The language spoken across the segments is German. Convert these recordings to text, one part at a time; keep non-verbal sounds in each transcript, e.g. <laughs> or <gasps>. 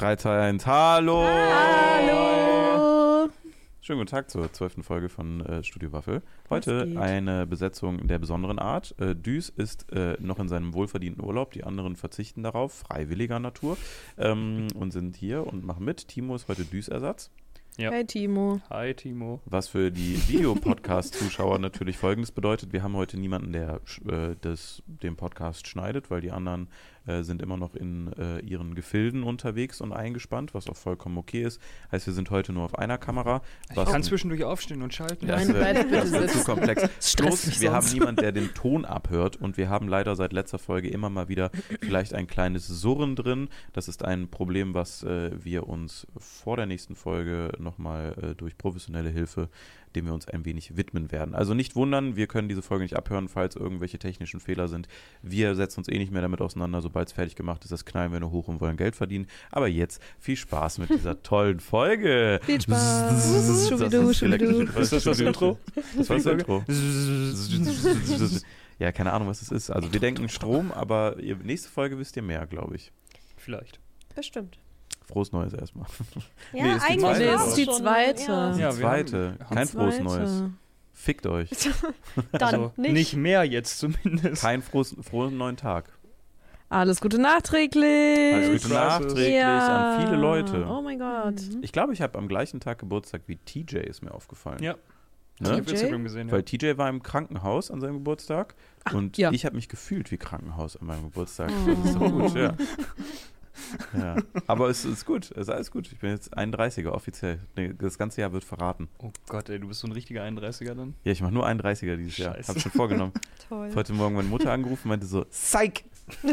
3, 2, 1, hallo! Hallo! Schönen guten Tag zur zwölften Folge von äh, Studio Waffel. Heute eine Besetzung der besonderen Art. Äh, Düs ist äh, noch in seinem wohlverdienten Urlaub, die anderen verzichten darauf, freiwilliger Natur, ähm, <laughs> und sind hier und machen mit. Timo ist heute Düs-Ersatz. Ja. Hey Timo. Hi Timo. Was für die Videopodcast-Zuschauer <laughs> natürlich folgendes bedeutet: Wir haben heute niemanden, der äh, das, den Podcast schneidet, weil die anderen äh, sind immer noch in äh, ihren Gefilden unterwegs und eingespannt, was auch vollkommen okay ist. Heißt, wir sind heute nur auf einer Kamera. Ich Was kann zwischendurch aufstehen und schalten. Das bleib bitte das wär zu komplex. <laughs> Mich wir haben niemanden, der den Ton abhört und wir haben leider seit letzter Folge immer mal wieder vielleicht ein kleines Surren drin. Das ist ein Problem, was äh, wir uns vor der nächsten Folge nochmal äh, durch professionelle Hilfe, dem wir uns ein wenig widmen werden. Also nicht wundern, wir können diese Folge nicht abhören, falls irgendwelche technischen Fehler sind. Wir setzen uns eh nicht mehr damit auseinander. Sobald es fertig gemacht ist, das knallen wir nur hoch und wollen Geld verdienen. Aber jetzt viel Spaß mit dieser <laughs> tollen Folge. Viel Spaß. Das Schubidu, ist Schubidu. Ist das das Intro? Das war das? Intro. Ja, keine Ahnung, was es ist. Also wir denken Strom, aber nächste Folge wisst ihr mehr, glaube ich. Vielleicht. Bestimmt. Frohes Neues erstmal. <laughs> Ja, Nee, ist die eigentlich war's ist die zweite. Ja. Ja, wir Zweite. Kein frohes Zweite. Neues. Fickt euch. <laughs> Dann <laughs> also nicht. nicht mehr jetzt zumindest. Kein frohes, frohen neuen Tag. Alles Gute nachträglich. Alles Gute nachträglich an viele Leute. Oh mein Gott. Ich glaube, ich habe am gleichen Tag Geburtstag wie TJ, ist mir aufgefallen. Ja. Ne? gesehen. Ja. Weil TJ war im Krankenhaus an seinem Geburtstag und ja. ich habe mich gefühlt wie Krankenhaus an meinem Geburtstag. Oh. Das ist doch gut, ja. Ja. Aber es ist gut, es ist alles gut. Ich bin jetzt 31er offiziell. Das ganze Jahr wird verraten. Oh Gott, ey, du bist so ein richtiger 31er dann. Ja, ich mache nur 31er dieses Jahr. Scheiße. Habe ich schon vorgenommen. <laughs> Toll. Ich heute Morgen meine Mutter angerufen und meinte so, Psych! <laughs>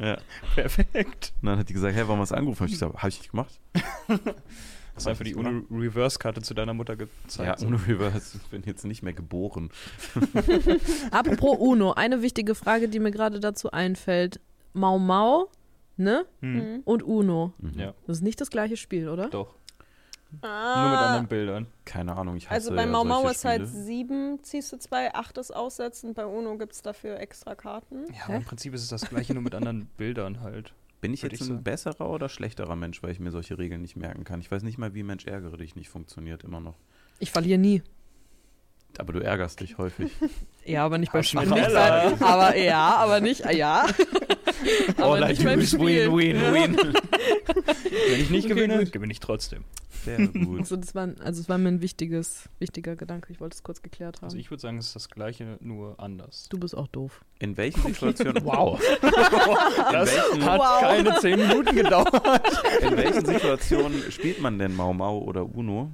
Ja. Perfekt. Und dann hat die gesagt, hey, warum hast du angerufen? Hab ich gesagt, habe ich nicht gemacht. Hast du einfach die ohne Reverse-Karte zu deiner Mutter Ja, gezeigt. ohne Reverse. Ich bin jetzt nicht mehr geboren. <laughs> Apropos Uno, eine wichtige Frage, die mir gerade dazu einfällt. Mau Mau, ne? Hm. Mhm. Und Uno. Mhm. Ja, Das ist nicht das gleiche Spiel, oder? doch. Ah, Nur mit anderen Bildern. Keine Ahnung, ich hasse Also bei ja Mau Mau ist halt sieben, ziehst du zwei, acht ist aussetzen. Bei Uno gibt es dafür extra Karten. Ja, aber im Prinzip ist es das gleiche, nur mit anderen <laughs> Bildern halt. Bin ich jetzt ich ein sagen. besserer oder schlechterer Mensch, weil ich mir solche Regeln nicht merken kann? Ich weiß nicht mal, wie Mensch ärgere dich nicht funktioniert immer noch. Ich verliere nie. Aber du ärgerst dich häufig. <laughs> Ja, aber nicht bei, aber ja, aber nicht, ja. <laughs> aber nicht beim Spiel. win, win. Wenn ich nicht Okay, gewinne, gut. gewinne ich trotzdem. Sehr <laughs> gut. Also das war, also es war mir ein wichtiges, wichtiger Gedanke. Ich wollte es kurz geklärt haben. Also ich würde sagen, es ist das gleiche, nur anders. du bist auch doof. In welchen Situationen. <laughs> Wow. Das hat Wow. keine 10 Minuten gedauert. In welchen Situationen spielt man denn Mau Mau oder Uno?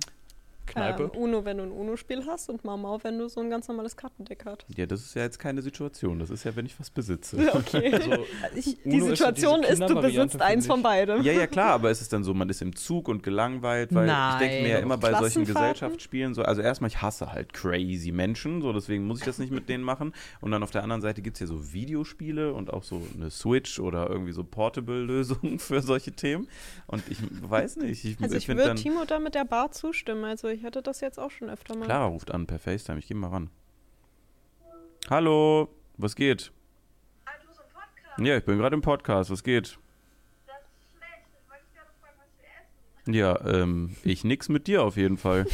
Kneipe. Ähm, Uno, wenn du ein Uno-Spiel hast und Mau Mau, wenn du so ein ganz normales Kartendeck hast. Ja, das ist ja jetzt keine Situation. Das ist ja, wenn ich was besitze. Okay. <laughs> Also, <laughs> ich, die ist Situation diese ist, du besitzt eins von ich. beidem. Ja, ja, klar, <laughs> aber ist es dann so, man ist im Zug und gelangweilt, weil ich denke mir ja Nein. immer bei solchen? Gesellschaftsspielen so, also erstmal, ich hasse halt crazy Menschen, so deswegen muss ich das nicht mit denen machen. Und dann auf der anderen Seite gibt es ja so Videospiele und auch so eine Switch oder irgendwie so Portable-Lösungen für solche Themen. Und ich weiß nicht, ich, Also ich finde würde. Timo da mit der Bar zustimmen. Also ich hatte das jetzt auch schon öfter mal. Clara ruft an per FaceTime, ich gehe mal ran. Hallo, was geht? Ah, du bist im Podcast. Ja, ich bin gerade im Podcast, was geht? Das ist schlecht. Ich wollte dich gerade fragen, was wir essen. Ja, ähm, ich nix mit dir auf jeden Fall.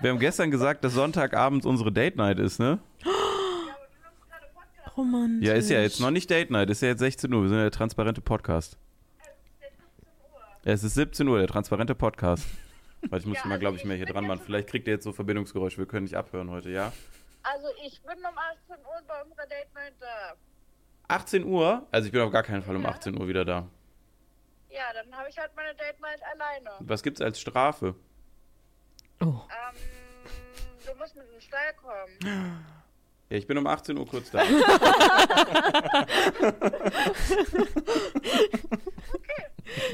Wir haben gestern gesagt, dass Sonntagabends unsere Date Night ist, ne? Ja, aber du nimmst gerade Podcast. Romantisch. Ja, ist ja jetzt noch nicht Date Night, ist ja jetzt 16 Uhr. Wir sind ja der transparente Podcast. Es ist jetzt 17 Uhr. Es ist 17 Uhr, der transparente Podcast. Weil ich muss Ja, mal, also glaube ich, mehr hier bin dran ja machen. Vielleicht kriegt ihr jetzt so Verbindungsgeräusche, wir können nicht abhören heute, ja? Also ich bin um 18 Uhr bei unserer Date Night da. 18 Uhr? Also ich bin auf gar keinen Fall um 18 Uhr wieder da. Ja, dann habe ich halt meine Date Night alleine. Was gibt's als Strafe? Oh. Ähm, du musst mit dem Stall kommen. Ja, ich bin um 18 Uhr kurz da. <laughs> <laughs>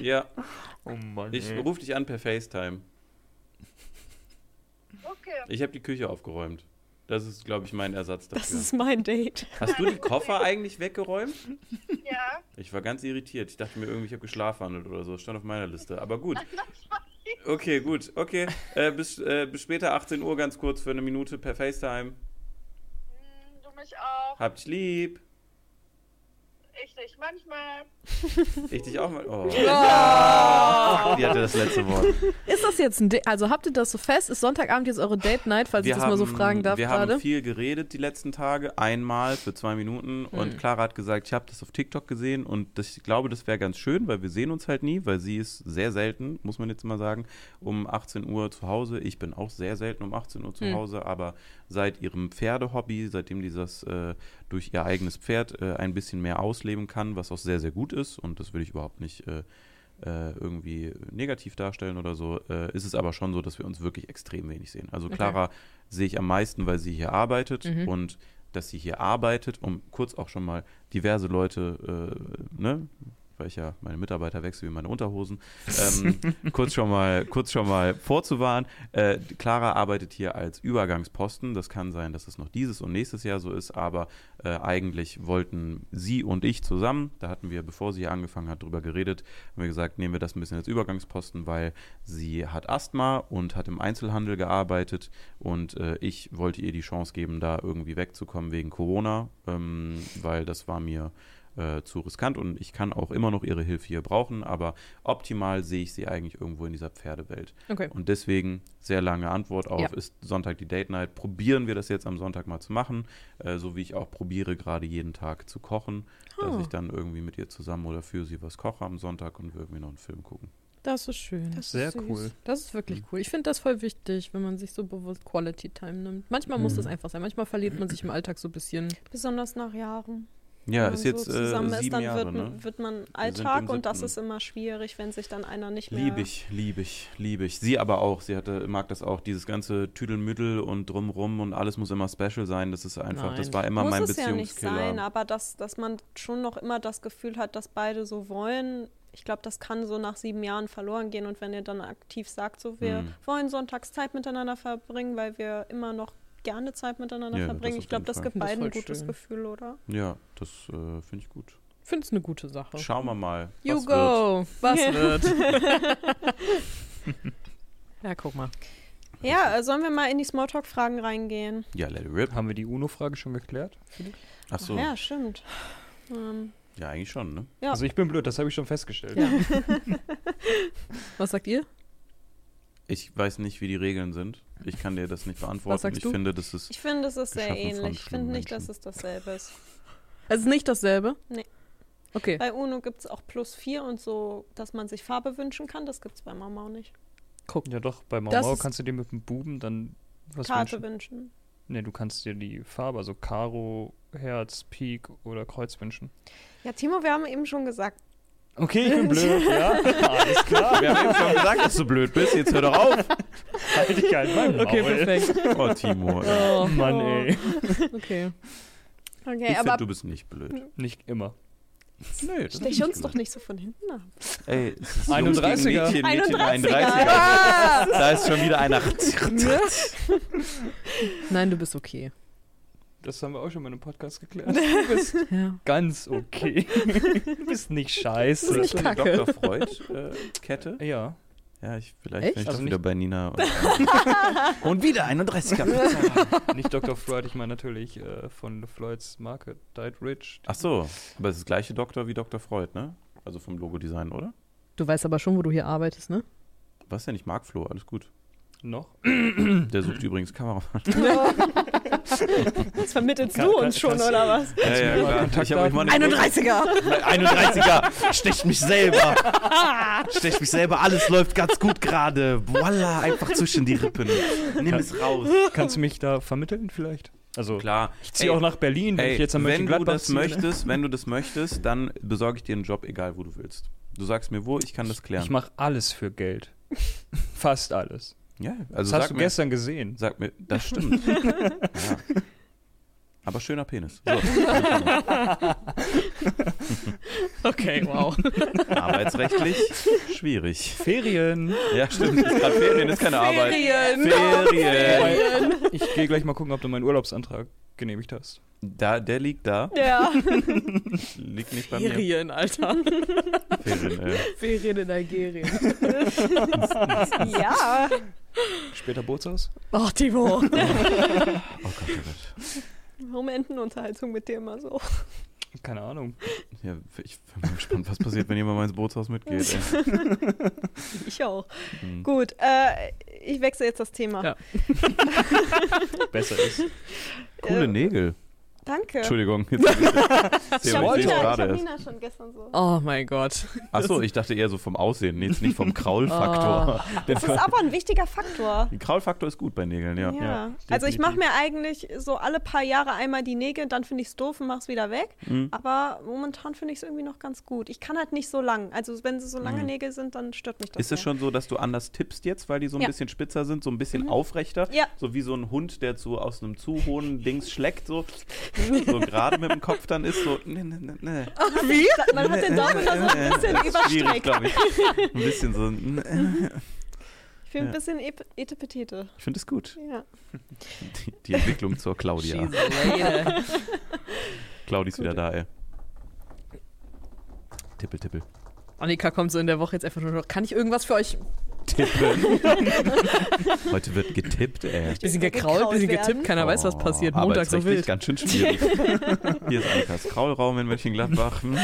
Ja, Oh Mann. ich rufe dich an per FaceTime. Okay. Ich habe die Küche aufgeräumt. Das ist, glaube ich, mein Ersatz dafür. Das ist mein Date. Hast du die Koffer eigentlich weggeräumt? Ja. Ich war ganz irritiert. Ich dachte mir irgendwie, ich habe geschlafwandelt oder so. Stand auf meiner Liste. Aber gut. Okay, gut. Okay. Äh, bis, äh, bis später 18 Uhr ganz kurz für eine Minute per FaceTime. Hm, Du mich auch. Habt dich lieb. Ich nicht. Manchmal. Ich dich auch mal. Oh. Fuck, die hatte das letzte Wort. Ist das jetzt ein Date? Also habt ihr das so fest? Ist Sonntagabend jetzt eure Date Night, falls ich das mal so fragen darf wir gerade? haben viel geredet die letzten Tage, einmal für zwei Minuten. Und Hm. Clara hat gesagt, ich habe das auf TikTok gesehen und das, ich glaube, das wäre ganz schön, weil wir sehen uns halt nie, weil sie ist sehr selten, muss man jetzt mal sagen, um 18 Uhr zu Hause. Ich bin auch sehr selten um 18 Uhr zu Hm. Hause, aber seit ihrem Pferdehobby, seitdem die das äh, durch ihr eigenes Pferd äh, ein bisschen mehr ausleben kann, was auch sehr, sehr gut ist und das will ich überhaupt nicht äh, äh, irgendwie negativ darstellen oder so, äh, ist es aber schon so, dass wir uns wirklich extrem wenig sehen. Also Okay. Clara sehe ich am meisten, weil sie hier arbeitet Mhm. und dass sie hier arbeitet, um kurz auch schon mal diverse Leute, äh, ne, weil ich ja meine Mitarbeiter wechsle wie meine Unterhosen, ähm, <laughs> kurz schon mal, kurz schon mal vorzuwarnen. Äh, Clara arbeitet hier als Übergangsposten. Das kann sein, dass es noch dieses und nächstes Jahr so ist, aber äh, eigentlich wollten sie und ich zusammen, da hatten wir, bevor sie hier angefangen hat, drüber geredet, haben wir gesagt, nehmen wir das ein bisschen als Übergangsposten, weil sie hat Asthma und hat im Einzelhandel gearbeitet und äh, ich wollte ihr die Chance geben, da irgendwie wegzukommen wegen Corona, ähm, weil das war mir äh, zu riskant und ich kann auch immer noch ihre Hilfe hier brauchen, aber optimal sehe ich sie eigentlich irgendwo in dieser Pferdewelt. Okay. Und deswegen sehr lange Antwort auf, Ja. ist Sonntag die Date Night. Probieren wir das jetzt am Sonntag mal zu machen, äh, so wie ich auch probiere, gerade jeden Tag zu kochen, dass Oh. ich dann irgendwie mit ihr zusammen oder für sie was koche am Sonntag und wir irgendwie noch einen Film gucken. Das ist schön. Das, Sehr süß. cool. ist wirklich cool. Ich finde das voll wichtig, wenn man sich so bewusst Quality Time nimmt. Manchmal muss Mhm. das einfach sein. Manchmal verliert man sich im Alltag so ein bisschen. Besonders nach Jahren. Ja, ist jetzt so zusammen äh, ist, sieben dann Jahre, wird, ne? wird man Alltag und das ist immer schwierig, wenn sich dann einer nicht mehr. Liebe ich, liebe ich, liebe ich. Sie aber auch. Sie hatte, mag das auch, dieses ganze Tüdelmüttel und drumrum und alles muss immer special sein. Das ist einfach, das Nein. war immer Muss mein es ja nicht Beziehungskiller. sein, aber dass, dass man schon noch immer das Gefühl hat, dass beide so wollen. Ich glaube, das kann so nach sieben Jahren verloren gehen. Und wenn ihr dann aktiv sagt, so wir Hm. wollen sonntags Zeit miteinander verbringen, weil wir immer noch gerne Zeit miteinander Ja, verbringen. Ich glaube, das gibt beiden ein gutes schön. Gefühl, oder? ja, das äh, finde ich gut. Finde es eine gute Sache. Schauen wir mal. You was go. Was <laughs> wird? <laughs> ja, guck mal. Ja, äh, sollen wir mal in die Smalltalk-Fragen reingehen? Wird. Ja, let it rip. Haben wir die UNO-Frage schon geklärt? Ach so. Ach Ja. ja, stimmt. Ähm, eigentlich schon, ne? Ja. Also ich bin blöd, das habe ich schon festgestellt. Ja. <laughs> Was sagt ihr? Ich weiß nicht, wie die Regeln sind. Ich kann dir das nicht beantworten. sagst ich du? finde, das ist. ich finde, es ist sehr ähnlich. Ich finde nicht, dass Menschen. es dasselbe ist. Es ist nicht dasselbe? Nee. Okay. Bei UNO gibt es auch plus vier und so, dass man sich Farbe wünschen kann. Das gibt es bei Mau nicht. Guck. Ja doch, bei Mau kannst du dir mit dem Buben dann was Karte wünschen. wünschen. Nee, du kannst dir die Farbe, also Karo, Herz, Pik oder Kreuz wünschen. Ja, Timo, wir haben eben schon gesagt. Okay, ich bin blöd, <laughs> ja. Alles klar. Wir haben eben schon gesagt, dass du blöd bist. Jetzt hör doch auf. Halt dich halt mein Okay, Maul. perfekt. Oh, Timo. ey. Oh, Mann, ey. Okay. Okay, Ich aber du bist nicht blöd. Nicht immer. Das stech uns doch nicht so von hinten ab. Ey, es ist 31er. Jungs gegen Mädchen, Mädchen 31er. 31er. Da ist schon wieder einer. <laughs> Nein, du bist okay. Das haben wir auch schon mal in einem Podcast geklärt. <laughs> Du bist <laughs> Ja. ganz okay. Du bist nicht scheiße. Du bist nicht kacke. Dr. Freud-Kette. Ja. ja, ich, vielleicht Echt? bin ich Also doch wieder bei Nina. Und, <laughs> und wieder 31er. Nicht Dr. Freud, ich meine natürlich äh, von Floyds Marke Died Rich. Ach so, aber es ist das gleiche Doktor wie Dr. Freud, ne? Also vom Logodesign, oder? Du weißt aber schon, wo du hier arbeitest, ne? Was denn? Ich mag Flo, alles gut. Noch? Der sucht übrigens Kamera. <laughs> Jetzt vermittelst Kann- du kann- uns schon, kannst- oder was? Ja, ja, klar. Ich hab euch mal eine 31er! 31er, stecht mich selber. <laughs> Stecht mich selber, alles läuft ganz gut gerade. Voila, einfach zwischen die Rippen. Nimm es raus. Kannst du mich da vermitteln vielleicht? Also, Klar. ich ziehe auch nach Berlin, wenn Ey, ich jetzt am wenn du das ziehe, ne? möchtest, wenn du das möchtest, dann besorge ich dir einen Job, egal wo du willst. Du sagst mir wo, ich kann das klären. Ich mache alles für Geld. Fast alles. Ja, Das also hast sag du mir, gestern gesehen. sag mir, das stimmt. <laughs> ja. Aber schöner Penis. So, <laughs> Okay, wow. arbeitsrechtlich schwierig. Ferien. Ja, stimmt. Ist gerade Ferien, ist keine Arbeit. Ferien. Ferien. Ich gehe gleich mal gucken, ob du meinen Urlaubsantrag genehmigt hast. Da, der liegt da. Ja. Liegt nicht bei mir. Ferien, Alter. Ferien, äh. Ferien in Algerien. ja. Später Bootshaus? Oh, Timo. Oh Gott, oh Gott. Warum Entenunterhaltung mit dir immer so? Keine Ahnung. Ja, ich bin mal gespannt, was passiert, wenn jemand mal ins Bootshaus mitgeht. <laughs> Ich auch. Hm. Gut, äh, ich wechsle jetzt das Thema. Ja. <laughs> Besser ist. Coole Äh, Nägel. Danke. Entschuldigung. <laughs> Jetzt Ich habe Nina, schon gestern so. Oh mein Gott. Achso, ich dachte eher so vom Aussehen, jetzt nicht vom Kraulfaktor. Der <laughs> Das ist aber ein wichtiger Faktor. Der Kraulfaktor ist gut bei Nägeln, ja. Ja. also ich mache mir eigentlich so alle paar Jahre einmal die Nägel, dann finde ich es doof und mache es wieder weg. Mhm. Aber momentan finde ich es irgendwie noch ganz gut. Ich kann halt nicht so lang. Also wenn sie so lange Mhm. Nägel sind, dann stört mich das. Ist es schon so, dass du anders tippst jetzt, weil die so ein Ja. bisschen spitzer sind, so ein bisschen Mhm. aufrechter? Ja. So wie so ein Hund, der so aus einem zu hohen Dings schleckt, so, <laughs> so gerade mit dem Kopf dann ist, so. Ne, ne, ne, ne. Wie? Man hat den Daumen da so ein bisschen schwierig, überstreckt. glaube ich. Ein bisschen so. ne. <laughs> Ich finde ein bisschen ep- etepetete. Ich finde es gut. Ja. <laughs> Die, die Entwicklung zur Claudia. Claudi ist wieder da, ey. Tippel, tippel. Annika kommt so in der Woche jetzt einfach nur noch. Kann ich irgendwas für euch? Tippen. Heute wird getippt, ey. Bisschen gekrault, gekrault bisschen werden? getippt. Keiner weiß, was passiert. Oh, Montag so wild. ganz schön schwierig. <laughs> Hier ist Annikas Kraulraum in Mönchengladbach. Hm,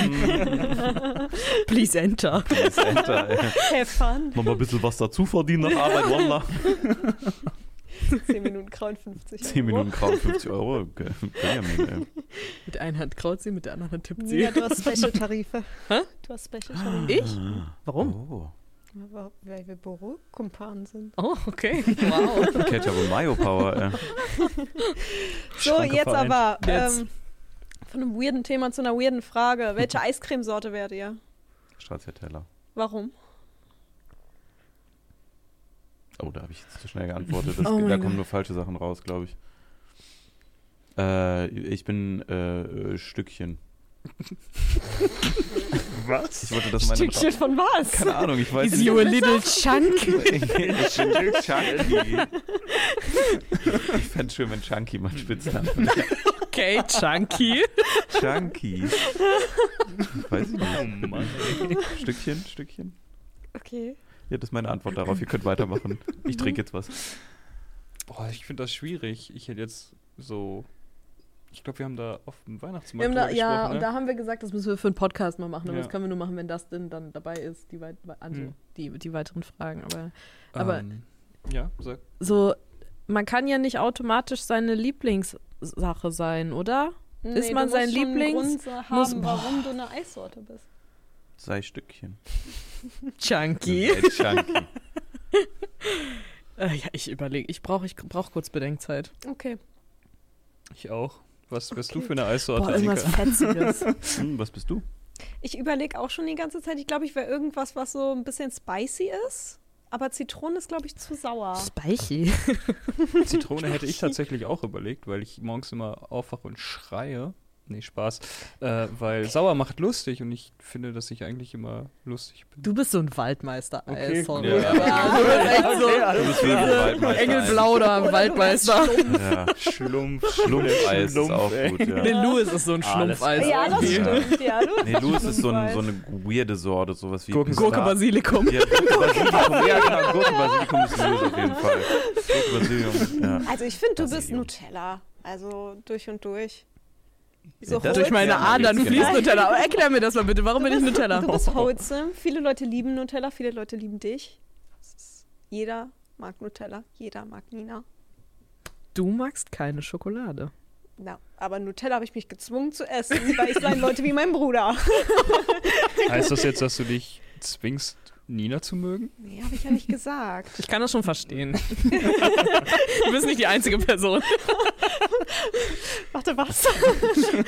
Please enter. das Enter, ey. Have fun. Noch mal ein bisschen was dazu verdienen nach Arbeit, Wallah. <laughs> <laughs> 10 Minuten Krauen 50 10 Euro. Minuten Kraul, 50 Euro. <laughs> Okay. Benjamin, ey. Mit der einen Hand kraut sie, mit der anderen Hand tippt sie. Ja, du hast Special-Tarife. <laughs> Hä? Du hast Special-Tarife. Ich? Warum? Oh. Weil wir Bürokumpanen sind. Oh, okay. Wow. Ketchup und Mayo Power, ey. So, Schranke jetzt aber Jetzt. Ähm, von einem weirden Thema zu einer weirden Frage. Welche Eiscremesorte wärt ihr? Stracciatella. Warum? Oh, da habe ich jetzt zu schnell geantwortet. Das, Oh da kommen nur falsche Sachen raus, glaube ich. Äh, ich bin äh, Stückchen. <laughs> Was? Ich wollte das meine Stückchen von was? Keine Ahnung, ich weiß Is you a little chunk? <laughs> ich <laughs> bin Chunky. Ich fände schön, wenn Chunky mein Spitzname wäre. Okay, chunky. Chunky. Weiß ich Oh nicht. Mann. Stückchen, Stückchen. Okay. Ja, das ist meine Antwort darauf. Ihr könnt weitermachen. Ich trinke jetzt was. Boah, ich finde das schwierig. Ich hätte jetzt so. Ich glaube, wir haben da auf dem Weihnachtsmarkt da, ja, gesprochen, und ne? da haben wir gesagt, das müssen wir für einen Podcast mal machen. Aber Ja. das können wir nur machen, wenn das denn dann dabei ist, die, weit, also Hm. die, die weiteren Fragen. Aber aber- ähm, ja, sag. so, man kann ja nicht automatisch seine Lieblingssache sein, oder? Ist man du sein Lieblings- Grund haben, muss- warum du eine Eissorte bist. Sei Stückchen. Chunky. Sei Chunky. Äh, ja, ich überlege. Ich brauche ich brauch kurz Bedenkzeit. Okay. Ich auch. Was bist Okay. du für eine Eissorte, Boah, irgendwas? Fetziges. <laughs> Hm, was bist du? Ich überlege auch schon die ganze Zeit. Ich glaube, ich wäre irgendwas, was so ein bisschen spicy ist. Aber Zitrone ist, glaube ich, zu sauer. Spicy. <laughs> <laughs> Zitrone hätte ich tatsächlich auch überlegt, weil ich morgens immer aufwache und schreie. Nee, Spaß. Äh, weil sauer macht lustig und ich finde, dass ich eigentlich immer lustig bin. Du bist so ein Waldmeister. Okay, Ey, sorry. ja. Ja, du bist Du Waldmeister. Engelblau oder Waldmeister. Ja. Schlumpf. Schlumpfeis ist auch ey. gut, ja. Nee, Louis ist so ein Schlumpfeis. Ja, das stimmt. Ja, du Nee, Louis ist so, ein, so eine weirde Sorte, sowas wie Gurken- Gurke Basilikum. Ja, Gurke Basilikum. Ja, genau, Gurkenbasilikum ist Louis auf jeden Fall. Gurke Basilikum, ja. Also ich finde, du bist Basilikum. Nutella. Also durch und durch. Ja, das Durch meine Adern fließt genau. Nutella. Aber erklär mir das mal bitte. Warum bin ich Nutella? Du bist wholesome. Viele Leute lieben Nutella, viele Leute lieben dich. Jeder mag Nutella, jeder mag Nina. Du magst keine Schokolade. Na, aber Nutella habe ich mich gezwungen zu essen, weil ich <laughs> sein Leute wie mein Bruder. Heißt das jetzt, dass du dich zwingst, Nina zu mögen? Nee, habe ich ja nicht gesagt. Ich kann das schon verstehen. <laughs> du bist nicht die einzige Person. <laughs> Warte, was?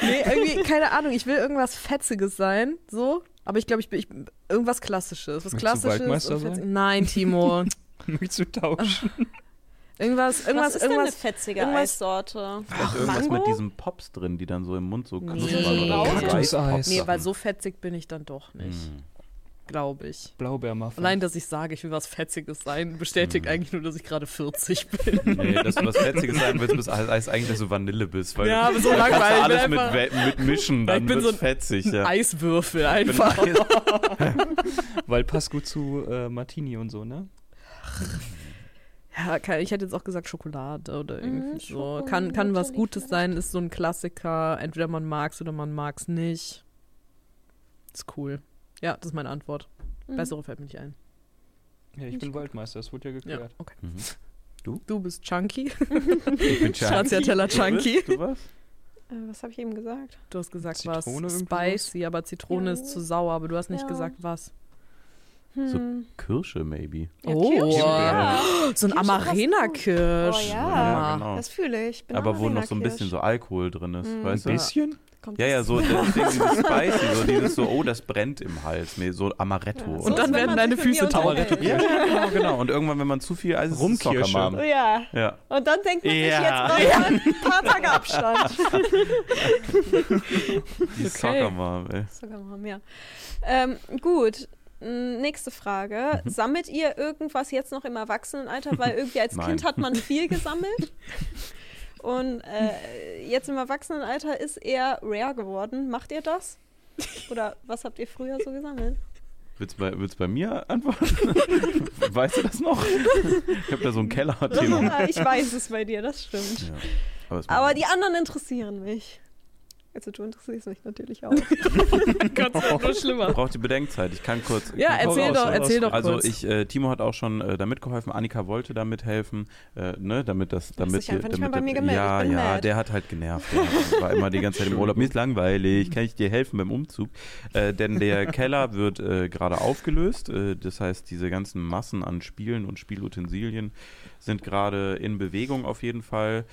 Nee, irgendwie, keine Ahnung. Ich will irgendwas Fetziges sein. So. Aber ich glaube, ich bin ich, irgendwas Klassisches. Was Möchtest du Klassisches. Waldmeister und sein? Nein, Timo. <laughs> Möchtest du tauschen? Irgendwas, irgendwas, was ist denn eine irgendwas. fetzige irgendwas- Eissorte? Vielleicht irgendwas Mango? mit diesen Pops drin, die dann so im Mund so Nee. knuspern oder so. Nee, weil so fetzig bin ich dann doch nicht. Hm. Glaube ich. Blaubeermuffin. Allein, dass ich sage, ich will was Fetziges sein, bestätigt Hm. eigentlich nur, dass ich gerade 40 bin. Nee, dass du was Fetziges sagen willst, heißt eigentlich, dass du Vanille bist. Weil Ja, aber so langweilig. alles mit, einfach mit mischen, dann ich bin so ein- fetzig. ein Ja. Eiswürfel einfach. Eis- <laughs> Weil passt gut zu äh, Martini und so, ne? Ja, kann, ich hätte jetzt auch gesagt Schokolade oder irgendwie Mhm, so. Schokolade Kann, kann was Gutes sein, ist so ein Klassiker. Entweder man mag's oder man mag's nicht. Ist cool. Ja, das ist meine Antwort. Mhm. Bessere fällt mir nicht ein. Ja, ich bin Waldmeister, das wurde ja Ja, geklärt. okay. Mhm. <laughs> Du bist Chunky. <laughs> Ich bin <laughs> Stracciatella Chunky. Du was? Äh, was habe ich eben gesagt? Du hast gesagt Zitrone was irgendwie spicy, aber Zitrone Ja. ist zu sauer, aber du hast nicht Ja. gesagt was. So- Hm. Kirsche, maybe. Ja, Oh. Kirsche, Ja. <gasps> So ein Amarena-Kirsch. Oh ja. Ja, genau. Das fühle ich. Bin Aber wo noch so ein bisschen so Alkohol drin ist, Mhm. weißt du? Ein bisschen? Kommt Ja, ja, so <laughs> dieses Spicy, so dieses so, oh, das brennt im Hals, nee, so Amaretto. Ja, so Und dann werden deine sich Füße unterhält. ja, ja, genau, <laughs> genau. Und irgendwann, wenn man zu viel Eis ist, ist es. Ja. Ja. Und dann denkt man sich Ja. jetzt mal ein paar Tage Abstand. <laughs> Die Soccermom, ey. Sogar mal mehr. Ähm, gut. Nächste Frage. Mhm. Sammelt ihr irgendwas jetzt noch im Erwachsenenalter? Weil irgendwie als Nein. Kind hat man viel gesammelt. Und äh, jetzt im Erwachsenenalter ist eher rare geworden. Macht ihr das? Oder was habt ihr früher so gesammelt? Willst du bei, willst bei mir antworten? <laughs> weißt du das noch? Ich habe da so ein Kellerthema. Ja, ich weiß es bei dir, das stimmt. Ja. Aber, Aber die anderen interessieren mich. Also du interessierst mich natürlich auch. <laughs> <laughs> Gott, das wird nur schlimmer. braucht die Bedenkzeit. Ich kann kurz. Ja, kann kurz erzähl raus, doch, hau erzähl doch Also kurz. ich, äh, Timo hat auch schon äh, da mitgeholfen, Annika wollte da mithelfen, äh, ne, damit das, damit, nicht mehr damit bei mir gemeldet, ja, ich bin ja, mad. der hat halt genervt, der war immer die ganze Zeit im Urlaub, mir ist langweilig, kann ich dir helfen beim Umzug, äh, denn der <laughs> Keller wird äh, gerade aufgelöst, äh, das heißt, diese ganzen Massen an Spielen und Spielutensilien sind gerade in Bewegung auf jeden Fall,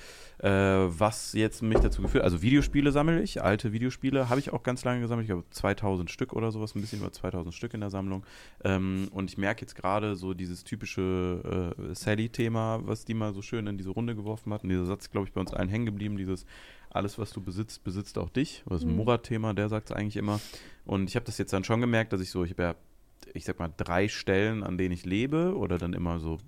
äh, was jetzt mich dazu geführt, also Videospiele sammle ich, alte Videospiele habe ich auch ganz lange gesammelt, ich glaube 2000 Stück oder sowas, ein bisschen über 2000 Stück in der Sammlung. Ähm, und ich merke jetzt gerade so dieses typische äh, Sally-Thema, was die mal so schön in diese Runde geworfen hat. Und dieser Satz, glaube ich, bei uns allen hängen geblieben, dieses alles, was du besitzt, besitzt auch dich. Das ist ein Mhm. Murat-Thema, der sagt es eigentlich immer. Und ich habe das jetzt dann schon gemerkt, dass ich so, ich habe ja, ich sag mal, drei Stellen, an denen ich lebe oder dann immer so,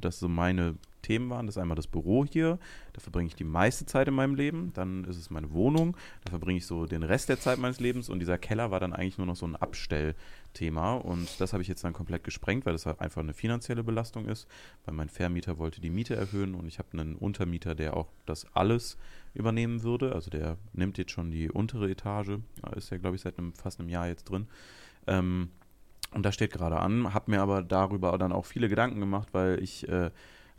dass so meine Themen waren. Das ist einmal das Büro hier, da verbringe ich die meiste Zeit in meinem Leben. Dann ist es meine Wohnung, da verbringe ich so den Rest der Zeit meines Lebens. Und dieser Keller war dann eigentlich nur noch so ein Abstellthema. Und das habe ich jetzt dann komplett gesprengt, weil das halt einfach eine finanzielle Belastung ist. Weil mein Vermieter wollte die Miete erhöhen und ich habe einen Untermieter, der auch das alles übernehmen würde. Also der nimmt jetzt schon die untere Etage. Ist ja, glaube ich, seit einem, fast einem Jahr jetzt drin. Ähm, und das steht gerade an, habe mir aber darüber dann auch viele Gedanken gemacht, weil ich, äh,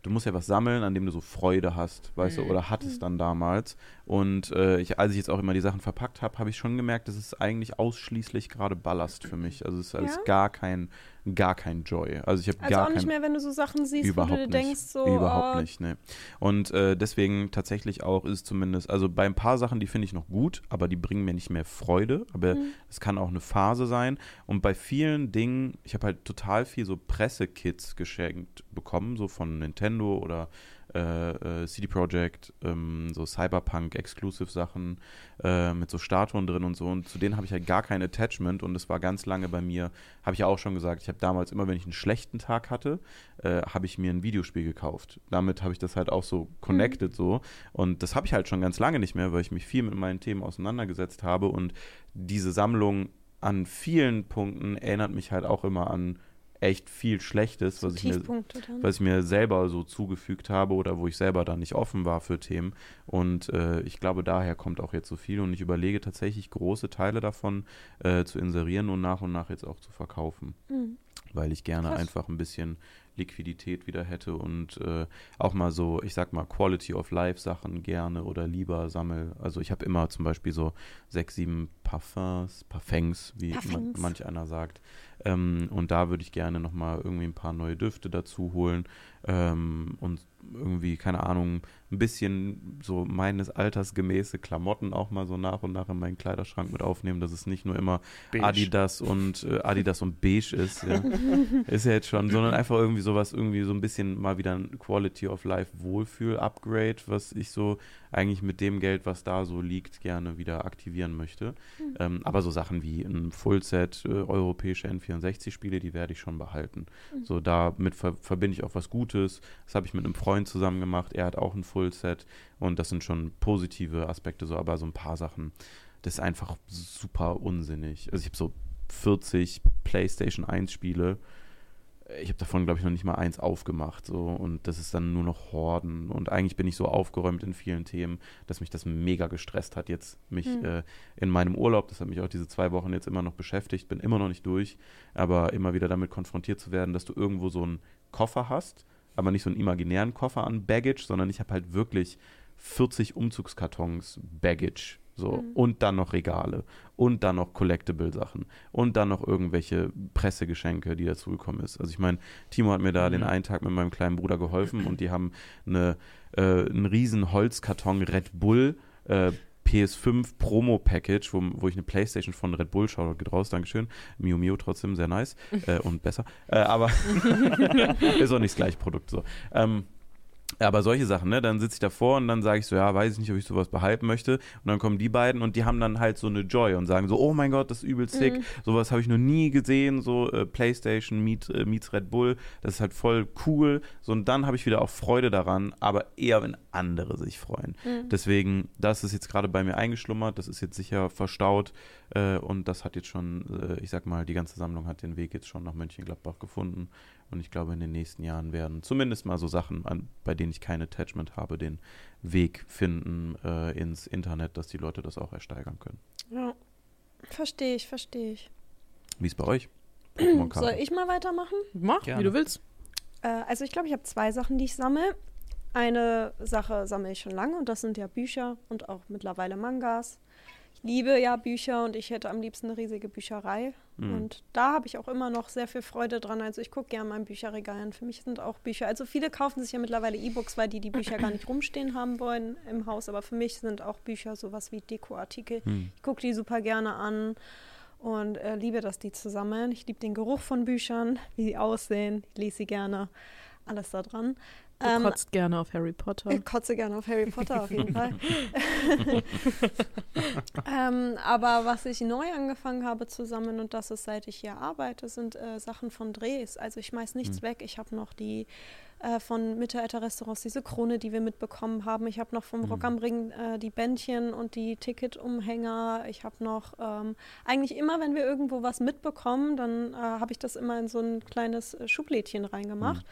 du musst ja was sammeln, an dem du so Freude hast, weißt du, Mhm. oder hattest dann damals. Und äh, ich, als ich jetzt auch immer die Sachen verpackt habe, habe ich schon gemerkt, das ist eigentlich ausschließlich gerade Ballast für mich. Also es ist alles Ja? gar kein, gar kein Joy. Also ich habe Also gar auch kein nicht mehr, wenn du so Sachen siehst, Überhaupt wo du nicht. denkst, so. Überhaupt oh, nicht, ne. Und äh, deswegen tatsächlich auch ist es zumindest, also bei ein paar Sachen, die finde ich noch gut, aber die bringen mir nicht mehr Freude. Aber Mhm. es kann auch eine Phase sein. Und bei vielen Dingen, ich habe halt total viel so Pressekits geschenkt bekommen, so von Nintendo oder äh, äh, CD Projekt, ähm, so Cyberpunk-Exclusive-Sachen äh, mit so Statuen drin und so. Und zu denen habe ich halt gar kein Attachment und es war ganz lange bei mir, habe ich ja auch schon gesagt, ich habe damals immer, wenn ich einen schlechten Tag hatte, äh, habe ich mir ein Videospiel gekauft. Damit habe ich das halt auch so connected so. Und das habe ich halt schon ganz lange nicht mehr, weil ich mich viel mit meinen Themen auseinandergesetzt habe. Und diese Sammlung an vielen Punkten erinnert mich halt auch immer an echt viel Schlechtes, so was ich mir was ich mir selber so zugefügt habe oder wo ich selber dann nicht offen war für Themen. Und äh, ich glaube, daher kommt auch jetzt so viel. Und ich überlege tatsächlich große Teile davon äh, zu inserieren und nach und nach jetzt auch zu verkaufen, Mhm. Weil ich gerne Krass. einfach ein bisschen Liquidität wieder hätte und äh, auch mal so, ich sag mal, Quality of Life Sachen gerne oder lieber sammel. Also ich habe immer zum Beispiel so sechs, sieben Parfums, Parfums, wie man, manch einer sagt. Ähm, und da würde ich gerne nochmal irgendwie ein paar neue Düfte dazu holen ähm, und irgendwie, keine Ahnung, ein bisschen so meines Alters gemäße Klamotten auch mal so nach und nach in meinen Kleiderschrank mit aufnehmen, dass es nicht nur immer Beige. Adidas und äh, Adidas und beige ist, ja. <laughs> ist ja jetzt schon, sondern einfach irgendwie sowas, irgendwie so ein bisschen mal wieder ein Quality of Life Wohlfühl Upgrade, was ich so eigentlich mit dem Geld, was da so liegt, gerne wieder aktivieren möchte. Ähm, aber so Sachen wie ein Fullset äh, europäische N64-Spiele, die werde ich schon behalten. So damit ver verbinde ich auch was Gutes. Das habe ich mit einem Freund zusammen gemacht. Er hat auch ein Fullset und das sind schon positive Aspekte, so aber so ein paar Sachen, das ist einfach super unsinnig. Also ich habe so 40 PlayStation 1 Spiele. Ich habe davon, glaube ich, noch nicht mal eins aufgemacht. So, und das ist dann nur noch Horden. Und eigentlich bin ich so aufgeräumt in vielen Themen, dass mich das mega gestresst hat, jetzt mich Hm. äh, in meinem Urlaub, das hat mich auch diese zwei Wochen jetzt immer noch beschäftigt, bin immer noch nicht durch, aber immer wieder damit konfrontiert zu werden, dass du irgendwo so einen Koffer hast, aber nicht so einen imaginären Koffer an Baggage, sondern ich habe halt wirklich 40 Umzugskartons Baggage. So, Mhm. und dann noch Regale und dann noch Collectible-Sachen und dann noch irgendwelche Pressegeschenke, die dazugekommen ist. Also ich meine, Timo hat mir da Mhm. den einen Tag mit meinem kleinen Bruder geholfen und die haben eine, äh, einen riesen Holzkarton Red Bull äh, PS5 Promo-Package, wo, wo ich eine Playstation von Red Bull schaue, geht raus, Dankeschön. Mio Mio trotzdem sehr nice äh, und besser. Äh, aber <laughs> <laughs> ist auch nicht das gleiche Produkt so. Ähm, aber solche Sachen, ne? Dann sitze ich davor und dann sage ich so, ja, weiß ich nicht, ob ich sowas behalten möchte. Und dann kommen die beiden und die haben dann halt so eine Joy und sagen so, oh mein Gott, das ist übel sick. Mhm. Sowas habe ich noch nie gesehen, so äh, PlayStation meet, äh, meets Red Bull. Das ist halt voll cool. So und dann habe ich wieder auch Freude daran, aber eher, wenn andere sich freuen. Mhm. Deswegen, das ist jetzt gerade bei mir eingeschlummert, das ist jetzt sicher verstaut äh, und das hat jetzt schon, äh, ich sag mal, die ganze Sammlung hat den Weg jetzt schon nach Mönchengladbach gefunden und ich glaube, in den nächsten Jahren werden zumindest mal so Sachen, an, bei denen ich kein Attachment habe, den Weg finden äh, ins Internet, dass die Leute das auch ersteigern können. Ja. Verstehe ich, verstehe ich. Wie ist bei euch? <clears throat> Soll ich mal weitermachen? Mach, Gerne. wie du willst. Äh, also ich glaube, ich habe zwei Sachen, die ich sammle. Eine Sache sammle ich schon lange und das sind ja Bücher und auch mittlerweile Mangas. Ich liebe ja Bücher und ich hätte am liebsten eine riesige Bücherei. Mhm. Und da habe ich auch immer noch sehr viel Freude dran. Also ich gucke gerne mein Bücherregal an. Für mich sind auch Bücher. Also viele kaufen sich ja mittlerweile E-Books, weil die die Bücher gar nicht rumstehen haben wollen im Haus. Aber für mich sind auch Bücher sowas wie Dekoartikel. Hm. Ich gucke die super gerne an und äh, liebe das, die zu sammeln. Ich liebe den Geruch von Büchern, wie sie aussehen. Ich lese sie gerne. Alles da dran. Du Ähm, kotzt gerne auf Harry Potter. ich kotze gerne auf Harry Potter auf jeden Fall. <laughs> ähm, aber was ich neu angefangen habe zu sammeln und das ist seit ich hier arbeite, sind äh, Sachen von Drehs. Also ich schmeiß nichts Hm. weg. Ich habe noch die äh, von Mittelalter-Restaurants, diese Krone, die wir mitbekommen haben. Ich habe noch vom Hm. Rock am Ring äh, die Bändchen und die Ticketumhänger. Ich habe noch ähm, eigentlich immer, wenn wir irgendwo was mitbekommen, dann äh, habe ich das immer in so ein kleines äh, Schublädchen reingemacht.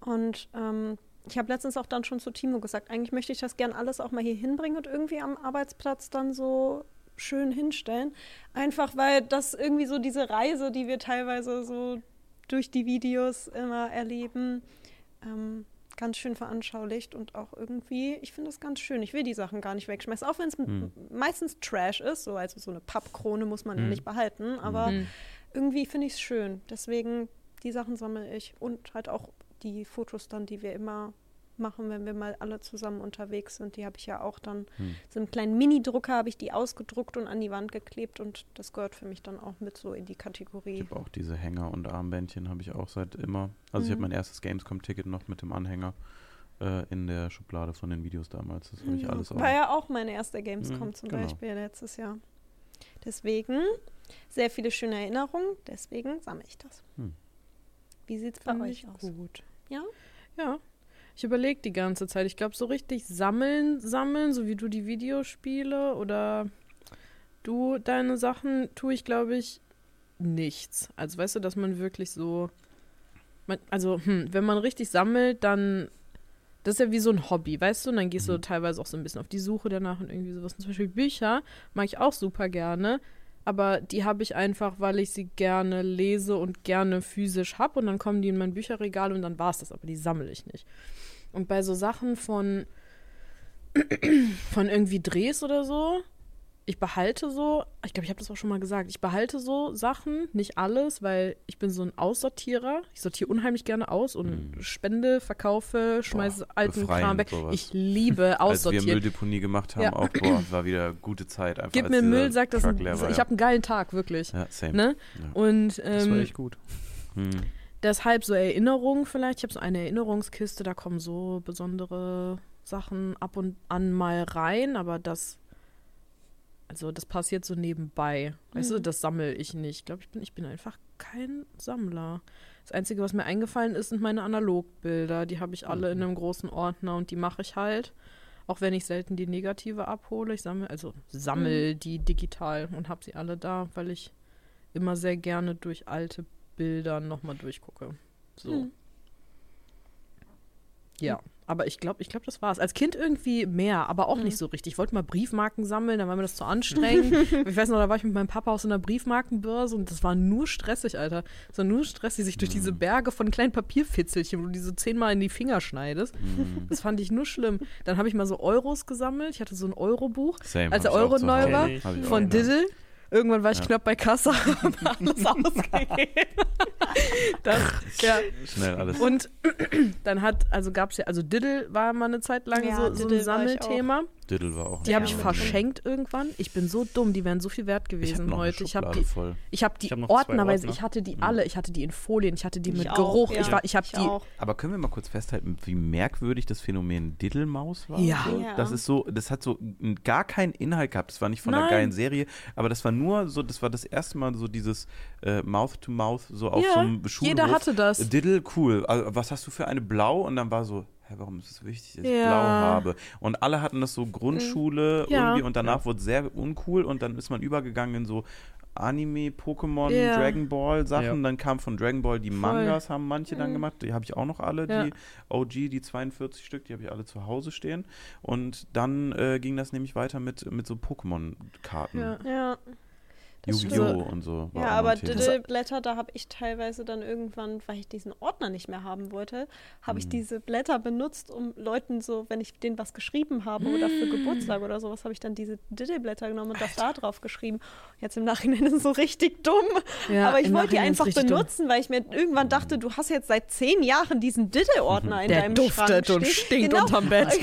Und ähm, ich habe letztens auch dann schon zu Timo gesagt, eigentlich möchte ich das gern alles auch mal hier hinbringen und irgendwie am Arbeitsplatz dann so schön hinstellen. Einfach weil das irgendwie so diese Reise, die wir teilweise so durch die Videos immer erleben, ähm, ganz schön veranschaulicht und auch irgendwie, ich finde das ganz schön. Ich will die Sachen gar nicht wegschmeißen, auch wenn es Hm. meistens Trash ist, so also so eine Pappkrone muss man Hm. nicht behalten, aber Hm. irgendwie finde ich es schön. Deswegen, die Sachen sammle ich und halt auch die Fotos dann, die wir immer machen, wenn wir mal alle zusammen unterwegs sind. Die habe ich ja auch dann, Hm. so einen kleinen Mini-Drucker habe ich die ausgedruckt und an die Wand geklebt und das gehört für mich dann auch mit so in die Ich Kategorie. habe auch diese Hänger und Armbändchen habe ich auch seit immer. Also ich habe Mhm. mein erstes Gamescom-Ticket noch mit dem Anhänger äh, in der Schublade von den Videos damals. Das habe ich Ja, alles auch. War ja auch meine erste Gamescom Mhm, zum genau. Beispiel letztes Jahr. Deswegen sehr viele schöne Erinnerungen, deswegen sammle ich das. Hm. Wie sieht es bei euch ich aus? gut. Ja? Ja. Ich überlege die ganze Zeit. Ich glaube, so richtig sammeln, sammeln, so wie du die Videospiele oder du deine Sachen, tue ich, glaube ich, nichts. Also weißt du, dass man wirklich so. Man, also, hm, wenn man richtig sammelt, dann. Das ist ja wie so ein Hobby, weißt du? Und dann gehst du Mhm. teilweise auch so ein bisschen auf die Suche danach und irgendwie sowas. Und zum Beispiel Bücher mag ich auch super gerne. Aber die habe ich einfach, weil ich sie gerne lese und gerne physisch habe. Und dann kommen die in mein Bücherregal und dann war es das. Aber die sammle ich nicht. Und bei so Sachen von, <clears throat> von irgendwie Drehs oder so, ich behalte so, ich glaube, ich habe das auch schon mal gesagt, ich behalte so Sachen, nicht alles, weil ich bin so ein Aussortierer. Ich sortiere unheimlich gerne aus und Mhm. spende, verkaufe, schmeiße alten befreiend Kram weg. sowas. Ich liebe <laughs> Als wir aussortieren. Mülldeponie gemacht haben, Ja. auch, boah, <clears throat> war wieder gute Zeit. Einfach, Gib mir Müll, sag das. War, Ich habe einen geilen Tag, wirklich. Ja, same. Ne? Ja. Und Das war ähm, echt gut. Hm. deshalb so Erinnerungen vielleicht. Ich habe so eine Erinnerungskiste, da kommen so besondere Sachen ab und an mal rein, aber das, also das passiert so nebenbei. Weißt du, Mhm. das sammle ich nicht. Ich glaube, ich bin, ich bin einfach kein Sammler. Das Einzige, was mir eingefallen ist, sind meine Analogbilder. Die habe ich alle in einem großen Ordner und die mache ich halt. Auch wenn ich selten die negative abhole. Ich sammle, also sammel die digital und habe sie alle da, weil ich immer sehr gerne durch alte Bilder nochmal durchgucke. So. Hm. Ja, aber ich glaube, ich glaube, das war's. Als Kind irgendwie mehr, aber auch Mhm. nicht so richtig. Ich wollte mal Briefmarken sammeln, dann war mir das zu anstrengend. <laughs> ich weiß noch, da war ich mit meinem Papa auf so einer Briefmarkenbörse und das war nur stressig, Alter. Es war nur stressig, sich durch Mhm. diese Berge von kleinen Papierfitzelchen, wo du diese zehnmal in die Finger schneidest. Mhm. Das fand ich nur schlimm. Dann habe ich mal so Euros gesammelt. Ich hatte so ein Eurobuch Als der Euro neu war, von ja. Diddle. Irgendwann war ich Ja. knapp bei Kasse <laughs> und alles ausgegeben. das, ja. Schnell alles. Und <clears throat> dann hat, also gab es ja, also Diddle war mal eine Zeit lang Ja, so, so ein Diddle war ich Sammelthema. Diddle war auch Die habe ich verschenkt irgendwann. Ich bin so dumm, die wären so viel wert Ich gewesen noch heute. Ich habe die, voll. ich habe die Ich hab ordnerweise, Ordner. ich hatte die Mhm. alle, ich hatte die in Folien, ich hatte die Ich mit auch, Geruch, ja. ich war, ich habe Ich die. auch. Aber können wir mal kurz festhalten, wie merkwürdig das Phänomen Diddlemaus war? Ja. So? Ja. Das ist so, das hat so gar keinen Inhalt gehabt. Das war nicht von einer Nein. geilen Serie, aber das war nur so, das war das erste Mal so dieses äh, Mouth to Mouth so auf Ja, so einem Schulhof. jeder hatte das. Diddle, cool. Also, was hast du für eine Blau? Und dann war so, hä, warum ist es wichtig, dass ich Ja. Blau habe? Und alle hatten das so Grundschule Ja. irgendwie und danach wurde es sehr uncool und dann ist man übergegangen in so Anime, Pokémon, Ja. Dragon Ball Sachen. Ja. Dann kam von Dragon Ball die Voll. Mangas, haben manche dann Mhm. gemacht. Die habe ich auch noch alle, Ja. die OG, die 42 Stück, die habe ich alle zu Hause stehen. Und dann äh, ging das nämlich weiter mit, mit so Pokémon-Karten. Ja. Ja. Yu-Gi-Oh! stimmt. und so. Ja, aber. Diddle-Blätter, da habe ich teilweise dann irgendwann, weil ich diesen Ordner nicht mehr haben wollte, habe ich Mhm. diese Blätter benutzt, um Leuten so, wenn ich denen was geschrieben habe oder für Mm. Geburtstag oder sowas, habe ich dann diese Diddle-Blätter genommen und das da drauf geschrieben. Jetzt im Nachhinein <laughs> ist es so richtig dumm. Ja, aber ich wollte die einfach benutzen, weil ich mir irgendwann dachte, du hast jetzt seit zehn Jahren diesen Diddle-Ordner in Der deinem duftet Schrank und stehen. stinkt Genau. unterm Bett. <laughs>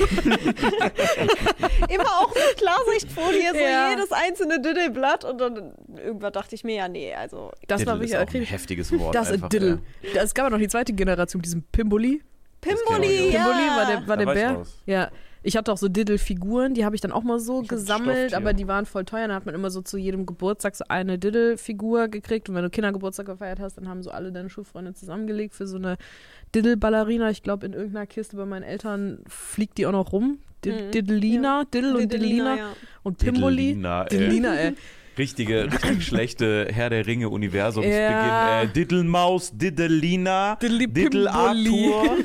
Immer auch mit Klarsichtfolie, so Ja. jedes einzelne Diddle-Blatt und dann irgendwann dachte ich mir, ja, nee, also Das Diddle war ist wirklich auch ein heftiges Wort. Das ist einfach, Diddle. Da- Es gab ja noch die zweite Generation, diesen Pimboli. Pimboli, ja. Pimboli war der, war Da der ich Bär. raus. Ja. Ich hatte auch so Diddle-Figuren, die habe ich dann auch mal so Ich gesammelt, aber die waren voll teuer. Dann hat man immer so zu jedem Geburtstag so eine Diddle-Figur gekriegt. Und wenn du Kindergeburtstag gefeiert hast, dann haben so alle deine Schulfreunde zusammengelegt für so eine Diddle-Ballerina. Ich glaube, in irgendeiner Kiste bei meinen Eltern fliegt die auch noch rum. Mhm. Diddlina, Diddle und Diddlina ja. und Pimboli. Diddlina, ey. Richtige, richtig schlechte Herr der Ringe Universumsbeginn. Ja. Äh, Diddlemaus, Diddly Diddle. <laughs> Arthur,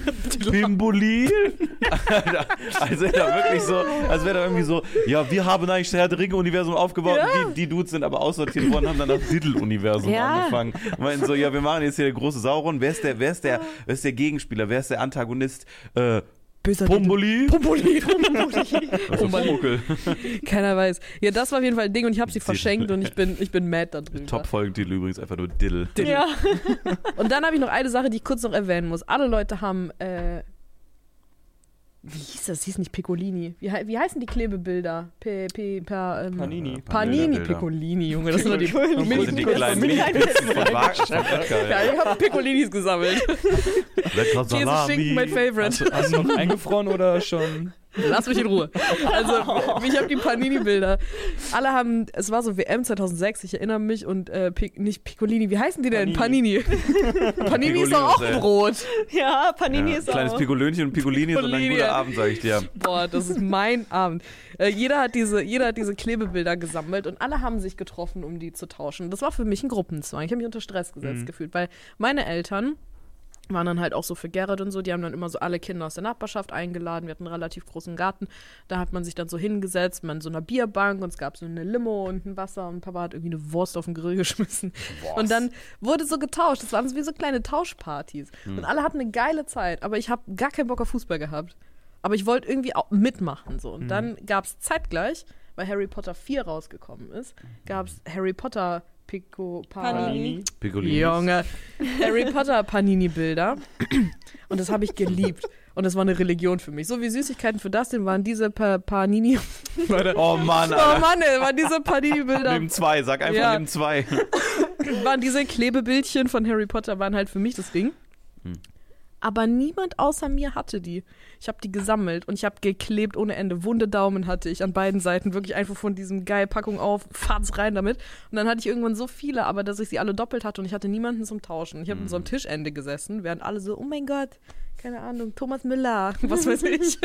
Pimboli. <laughs> also da wirklich so, als wäre da irgendwie so, ja, wir haben eigentlich das Herr der Ringe Universum aufgebaut Ja. und die, die Dudes sind aber aussortiert worden, haben dann das Diddle Universum Ja. angefangen. Und meinten so, ja, wir machen jetzt hier der große Sauron. Wer ist der, wer ist der, wer ist der Gegenspieler? Wer ist der Antagonist? Äh, Böser Pumboli? Pumboli. Was für ein Pumuckl? <laughs> Keiner weiß. Ja, das war auf jeden Fall ein Ding und ich habe sie verschenkt und ich bin, ich bin mad darüber. Top-Folgentitel übrigens einfach nur Diddle. Diddle. Ja. <laughs> Und dann habe ich noch eine Sache, die ich kurz noch erwähnen muss. Alle Leute haben, äh, wie hieß das? Hieß nicht Piccolini. Wie, wie heißen die Klebebilder? P, P, per, ähm, Panini. Panini. Piccolini, Junge. Das sind die <laughs> Das sind die Mini- kleinen Mini- Mini-Pizzen von. Ja, ich habe Piccolinis gesammelt. Lecker Jesus Schinken, mein Favorite. Hast du noch eingefroren oder schon? Lass mich in Ruhe. Also, ich habe die Panini-Bilder. Alle haben, es war so WM 2006, ich erinnere mich, und äh, Pic, nicht Piccolini, wie heißen die denn? Panini. Panini ist doch auch ey. Brot. Ja, Panini Ja, ist kleines auch. Piccolönchen und Piccolini ist und ein Piccolini, guter ja. Abend, sag ich dir. Boah, das ist mein Abend. Äh, jeder, hat diese, jeder hat diese Klebebilder gesammelt und alle haben sich getroffen, um die zu tauschen. Das war für mich ein Gruppenzwang. Ich habe mich unter Stress gesetzt Mhm. gefühlt, weil meine Eltern waren dann halt auch so für Gerrit und so, die haben dann immer so alle Kinder aus der Nachbarschaft eingeladen. Wir hatten einen relativ großen Garten. Da hat man sich dann so hingesetzt, man in so einer Bierbank und es gab so eine Limo und ein Wasser und Papa hat irgendwie eine Wurst auf den Grill <laughs> geschmissen. Und dann wurde so getauscht. Das waren so wie so kleine Tauschpartys. Und alle hatten eine geile Zeit, aber ich habe gar keinen Bock auf Fußball gehabt. Aber ich wollte irgendwie auch mitmachen. So. Und dann gab es zeitgleich, weil Harry Potter 4 rausgekommen ist, gab es Harry Potter Pico Panini. Piccolini. Junge. Harry Potter Panini-Bilder. Und das habe ich geliebt. Und das war eine Religion für mich. So wie Süßigkeiten für das, denn waren diese pa Panini. Oh Mann, Oh Alter. Mann, ey, waren diese Panini-Bilder. Nimm zwei, sag einfach Ja. nimm zwei. waren diese Klebebildchen von Harry Potter, waren halt für mich das Ding. Hm. Aber niemand außer mir hatte die. Ich habe die gesammelt und ich habe geklebt ohne Ende. Wunde Daumen hatte ich an beiden Seiten. Wirklich einfach von diesem geil Packung auf, <laughs> fahrt's rein damit. Und dann hatte ich irgendwann so viele, aber dass ich sie alle doppelt hatte und ich hatte niemanden zum Tauschen. Ich habe an so einem Tischende gesessen, während alle so, oh mein Gott, keine Ahnung, Thomas Müller, <laughs> was weiß ich.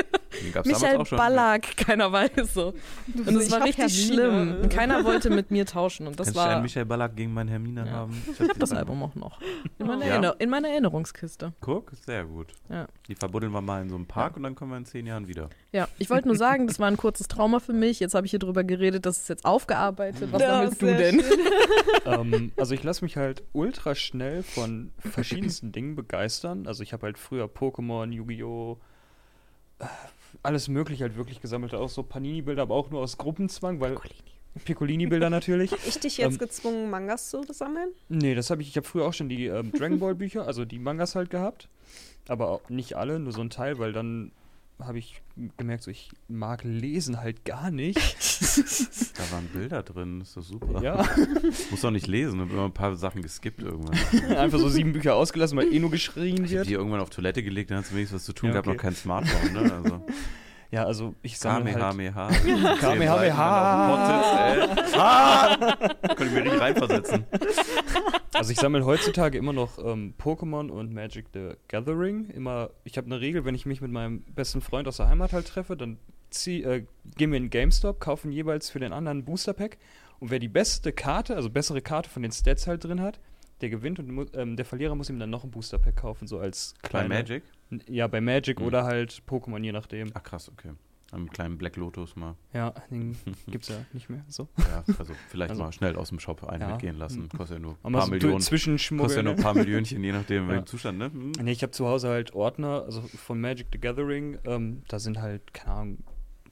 Michael schon. Ballack, <laughs> keiner weiß so. Und es ich war hab richtig Hermine. schlimm. Und <laughs> keiner wollte mit mir tauschen. Und das Kannst war. Michael Ballack gegen meinen Hermine Ja. haben? Ich habe das Album auch noch. In meiner, Ja? Erinner in meiner Erinnerungskiste. Guck, sehr gut. Ja. Die verbuddeln wir mal in so einem Park und dann kommen wir in zehn Jahren wieder. Ja, ich wollte nur sagen, das war ein kurzes Trauma für mich. Jetzt habe ich hier drüber geredet, das ist jetzt aufgearbeitet. Was Ja, du denn? <laughs> ähm, also ich lasse mich halt ultra schnell von verschiedensten Dingen begeistern. Also ich habe halt früher Pokémon, Yu-Gi-Oh! Alles mögliche halt wirklich gesammelt. Auch so Panini-Bilder, aber auch nur aus Gruppenzwang, weil Piccolini-Bilder natürlich. Ich dich jetzt Ähm, gezwungen, Mangas zu sammeln? Nee, das habe ich, ich habe früher auch schon die ähm, Dragon Ball Bücher, also die Mangas halt gehabt. Aber auch nicht alle, nur so ein Teil, weil dann habe ich gemerkt, so ich mag lesen halt gar nicht. Da waren Bilder drin, ist doch super. Ja, <laughs> Muss doch nicht lesen, hab immer ein paar Sachen geskippt irgendwann. <laughs> einfach so sieben Bücher ausgelassen, weil eh nur geschrien Ich wird. die irgendwann auf Toilette gelegt, dann hast du wenigstens was zu tun, Ja, gab okay. noch kein Smartphone, ne? Also <laughs> Ja, also ich sammle halt, <laughs> Kamehameha. Kamehameha. <laughs> Konnte ich mir nicht reinversetzen. also ich sammle heutzutage immer noch ähm, Pokémon und Magic the Gathering. Immer, ich habe eine Regel, wenn ich mich mit meinem besten Freund aus der Heimat halt treffe, dann zieh, äh, gehen wir in GameStop, kaufen jeweils für den anderen ein Booster Pack und wer die beste Karte, also bessere Karte von den Stats halt drin hat, der gewinnt und ähm, der Verlierer muss ihm dann noch ein Booster Pack kaufen, so als Bei kleine. Magic? Ja, bei Magic Mhm. oder halt Pokémon, je nachdem. Ach krass, okay. Am kleinen Black Lotus mal. Ja, den <laughs> gibt's ja nicht mehr. So. Ja, also vielleicht Also- mal schnell aus dem Shop einen Ja. mitgehen lassen. Kostet ja nur ein paar so Millionen. Kostet ja nur ein ne? paar Millionchen, je nachdem, <laughs> Ja. welchem Zustand, ne? Hm. Nee, ich habe zu Hause halt Ordner, also von Magic the Gathering. Ähm, da sind halt, keine Ahnung,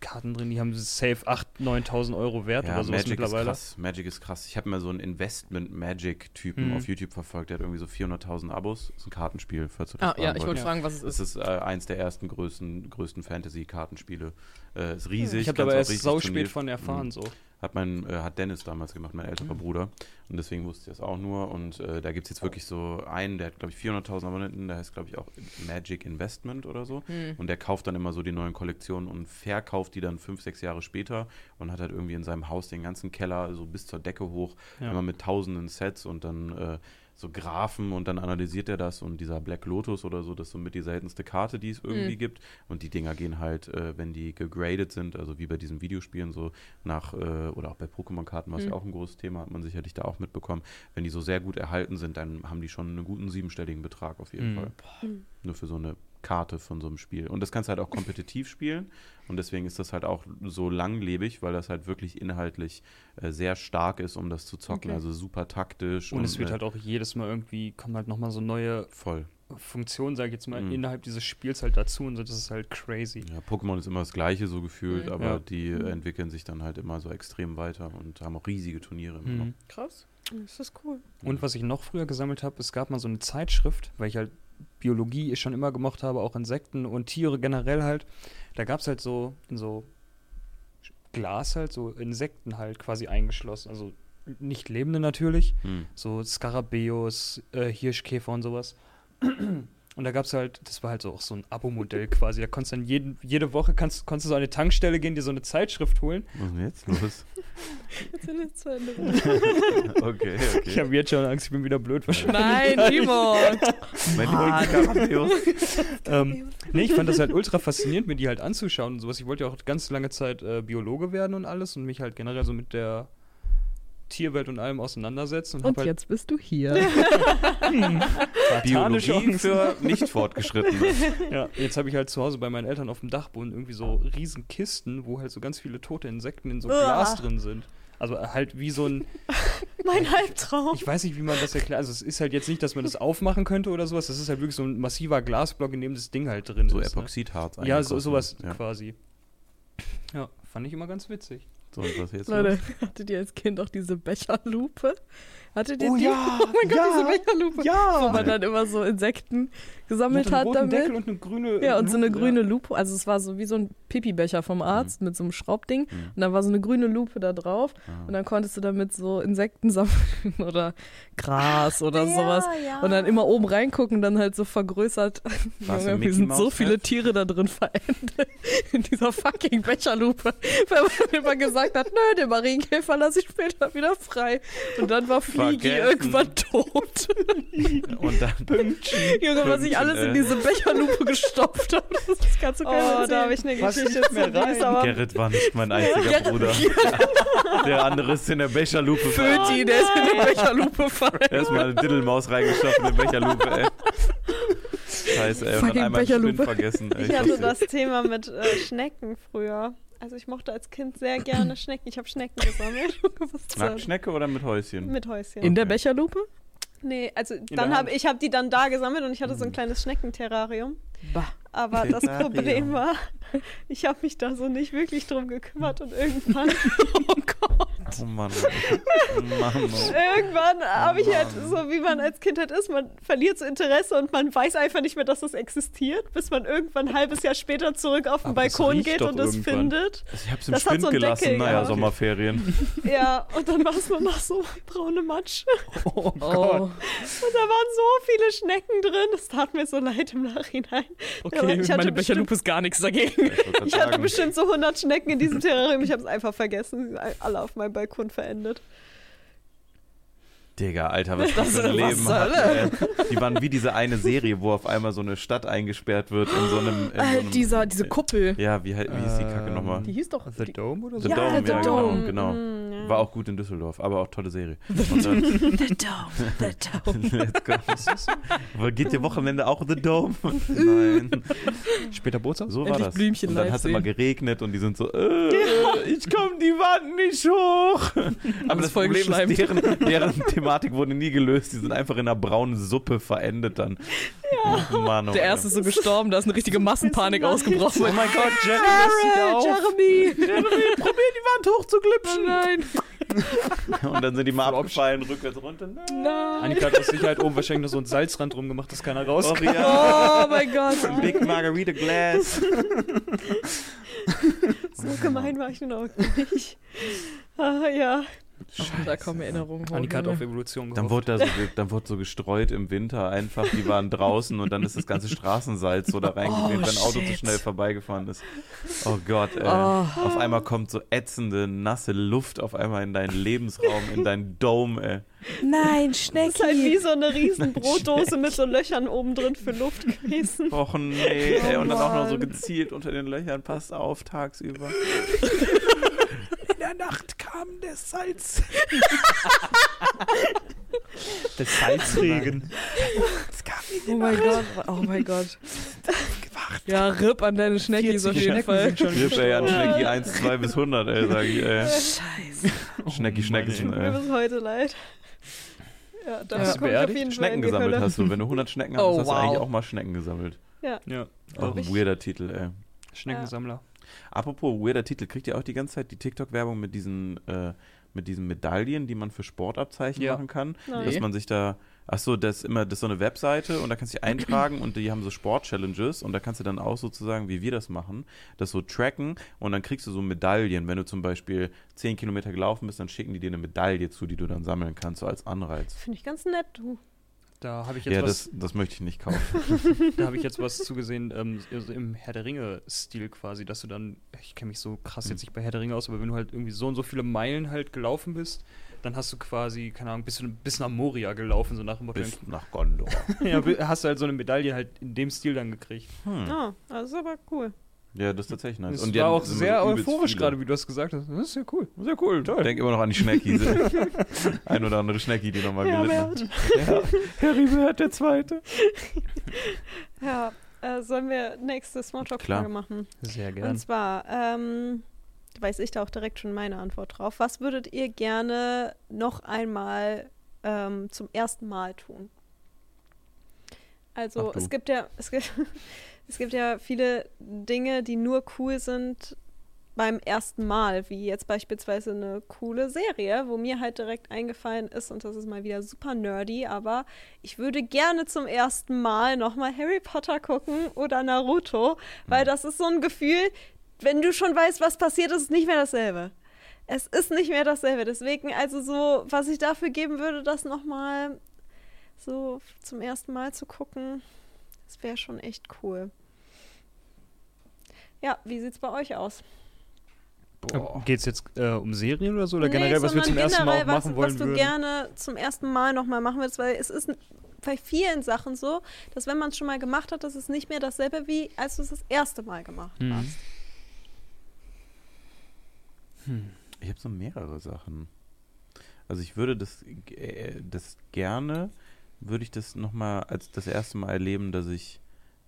Karten drin, die haben safe 8.000, 9.000 Euro wert Ja, oder sowas Magic ist mittlerweile. krass. Magic ist krass. Ich habe mal so einen Investment-Magic-Typen Mhm. auf YouTube verfolgt, der hat irgendwie so 400.000 Abos. Das ist ein Kartenspiel, falls du das Ah, ja, ich wollte fragen, was es Es ist. ist äh, eins der ersten größten, größten Fantasy-Kartenspiele. Äh, ist riesig. Ich habe aber auch erst sau spät von erfahren, Mhm. so. Hat, mein, äh, hat Dennis damals gemacht, mein älterer Mhm. Bruder. Und deswegen wusste ich das auch nur. Und äh, da gibt es jetzt wirklich so einen, der hat, glaube ich, 400.000 Abonnenten. Der heißt, glaube ich, auch Magic Investment oder so. Hm. Und der kauft dann immer so die neuen Kollektionen und verkauft die dann fünf, sechs Jahre später und hat halt irgendwie in seinem Haus den ganzen Keller so bis zur Decke hoch, Ja. immer mit tausenden Sets und dann äh, so Graphen und dann analysiert er das und dieser Black Lotus oder so, das ist somit die seltenste Karte, die es irgendwie Mhm. gibt. Und die Dinger gehen halt, äh, wenn die gegradet sind, also wie bei diesen Videospielen so nach, äh, oder auch bei Pokémon-Karten, was Mhm. ja auch ein großes Thema, hat man sicherlich da auch mitbekommen. Wenn die so sehr gut erhalten sind, dann haben die schon einen guten siebenstelligen Betrag auf jeden Mhm. Fall. Nur für so eine Karte von so einem Spiel. Und das kannst du halt auch kompetitiv spielen. Und deswegen ist das halt auch so langlebig, weil das halt wirklich inhaltlich äh, sehr stark ist, um das zu zocken. Okay. Also super taktisch. Und es wird äh, halt auch jedes Mal irgendwie, kommen halt nochmal so neue voll. Funktionen, sage ich jetzt mal, Mhm. innerhalb dieses Spiels halt dazu und so, das ist halt crazy. Ja, Pokémon ist immer das gleiche so gefühlt, Mhm. aber Ja. die äh, entwickeln sich dann halt immer so extrem weiter und haben auch riesige Turniere immer noch. Mhm. Krass. Das ist cool. Und was ich noch früher gesammelt habe, es gab mal so eine Zeitschrift, weil ich halt Biologie schon immer gemocht habe, auch Insekten und Tiere generell halt. Da gab es halt so in so Glas halt so Insekten halt quasi eingeschlossen. Also nicht lebende natürlich, Hm. so Skarabäus, äh, Hirschkäfer und sowas. Und da gab es halt, das war halt so auch so ein Abo-Modell quasi. Da konntest du dann jeden, jede Woche kannst, konntest du so an eine Tankstelle gehen, dir so eine Zeitschrift holen. Was ist denn jetzt los? <laughs> Jetzt sind jetzt zu Ende. okay, Ich okay. habe jetzt schon Angst, ich bin wieder blöd wahrscheinlich. Nein, <laughs> Timo! Mein <laughs> ähm, nee, ich fand das halt ultra faszinierend, mir die halt anzuschauen und sowas. Ich wollte ja auch ganz lange Zeit äh, Biologe werden und alles und mich halt generell so mit der Tierwelt und allem auseinandersetzen. Und, Und halt jetzt bist du hier. fatale <laughs> Biologie für nicht fortgeschrittene. <laughs> Ja, jetzt habe ich halt zu Hause bei meinen Eltern auf dem Dachboden irgendwie so riesen Kisten, wo halt so ganz viele tote Insekten in so. Glas drin sind. Also halt wie so ein, <laughs> Mein Albtraum. ich weiß nicht, wie man das erklärt. Also es ist halt jetzt nicht, dass man das aufmachen könnte oder sowas. Das ist halt wirklich so ein massiver Glasblock, in dem das Ding halt drin So ist. ne? Epoxidharz Ja, so, sowas Ja. quasi. Ja, fand ich immer ganz witzig. So, und was jetzt Leute, los? <laughs> hattet ihr als Kind auch diese Becherlupe? Hattet ihr Oh die? ja, <laughs> oh mein Gott, ja, diese Becherlupe. Ja! Wo man dann immer so Insekten gesammelt hat roten damit. Deckel und eine grüne Ja, und so eine Lupe, grüne Lupe. Also es war so wie so ein Pipi-Becher vom Arzt mit so einem Schraubding. Mhm. Und dann war so eine grüne Lupe da drauf. Ah. Und dann konntest du damit so Insekten <laughs> sammeln oder Gras oder sowas. ja. Und dann immer oben reingucken, dann halt so vergrößert. Junge, wir sind so viele? Tiere da drin verendet. <laughs> In dieser fucking Becherlupe. Weil man immer gesagt hat, nö, den Marienkäfer lasse ich später wieder frei. Und dann war vergessen. irgendwann tot. <laughs> Und dann Junge, was ich alles in Pünktchen, diese Becherlupe <laughs> gestopft habe, das kannst du keinem Oh, da habe erzählen. ich eine Geschichte nicht zu, mehr die ist rein? aber Gerrit war nicht mein einziger Gerrit- Bruder. Der andere ist in der Becherlupe. Föti, der ist in die Becherlupe fallen. Erstmal eine Diddelmaus reingestopft in die Becherlupe, ey. Scheiße, ey. Und einmal Spind Becherlupe. vergessen. Ey. Ich hatte das Thema mit äh, Schnecken früher. Also ich mochte als Kind sehr gerne Schnecken. Ich habe Schnecken gesammelt. <laughs> Was Nacktschnecke oder mit Häuschen? Mit Häuschen. In der Okay. Becherlupe? Nee, also der dann habe ich habe die dann da gesammelt und ich hatte so ein kleines Schneckenterrarium. Bah. Aber <laughs> das. Problem war, ich habe mich da so nicht wirklich drum gekümmert und irgendwann. <laughs> <laughs> Oh <laughs> Mann. Mann. Oh. irgendwann habe ich halt so, wie man als Kind halt ist, man verliert so Interesse und man weiß einfach nicht mehr, dass das existiert, bis man irgendwann ein halbes Jahr später zurück auf den Aber Balkon geht und es findet. Ich hab's im Das hat Spind so gelassen. Deckel Naja, gehabt. Sommerferien. <laughs> Ja, und dann war es nur noch so braune Matsch. Oh <laughs> Oh. Und da waren so viele Schnecken drin. Das tat mir so leid im Nachhinein. Okay, Aber ich hatte meine Becherlupe ist gar nichts dagegen. Ich, Ich hatte bestimmt so 100 Schnecken in diesem Terrarium. Ich habe es einfach vergessen. Sie sind alle auf meinem Balkon verendet. Digga, Alter, was Das <laughs> das für ein Leben hat. Die waren wie diese eine Serie, wo auf einmal so eine Stadt eingesperrt wird in so einem. In so Äh, einem dieser, diese Kuppel. Ja, wie, halt- wie hieß die Kacke Ähm, nochmal? Die hieß doch. The die, Dome oder The so? Ja, Dome, The ja, Dome. genau. genau. Mm. War auch gut in Düsseldorf, aber auch tolle Serie. <laughs> Und dann, The Dome. The Dome. <laughs> let's go. Aber geht ihr Wochenende auch The Dome? <laughs> Nein. Später Bootshaus? So war Endlich das. Blümchen und dann hat es immer geregnet und die sind so, äh, ich komme die Wand nicht hoch. Aber das voll Problem ist, geschleimt. deren, deren Thematik wurde nie gelöst. Die sind einfach in einer braunen Suppe verendet dann. Ja. Mann, oh Der erste ist so gestorben, da ist eine richtige Massenpanik ausgebrochen. Oh mein Gott, auf. Jeremy! Jeremy, probier die Wand hochzuglitschen. Oh nein! <laughs> Und dann sind die mal abgefallen, rückwärts runter. Nein. Annika hat aus Sicherheit oben wahrscheinlich noch so einen Salzrand drum gemacht, dass keiner raus. Och ja, Oh mein Gott! Big Margarita Glass. <laughs> So gemein war ich nun auch nicht. Ah, ja. Oh, da kommen Erinnerungen hoch. Annika hat auf <laughs> Evolution Dann gehofft. wurde, da so, dann wurde so gestreut im Winter einfach, die waren draußen und dann ist das ganze Straßensalz so da reingeweht, Oh, wenn ein Auto zu schnell vorbeigefahren ist. Oh Gott, ey. Oh. Auf einmal kommt so ätzende, nasse Luft auf einmal in deinen Lebensraum, in deinen Dome, ey. Nein, Das ist halt wie Schnecki! so eine riesen Brotdose mit so Löchern oben drin für Luft gewesen. Och nee, ey. Und dann auch noch so gezielt unter den Löchern, passt auf, tagsüber. <laughs> In der Nacht kam der Salz. <laughs> Der Salzregen. Es kam in Oh mein Gott, oh mein Gott. Ja, RIP an deine Schneckis auf jeden Fall. Rip, ey, an Schnecki 1, 2 bis 100, ey, sag ich, ey. Scheiße. Schnecki, Schneckischen, Tut mir ey. bis heute leid. Ja, dafür Ja. ich auf Beerdigt? Schnecken gesammelt hast du. Wenn du 100 Schnecken hast, Oh, hast du wow. eigentlich auch mal Schnecken gesammelt. Ja. Auch ein weirder Titel, ey. Schneckensammler. Apropos weirder Titel, kriegt ihr auch die ganze Zeit die TikTok-Werbung mit diesen, äh, mit diesen Medaillen, die man für Sportabzeichen Ja. machen kann? Nein. Dass man sich da, ach so, das ist immer, das ist so eine Webseite und da kannst du dich eintragen und die haben so Sport-Challenges und da kannst du dann auch sozusagen, wie wir das machen, das so tracken und dann kriegst du so Medaillen. Wenn du zum Beispiel 10 Kilometer gelaufen bist, dann schicken die dir eine Medaille zu, die du dann sammeln kannst, so als Anreiz. Finde ich ganz nett, du. Da habe ich jetzt Ja, was, das, das möchte ich nicht kaufen. <laughs> <laughs> da habe ich jetzt was zugesehen, ähm, also im Herr der Ringe-Stil quasi, dass du dann, ich kenne mich so krass jetzt nicht bei Herr der Ringe aus, aber wenn du halt irgendwie so und so viele Meilen halt gelaufen bist, dann hast du quasi, keine Ahnung, bis, bis nach Moria gelaufen, so nach dem Motto. Bis nach Gondor. <laughs> ja, hast du halt so eine Medaille halt in dem Stil dann gekriegt. Hm. Ah, das ist aber cool. Ja, das ist tatsächlich nice. Das die war auch sehr euphorisch gerade, wie du das gesagt hast. Das ist ja cool. Sehr cool, toll. Denk immer noch an die Schneckis. <laughs> Ein oder andere Schnecki, die nochmal Ja, gelitten hat. Ja, Harry Bert, der Zweite. <laughs> Ja, äh, sollen wir nächste. Smalltalk-Frage machen? Sehr Und gern. zwar, ähm, weiß ich da auch direkt schon meine Antwort drauf. Was würdet ihr gerne noch einmal ähm, zum ersten Mal tun? Also es gibt ja, es gibt, <laughs> es gibt ja viele Dinge, die nur cool sind beim ersten Mal, wie jetzt beispielsweise eine coole Serie, wo mir halt direkt eingefallen ist, und das ist mal wieder super nerdy, aber ich würde gerne zum ersten Mal nochmal Harry Potter gucken oder Naruto, weil das ist so ein Gefühl, wenn du schon weißt, was passiert, ist es nicht mehr dasselbe. Es ist nicht mehr dasselbe. Deswegen, also so, was ich dafür geben würde, das nochmal so zum ersten Mal zu gucken, das wäre schon echt cool. Ja, wie sieht's bei euch aus? Geht es jetzt äh, um Serien oder so? Oder Nee, generell, was wir zum ersten Mal auch machen was, wollen was du würden? gerne zum ersten Mal nochmal machen willst, weil es ist bei vielen Sachen so, dass wenn man es schon mal gemacht hat, dass es nicht mehr dasselbe wie, als du es das erste Mal gemacht Mhm. hast. Ich habe so mehrere Sachen. Also ich würde das, äh, das gerne, würde ich das nochmal als das erste Mal erleben, dass ich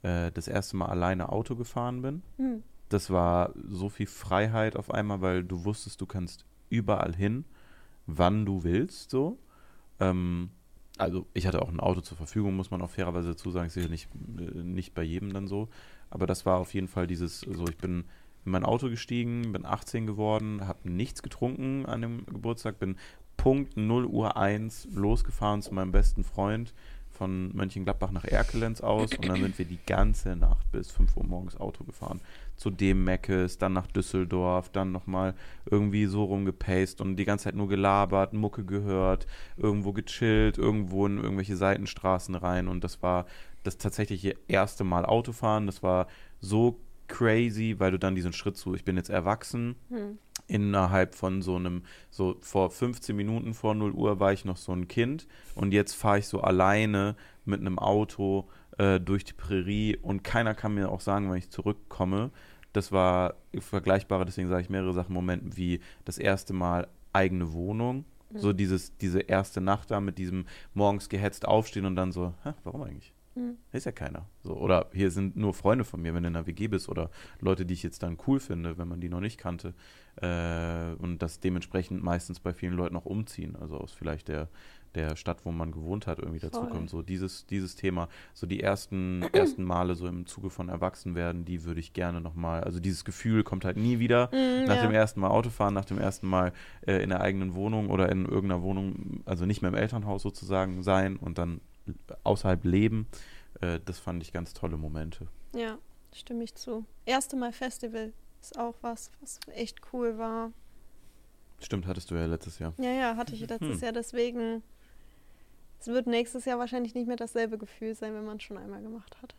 äh, das erste Mal alleine Auto gefahren bin. Hm. Das war so viel Freiheit auf einmal, weil du wusstest, du kannst überall hin, wann du willst, so. Ähm, also ich hatte auch ein Auto zur Verfügung, muss man auch fairerweise dazu sagen, ist sicher nicht, äh, nicht bei jedem dann so. Aber das war auf jeden Fall dieses, so ich bin in mein Auto gestiegen, bin 18 geworden, habe nichts getrunken an dem Geburtstag, bin Punkt 0 Uhr 1 losgefahren zu meinem besten Freund von Mönchengladbach nach Erkelenz aus und dann sind wir die ganze Nacht bis 5 Uhr morgens Auto gefahren. Zu dem Meckes, dann nach Düsseldorf, dann nochmal irgendwie so rumgepaced und die ganze Zeit nur gelabert, Mucke gehört, irgendwo gechillt, irgendwo in irgendwelche Seitenstraßen rein und das war das tatsächliche erste Mal Autofahren. Das war so crazy, weil du dann diesen Schritt zu, ich bin jetzt erwachsen, Hm. Innerhalb von so einem, so vor 15 Minuten vor 0 Uhr war ich noch so ein Kind und jetzt fahre ich so alleine mit einem Auto äh, durch die Prärie und keiner kann mir auch sagen, wenn ich zurückkomme. Das war vergleichbare, deswegen sage ich mehrere Sachen, Momenten wie das erste Mal eigene Wohnung. So dieses, diese erste Nacht da mit diesem morgens gehetzt aufstehen und dann so, hä, warum eigentlich? Hm. Hier ist ja keiner. So, oder hier sind nur Freunde von mir, wenn du in der WG bist oder Leute, die ich jetzt dann cool finde, wenn man die noch nicht kannte. Äh, und das dementsprechend meistens bei vielen Leuten auch umziehen, also aus vielleicht der, der Stadt, wo man gewohnt hat, irgendwie dazu Voll. kommt. So dieses, dieses Thema, so die ersten, <clears throat> ersten Male so im Zuge von Erwachsenwerden, die würde ich gerne nochmal, also dieses Gefühl kommt halt nie wieder. Mm, Nach ja. dem ersten Mal Autofahren, nach dem ersten Mal äh, in der eigenen Wohnung oder in irgendeiner Wohnung, also nicht mehr im Elternhaus sozusagen sein und dann außerhalb leben, äh, das fand ich ganz tolle Momente. Ja, stimme ich zu. Erste Mal Festival ist auch was, was echt cool war. Stimmt, hattest du ja letztes Jahr. Ja, ja, hatte ich letztes Hm. Jahr, deswegen. Es wird nächstes Jahr wahrscheinlich nicht mehr dasselbe Gefühl sein, wenn man es schon einmal gemacht hat.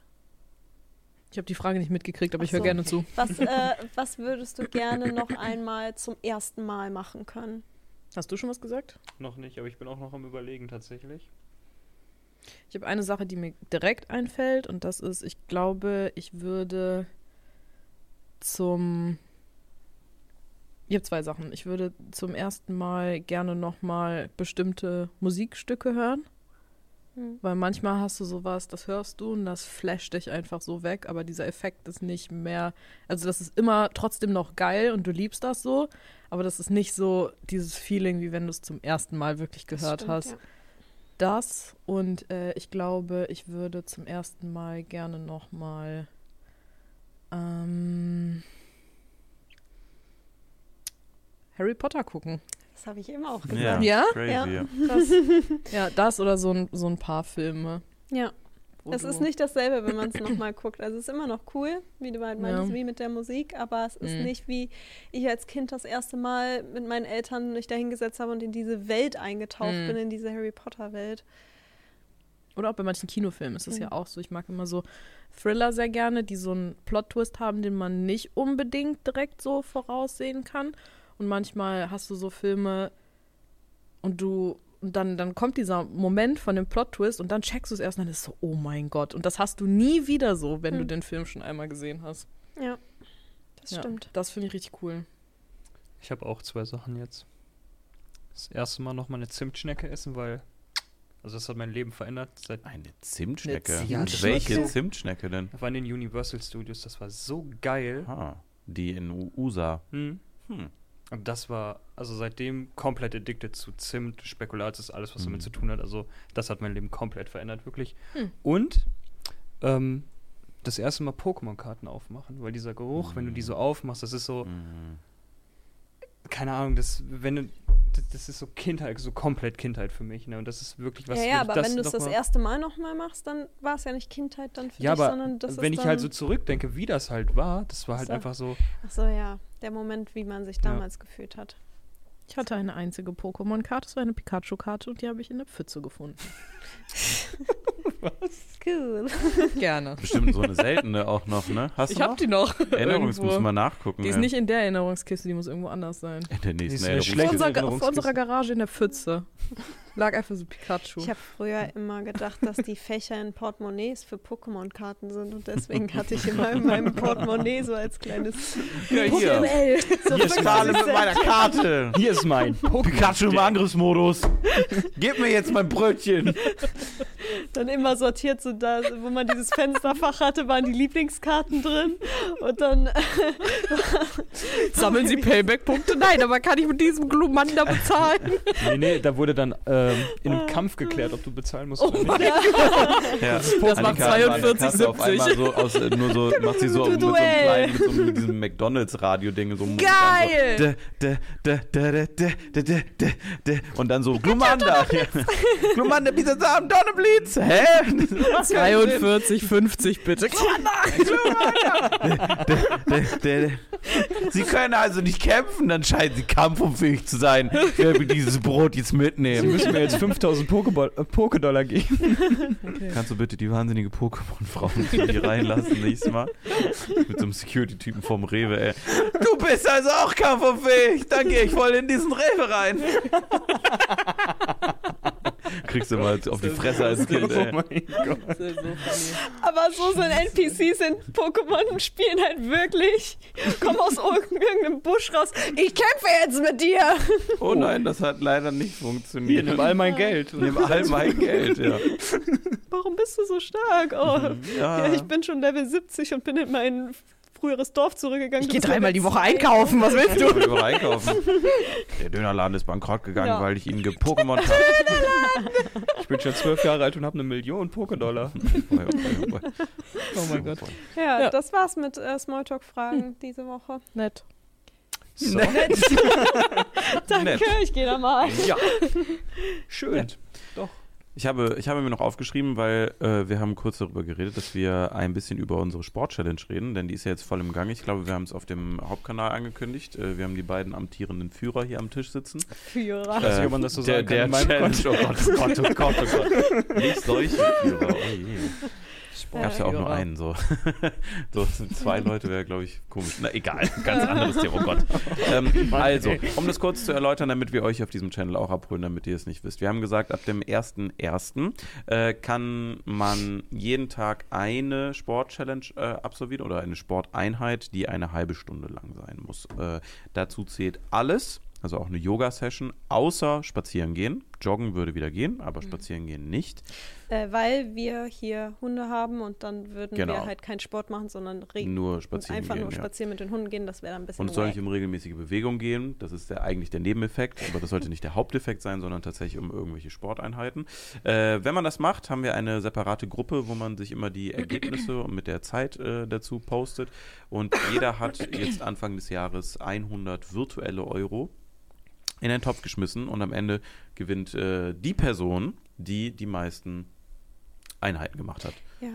Ich habe die Frage nicht mitgekriegt, aber ich Ach höre so. gerne zu. Was, äh, <laughs> was würdest du gerne noch einmal zum ersten Mal machen können? Hast du schon was gesagt? Noch nicht, aber ich bin auch noch am Überlegen tatsächlich. Ich habe eine Sache, die mir direkt einfällt und das ist, ich glaube, ich würde zum ich habe zwei Sachen. Ich würde zum ersten Mal gerne nochmal bestimmte Musikstücke hören, Hm. weil manchmal hast du sowas, das hörst du und das flasht dich einfach so weg, aber dieser Effekt ist nicht mehr, also das ist immer trotzdem noch geil und du liebst das so, aber das ist nicht so dieses Feeling, wie wenn du es zum ersten Mal wirklich gehört stimmt, hast ja. Das und äh, ich glaube, ich würde zum ersten Mal gerne noch mal ähm, Harry Potter gucken. Das habe ich eben auch Ja, gesagt. Ja? crazy. Ja. Ja. Krass. <laughs> ja, das oder so ein, so ein paar Filme. Ja, es ist nicht dasselbe, wenn man es nochmal <laughs> guckt. Also es ist immer noch cool, wie du halt meintest, Ja. wie mit der Musik, aber es ist Mhm. nicht wie ich als Kind das erste Mal mit meinen Eltern mich dahingesetzt habe und in diese Welt eingetaucht Mhm. bin, in diese Harry Potter Welt. Oder auch bei manchen Kinofilmen ist es Mhm. ja auch so. Ich mag immer so Thriller sehr gerne, die so einen Plot-Twist haben, den man nicht unbedingt direkt so voraussehen kann. Und manchmal hast du so Filme und du und dann, dann kommt dieser Moment von dem Plot-Twist und dann checkst du es erst und dann ist es so, oh mein Gott. Und das hast du nie wieder so, wenn du Mhm. den Film schon einmal gesehen hast. Ja, das Ja, stimmt. Das finde ich richtig cool. Ich habe auch zwei Sachen jetzt. Das erste Mal noch mal eine Zimtschnecke essen, weil. Also, das hat mein Leben verändert. Seit, Eine Zimtschnecke. Eine Zimtschnecke? Welche Zimtschnecke denn? das war in den Universal Studios, das war so geil. Ah, die in U- USA. Hm. Hm. Und das war, also seitdem komplett addicted zu Zimt, Spekulatius, alles, was Mhm. damit zu tun hat. Also, das hat mein Leben komplett verändert, wirklich. Hm. Und ähm, das erste Mal Pokémon-Karten aufmachen, weil dieser Geruch, wenn du die so aufmachst, das ist so, Mhm. keine Ahnung, das, wenn du, das, ist so Kindheit, so komplett Kindheit für mich, ne? Und das ist wirklich was. ja, ja, ich aber das wenn du es noch das mal- erste Mal nochmal machst, dann war es ja nicht Kindheit dann für Ja, dich, aber sondern das wenn ist ich halt so zurückdenke, wie das halt war, das war halt So. einfach so. Ach so, ja, der Moment, wie man sich damals gefühlt hat. Ich hatte eine einzige Pokémon-Karte, das war eine Pikachu-Karte und die habe ich in der Pfütze gefunden. <laughs> <laughs> Cool. <laughs> Gerne. Bestimmt so eine seltene auch noch, ne? Hast Ich du hab noch? die noch. <laughs> Erinnerungs irgendwo. müssen wir nachgucken. Die ist ey. nicht in der Erinnerungskiste, die muss irgendwo anders sein. in der nächsten ist eine Erinnerungs Vor, vor Erinnerungskiste. unserer Garage in der Pfütze. Lag einfach so Pikachu. Ich habe früher immer gedacht, dass die Fächer in Portemonnaies für Pokémon-Karten sind und deswegen hatte ich immer in meinem Portemonnaie so als kleines Ja, hier. So Hier ist Karle mit meiner Karte. Hier ist mein Pikachu im Angriffsmodus. Gib mir jetzt mein Brötchen. Dann immer sortiert, so du da, wo man dieses Fensterfach hatte, waren die Lieblingskarten drin. Und dann. <laughs> Sammeln Sie Payback-Punkte? Nein, aber kann ich mit diesem Glumander bezahlen? nee, nee, da wurde dann ähm, in einem ah. Kampf geklärt, ob du bezahlen musst. Oh mein. Gott. Ja. Das, das macht 42,70. 70. So äh, nur so, <laughs> macht sie so mit so einem kleinen, mit so einem, diesem McDonalds-Radio-Ding so. Geil! Und dann so, Glumanda! Glumanda, wie Pizza Samen, Donnerblitz! Hä? <laughs> 42,50 bitte. Dä, dä. Sie können also nicht kämpfen, dann scheinen sie kampfunfähig zu sein. Ich werde dieses Brot jetzt Sie mitnehmen. müssen mir jetzt 5000 Pokéball- äh, Pokédollar geben. Kannst du bitte die wahnsinnige Pokémon-Frau hier reinlassen nächstes Mal? Mit so einem Security-Typen vom Rewe, ey. Du bist also auch kampfunfähig. Dann gehe ich voll in diesen Rewe rein. Kriegst du mal auf die Fresse als Kind, Oh ey. mein Gott. Aber so sind NPCs in Pokémon und spielen halt wirklich. Kommen aus irgendeinem Busch raus. Ich kämpfe jetzt mit dir. Oh nein, das hat leider nicht Hier, funktioniert. nimm all mein Geld. Nimm all mein Geld, ja. Warum bist du so stark? Oh, Ja. ja, ich bin schon Level 70 und bin in mein früheres Dorf zurückgegangen. Ich gehe dreimal die Woche 2. einkaufen. Was willst Ich du? wollte überall einkaufen. <laughs> Der Dönerladen ist bankrott gegangen, Ja. weil ich ihn gepokémon habe. Ich bin schon zwölf Jahre alt und habe eine Million Pokédollar. <laughs> Oh mein Gott. Ja, Ja. das war's mit äh, Smalltalk-Fragen diese Woche. Nett. So. <laughs> Danke, Nett. ich gehe da mal. Ja. Schön. Doch. Ich habe, ich habe mir noch aufgeschrieben, weil äh, wir haben kurz darüber geredet, dass wir ein bisschen über unsere Sport-Challenge reden, denn die ist ja jetzt voll im Gang. Ich glaube, wir haben es auf dem Hauptkanal angekündigt. Äh, wir haben die beiden amtierenden Führer hier am Tisch sitzen. Führer. weiß nicht, ob man das so der, sagen kann der in meinem Challenge. Oh Gott, oh Gott, oh Gott, oh <laughs> Gott. Nicht solche Führer. Oh je. Gab es ja auch nur einen so. <laughs> so zwei Leute wäre, glaube ich, komisch. Na egal, <laughs> ganz anderes Thema. Oh Gott. Ähm, also, um das kurz zu erläutern, damit wir euch auf diesem Channel auch abholen, damit ihr es nicht wisst. Wir haben gesagt, ab dem 1.1. Äh, kann man jeden Tag eine Sport-Challenge äh, absolvieren oder eine Sporteinheit, die eine halbe Stunde lang sein muss. Äh, dazu zählt alles. Also auch eine Yoga-Session, außer spazieren gehen. Joggen würde wieder gehen, aber spazieren gehen nicht. Äh, weil wir hier Hunde haben und dann würden Genau. wir halt keinen Sport machen, sondern. Nur spazieren einfach gehen. nur ja. spazieren mit den Hunden gehen, das wäre dann ein bisschen Und es soll nicht um regelmäßige Bewegung gehen. Das ist der, eigentlich der Nebeneffekt, aber das sollte nicht der Haupteffekt sein, sondern tatsächlich um irgendwelche Sporteinheiten. Äh, wenn man das macht, haben wir eine separate Gruppe, wo man sich immer die Ergebnisse mit der Zeit äh, dazu postet. Und jeder hat jetzt Anfang des Jahres 100 virtuelle Euro in den Topf geschmissen und am Ende gewinnt äh, die Person, die die meisten Einheiten gemacht hat. Ja,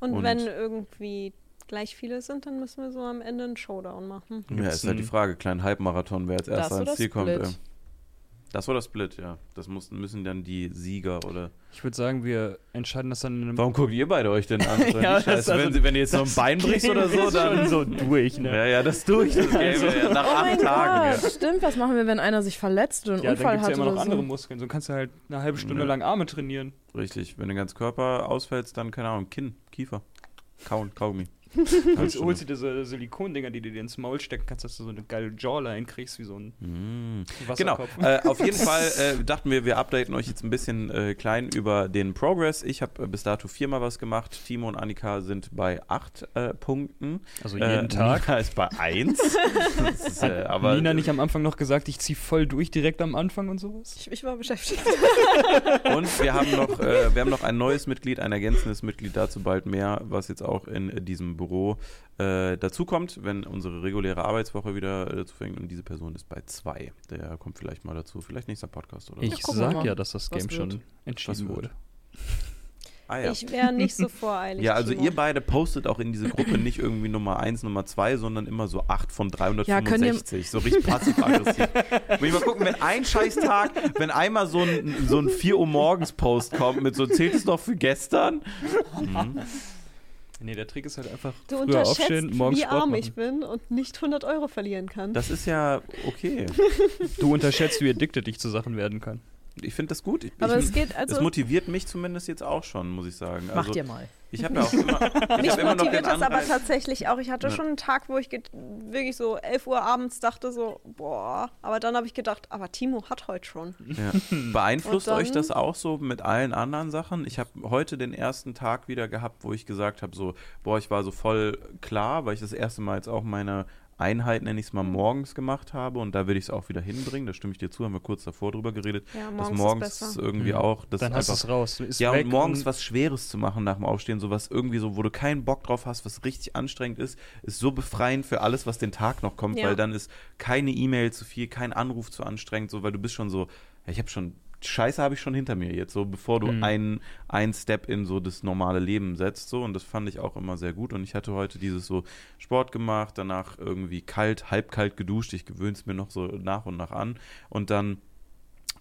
und, Und- wenn irgendwie gleich viele sind, dann müssen wir so am Ende einen Showdown machen. Ja, Gibt's ist halt die Frage, kleinen Halbmarathon, wer als erster ans Ziel kommt. Äh. Das oder Split, ja. Das muss, müssen dann die Sieger oder. Ich würde sagen, wir entscheiden das dann in einem. Warum guckt ihr beide euch denn an? <laughs> Ja, ja, das- wenn, also- sie, wenn ihr jetzt noch ein Bein brichst oder so, dann. so durch, ne? Ja, ja, das durch. Das Game, ja, nach Oh acht mein Tagen. Gott, stimmt. Was machen wir, wenn einer sich verletzt und einen Ja, dann Unfall es hat ja immer noch oder andere so? Muskeln. So kannst du halt eine halbe Stunde Ja. lang Arme trainieren. Ja. Richtig. Wenn der ganze Körper ausfällt, dann, keine Ahnung, Kinn, Kiefer. Kauen, Kaugummi. <laughs> Holst, holst dir diese Silikondinger, die du dir ins Maul stecken kannst, dass du so eine geile Jawline kriegst, wie so ein Mm. Genau. Äh, auf jeden Fall äh, dachten wir, wir updaten euch jetzt ein bisschen äh, klein über den Progress. Ich habe äh, bis dato viermal was gemacht. Timo und Annika sind bei acht äh, Punkten. Also Äh, jeden Tag. Nina ist bei eins. ist, äh, aber Nina nicht am Anfang noch gesagt, ich zieh voll durch direkt am Anfang und sowas? Ich, ich war beschäftigt. <laughs> Und wir haben noch, äh, wir haben noch ein neues Mitglied, ein ergänzendes Mitglied, dazu bald mehr, was jetzt auch in äh, diesem Büro äh, dazukommt, wenn unsere reguläre Arbeitswoche wieder äh, dazu fängt. Und diese Person ist bei zwei. Der kommt vielleicht mal dazu, vielleicht nächster Podcast oder so. Ich wir sag mal, ja, dass das was Game wird. schon entschieden Was wurde. Ah ja. Ich wäre nicht so <laughs> voreilig. Ja, also Timo. ihr beide postet auch in diese Gruppe nicht irgendwie Nummer 1, Nummer 2, sondern immer so 8 von Ja, könnt 365. so richtig passiv-aggressiv. Muss ich mal gucken, wenn ein Scheißtag, wenn einmal so ein, so ein 4 Uhr morgens Post kommt mit so, zählt es noch für gestern? <laughs> Mhm. Nee, der Trick ist halt einfach Du früher unterschätzt, aufstehen, morgens wie Sport arm machen. ich bin und nicht 100 Euro verlieren kann. Das ist ja okay. <laughs> Du unterschätzt, wie addicted ich zu Sachen werden kann. Ich finde das gut. Ich, Aber ich, es geht es also. motiviert mich zumindest jetzt auch schon, muss ich sagen. Macht Also, ihr mal. ich habe ja auch immer, <laughs> ich Mich immer motiviert das aber tatsächlich auch. Ich hatte Ja. schon einen Tag, wo ich wirklich so 11 Uhr abends dachte so, boah. Aber dann habe ich gedacht, aber Timo hat heute schon. Ja. <laughs> Beeinflusst euch das auch so mit allen anderen Sachen? Ich habe heute den ersten Tag wieder gehabt, wo ich gesagt habe, so, boah, ich war so voll klar, weil ich das erste Mal jetzt auch meine Einheit, nenne ich es mal, morgens gemacht habe und da will ich es auch wieder hinbringen. Da stimme ich dir zu, haben wir kurz davor drüber geredet, Ja, dass morgens, morgens ist besser. irgendwie Mhm. auch das Dann hast du einfach es raus. Ist ja, und morgens was Schweres zu machen nach dem Aufstehen, sowas irgendwie so, wo du keinen Bock drauf hast, was richtig anstrengend ist, ist so befreiend für alles, was den Tag noch kommt, Ja. weil dann ist keine E-Mail zu viel, kein Anruf zu anstrengend, so, weil du bist schon so, ja, ich habe schon, Scheiße habe ich schon hinter mir jetzt, so, bevor du Mhm. einen, einen Step in so das normale Leben setzt, so, und das fand ich auch immer sehr gut. Und ich hatte heute dieses so Sport gemacht, danach irgendwie kalt, halb kalt geduscht, ich gewöhne es mir noch so nach und nach an. Und dann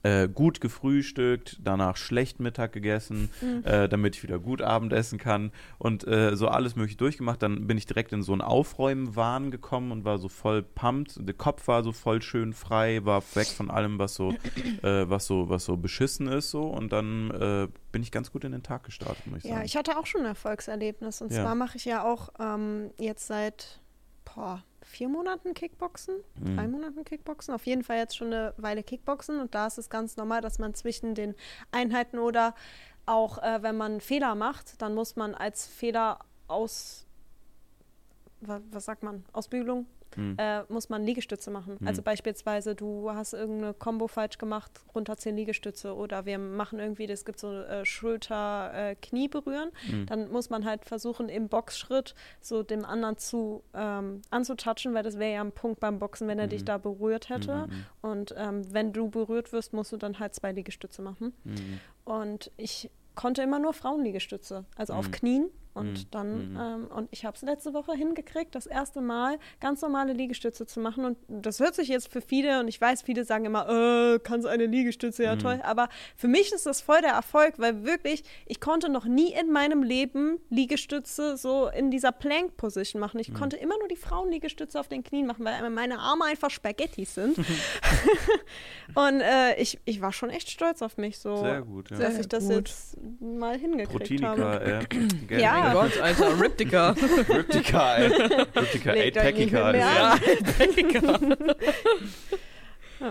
äh, gut gefrühstückt, danach schlecht Mittag gegessen, Mhm. äh, damit ich wieder gut Abend essen kann und äh, so alles mögliche durchgemacht. Dann bin ich direkt in so einen Aufräumen-Wahn gekommen und war so voll pumped. Der Kopf war so voll schön frei, war weg von allem, was so, <clears throat> äh, was so, was so beschissen ist so und dann äh, bin ich ganz gut in den Tag gestartet, muss ich Ja, sagen. ich hatte auch schon ein Erfolgserlebnis. Und Ja. zwar mache ich ja auch ähm, jetzt seit boah, vier Monaten Kickboxen, Mhm. drei Monaten Kickboxen. Auf jeden Fall jetzt schon eine Weile Kickboxen. Und da ist es ganz normal, dass man zwischen den Einheiten oder auch äh, wenn man Fehler macht, dann muss man als Fehler aus wa- was sagt man? Ausbügelung? Mhm. Äh, muss man Liegestütze machen. Mhm. Also beispielsweise, du hast irgendeine Combo falsch gemacht, runter 10 Liegestütze oder wir machen irgendwie, es gibt so äh, Schulter, äh, Knie berühren. Mhm. Dann muss man halt versuchen, im Boxschritt so dem anderen zu ähm, anzutatschen, weil das wäre ja ein Punkt beim Boxen, wenn er dich Mhm. da berührt hätte. Mhm. Und ähm, wenn du berührt wirst, musst du dann halt zwei Liegestütze machen. Mhm. Und ich konnte immer nur Frauenliegestütze, also auf Mhm. Knien. Und Mhm. dann, Mhm. ähm, und ich habe es letzte Woche hingekriegt, das erste Mal ganz normale Liegestütze zu machen. Und das hört sich jetzt für viele, und ich weiß, viele sagen immer, äh, kannst eine Liegestütze, ja Mhm. toll. Aber für mich ist das voll der Erfolg, weil wirklich, ich konnte noch nie in meinem Leben Liegestütze so in dieser Plank-Position machen. Mhm. Ich konnte immer nur die Frauenliegestütze auf den Knien machen, weil meine Arme einfach Spaghettis sind. <laughs> <laughs> und äh, ich, ich war schon echt stolz auf mich, so, Sehr gut, ja. dass Sehr ich das gut. jetzt mal hingekriegt habe. Protinica, äh, Ja. Oh Gott, Alter, Riptica. <laughs> Riptica, ey. Riptica, Legt euch nicht Eightpackica. mit mir Ja. an. <laughs>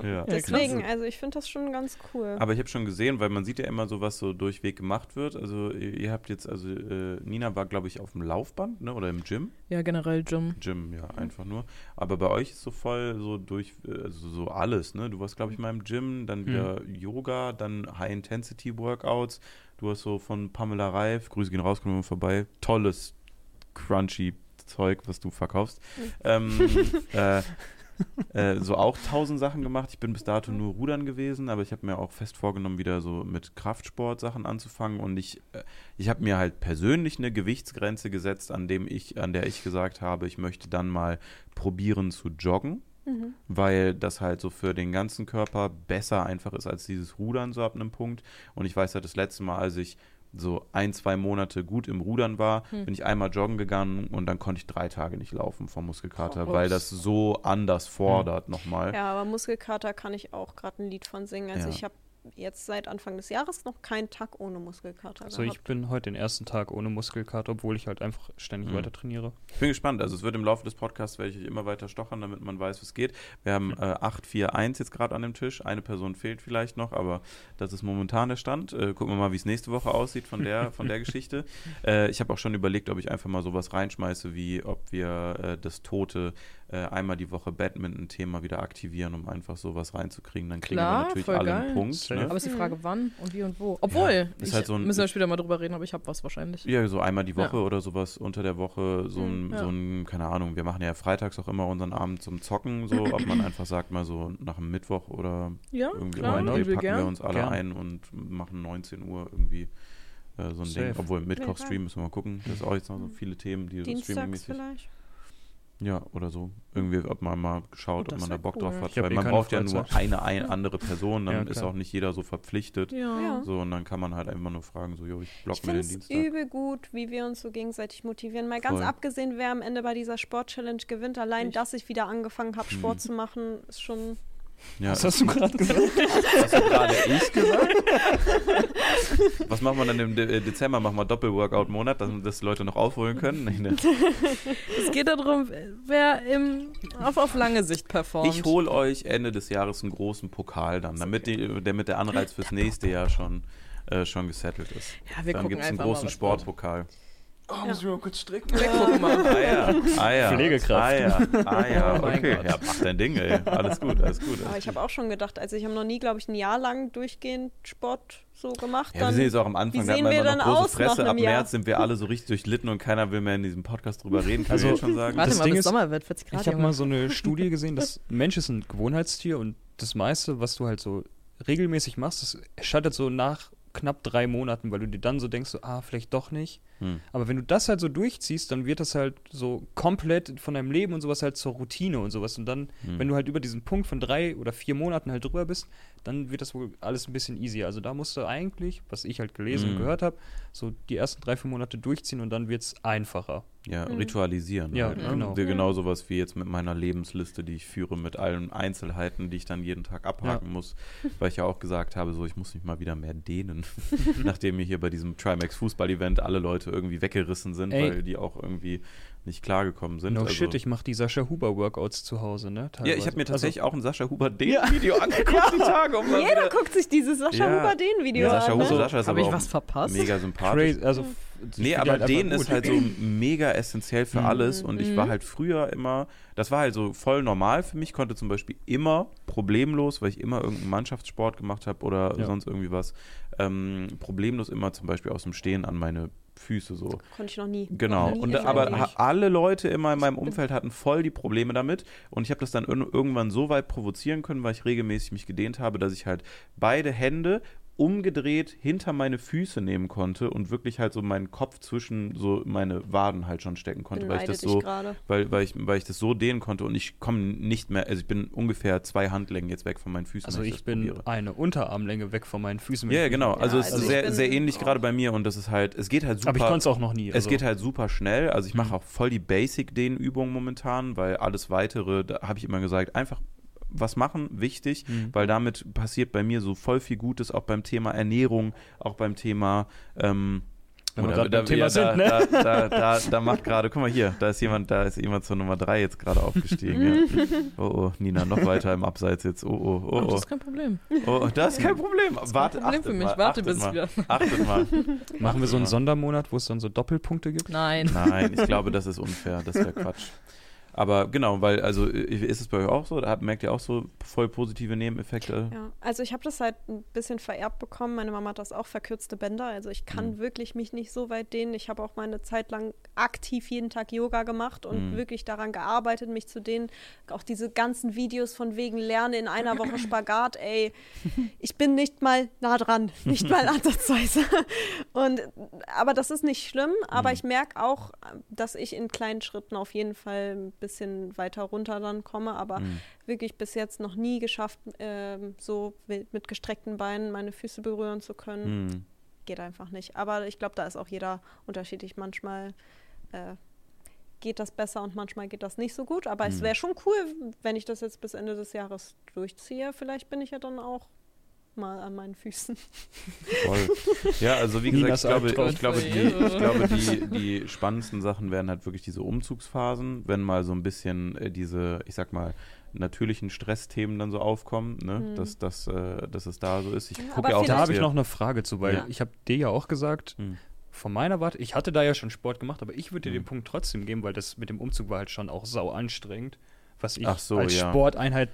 Ja. Deswegen, also ich finde das schon ganz cool. Aber ich habe schon gesehen, weil man sieht ja immer so, was so durchweg gemacht wird. Also ihr ihr habt jetzt, also äh, Nina war, glaube ich, auf dem Laufband, ne? Oder im Gym. Ja, generell Jim. Gym, ja, einfach nur. Aber bei euch ist so voll so durch, äh, also so alles, ne? Du warst, glaube ich, mal im Gym, dann wieder Yoga, dann High-Intensity-Workouts. Du hast so von Pamela Reif, Grüße gehen raus, kommen vorbei, tolles, crunchy Zeug, was du verkaufst. Ähm, <laughs> äh, äh, so auch tausend Sachen gemacht. Ich bin bis dato nur rudern gewesen, aber ich habe mir auch fest vorgenommen, wieder so mit Kraftsport-Sachen anzufangen. Und ich, äh, ich habe mir halt persönlich eine Gewichtsgrenze gesetzt, an dem ich, an der ich gesagt habe, ich möchte dann mal probieren zu joggen. Mhm. Weil das halt so für den ganzen Körper besser einfach ist als dieses Rudern so ab einem Punkt. Und ich weiß halt, das letzte Mal, als ich so ein, zwei Monate gut im Rudern war, Hm. bin ich einmal joggen gegangen und dann konnte ich drei Tage nicht laufen vom Muskelkater, Krass. weil das so anders fordert nochmal. Ja, aber Muskelkater kann ich auch gerade ein Lied von singen. Also Ja. ich habe jetzt seit Anfang des Jahres noch keinen Tag ohne Muskelkater Also ich gehabt. bin heute den ersten Tag ohne Muskelkater, obwohl ich halt einfach ständig Mhm. weiter trainiere. Ich bin gespannt. Also es wird im Laufe des Podcasts werde ich euch immer weiter stochern, damit man weiß, was geht. Wir haben äh, 8-4-1 jetzt gerade an dem Tisch. Eine Person fehlt vielleicht noch, aber das ist momentan der Stand. Äh, gucken wir mal, wie es nächste Woche aussieht von der, von der <laughs> Geschichte. Äh, ich habe auch schon überlegt, ob ich einfach mal sowas reinschmeiße, wie ob wir äh, das tote äh, einmal die Woche Badminton-Thema wieder aktivieren, um einfach sowas reinzukriegen. Dann kriegen Klar, wir natürlich alle geil. einen Punkt. Ne? Aber ist die Frage, wann und wie und wo. Obwohl, ist ich, halt so ein- müssen wir später mal drüber reden, aber ich habe was wahrscheinlich. Ja, so einmal die Woche Ja. oder sowas unter der Woche, so ein, Mhm, ja. so ein, keine Ahnung, wir machen ja freitags auch immer unseren Abend zum Zocken, so, <clears throat> ob man einfach sagt, mal so nach dem Mittwoch oder Ja, irgendwie klar, um übel packen wir gern. uns alle Gern. ein und machen 19 Uhr irgendwie äh, so ein Safe. Ding. Obwohl Mittwoch Ja, Stream müssen wir mal gucken. Das ist auch jetzt noch so viele Themen, die so Dienstags streamingmäßig. vielleicht. Ja, oder so. Irgendwie, ob man mal schaut, Oh, ob man da Bock cool. drauf hat. Ich Weil eh man braucht ja nur Freizeit. eine ein andere Person, dann Ja, ist auch nicht jeder so verpflichtet. Ja. Ja. So, und dann kann man halt einfach nur fragen, so, jo, ich Ich block mir finde den es Dienstag. übel gut, wie wir uns so gegenseitig motivieren. Mal ganz Voll. abgesehen, wer am Ende bei dieser Sport-Challenge gewinnt. Allein, Ich. dass ich wieder angefangen habe, Sport Mhm. zu machen, ist schon. Ja, Was hast du gerade gesagt? hast du gerade ich gesagt? Was machen wir dann im De äh, Dezember? Machen wir Doppel-Workout-Monat, dass, dass die Leute noch aufholen können? Nee, ne. Es geht darum, wer im, auf, auf lange Sicht performt. Ich hole euch Ende des Jahres einen großen Pokal dann, damit die, damit der Anreiz fürs nächste Jahr schon, äh, schon gesettelt ist. Ja, wir dann gibt es einen großen Sportpokal. Oh, muss ich mal kurz stricken? Wir gucken mal. <laughs> Ah ja, ah ja. Pflegekraft. Ah ja, ah ja, Oh mein okay. Gott. Ja, mach dein Ding, ey. Alles gut, alles gut. Aber ich habe auch schon gedacht, also ich habe noch nie, glaube ich, ein Jahr lang durchgehend Sport so gemacht. Ja, wir sind jetzt auch am Anfang, wie da hat sehen man wir immer dann noch große aus Fresse. Ab einem Jahr? März sind wir alle so richtig durchlitten und keiner will mehr in diesem Podcast drüber reden, kann Also, ich schon sagen. Warte Das mal, Ding bis ist, Sommer wird 40 Grad. Ich habe mal so eine Studie gesehen, dass Mensch ist ein Gewohnheitstier und das meiste, was du halt so regelmäßig machst, das scheitert so nach knapp drei Monaten, weil du dir dann so denkst, so, ah, vielleicht doch nicht. Hm. Aber wenn du das halt so durchziehst, dann wird das halt so komplett von deinem Leben und sowas halt zur Routine und sowas. Und dann, Hm. wenn du halt über diesen Punkt von drei oder vier Monaten halt drüber bist, dann wird das wohl alles ein bisschen easier. Also da musst du eigentlich, was ich halt gelesen Mhm. und gehört habe, so die ersten drei, vier Monate durchziehen und dann wird es einfacher. Ja, Mhm. ritualisieren. Ja, halt, ne? genau. Wir- Genau sowas wie jetzt mit meiner Lebensliste, die ich führe, mit allen Einzelheiten, die ich dann jeden Tag abhaken muss. Weil ich ja auch gesagt habe, so ich muss mich mal wieder mehr dehnen. <laughs> Nachdem mir hier bei diesem Trimax Fußball-Event alle Leute irgendwie weggerissen sind, Ey. weil die auch irgendwie nicht klargekommen sind. No Also- shit, ich mache die Sascha Huber Workouts zu Hause, ne? ja, ich teilweise. habe mir Also- tatsächlich auch ein Sascha Huber Dehn-Video angeguckt <laughs> die Tage. Um Jeder wieder guckt sich dieses Sascha Ja. Huber den Video ja, Sascha an. Huber, Ne? Sascha ist Habe aber ich was verpasst? mega sympathisch. Crazy, also Nee, aber halt den ist halt so mega essentiell für Mhm. alles und ich Mhm. war halt früher immer, das war halt so voll normal für mich, konnte zum Beispiel immer problemlos, weil ich immer irgendeinen Mannschaftssport gemacht habe oder Ja. sonst irgendwie was, ähm, problemlos immer zum Beispiel aus dem Stehen an meine Füße so. Konnte ich noch nie. Genau. Noch nie Und, aber alle Leute immer in meinem Umfeld hatten voll die Probleme damit. Und ich habe das dann ir- irgendwann so weit provozieren können, weil ich regelmäßig mich gedehnt habe, dass ich halt beide Hände umgedreht hinter meine Füße nehmen konnte und wirklich halt so meinen Kopf zwischen so meine Waden halt schon stecken konnte, weil ich das so, gerade. weil, weil ich, weil ich das so dehnen konnte und ich komme nicht mehr, also ich bin ungefähr zwei Handlängen jetzt weg von meinen Füßen. Also wenn ich das bin probiere. eine Unterarmlänge weg von meinen Füßen. Ja, ich genau. Also Ja, es also ist ich sehr, sehr ähnlich gerade bei mir und das ist halt, es geht halt super. Aber ich konnte es auch noch nie. Es also- geht halt super schnell. Also ich mache Mhm. auch voll die Basic-Dehnübungen momentan, weil alles weitere, da habe ich immer gesagt, einfach was machen, wichtig, Mhm. weil damit passiert bei mir so voll viel Gutes, auch beim Thema Ernährung, auch beim Thema ähm, Wenn wir oder- gerade beim Thema da, sind, ne? da, da, da, da macht gerade, guck mal hier, da ist jemand, da ist jemand zur Nummer 3 jetzt gerade aufgestiegen. ja. <laughs> Oh, oh, Nina, noch weiter im Abseits jetzt. Oh, oh, Ach, oh, das oh. ist kein Problem. oh das ist kein Problem. Das ist Warte, kein Problem achtet für mich. mal, Warte, bis mal, wir. Achtet mal. <laughs> Machen wir so einen Ja. Sondermonat, wo es dann so Doppelpunkte gibt? Nein. Nein, ich glaube, das ist unfair. Das wäre Quatsch. Aber genau, weil, also ist es bei euch auch so? Da merkt ihr auch so voll positive Nebeneffekte? Ja, also ich habe das halt ein bisschen vererbt bekommen. Meine Mama hat das auch verkürzte Bänder. Also ich kann Mhm. wirklich mich nicht so weit dehnen. Ich habe auch mal eine Zeit lang aktiv jeden Tag Yoga gemacht und Mhm. wirklich daran gearbeitet, mich zu dehnen. Auch diese ganzen Videos von wegen Lerne in einer Woche <laughs> Spagat, ey, ich bin nicht mal nah dran, nicht mal <laughs> ansatzweise. Und aber das ist nicht schlimm. Aber Mhm. ich merke auch, dass ich in kleinen Schritten auf jeden Fall ein bisschen weiter runter dann komme. Aber Mhm. wirklich bis jetzt noch nie geschafft, ähm, so mit, gestreckten Beinen meine Füße berühren zu können. Mhm. Geht einfach nicht. Aber ich glaube, da ist auch jeder unterschiedlich. Manchmal äh, geht das besser und manchmal geht das nicht so gut. Aber es Mhm. wäre schon cool, wenn ich das jetzt bis Ende des Jahres durchziehe. Vielleicht bin ich ja dann auch mal an meinen Füßen. Voll. Ja, also wie gesagt, ich glaube, ich glaube, die, ich glaube die, die spannendsten Sachen wären halt wirklich diese Umzugsphasen, wenn mal so ein bisschen äh, diese, ich sag mal, natürlichen Stressthemen dann so aufkommen, ne? Mhm. dass, dass, äh, dass es da so ist. Ich Ja, gucke aber ja auch, Da habe ich noch eine Frage zu, weil Ja. ich habe dir ja auch gesagt, Hm. von meiner Warte, ich hatte da ja schon Sport gemacht, aber ich würde dir Hm. den Punkt trotzdem geben, weil das mit dem Umzug war halt schon auch sau anstrengend, was ich so, als ja. Sporteinheit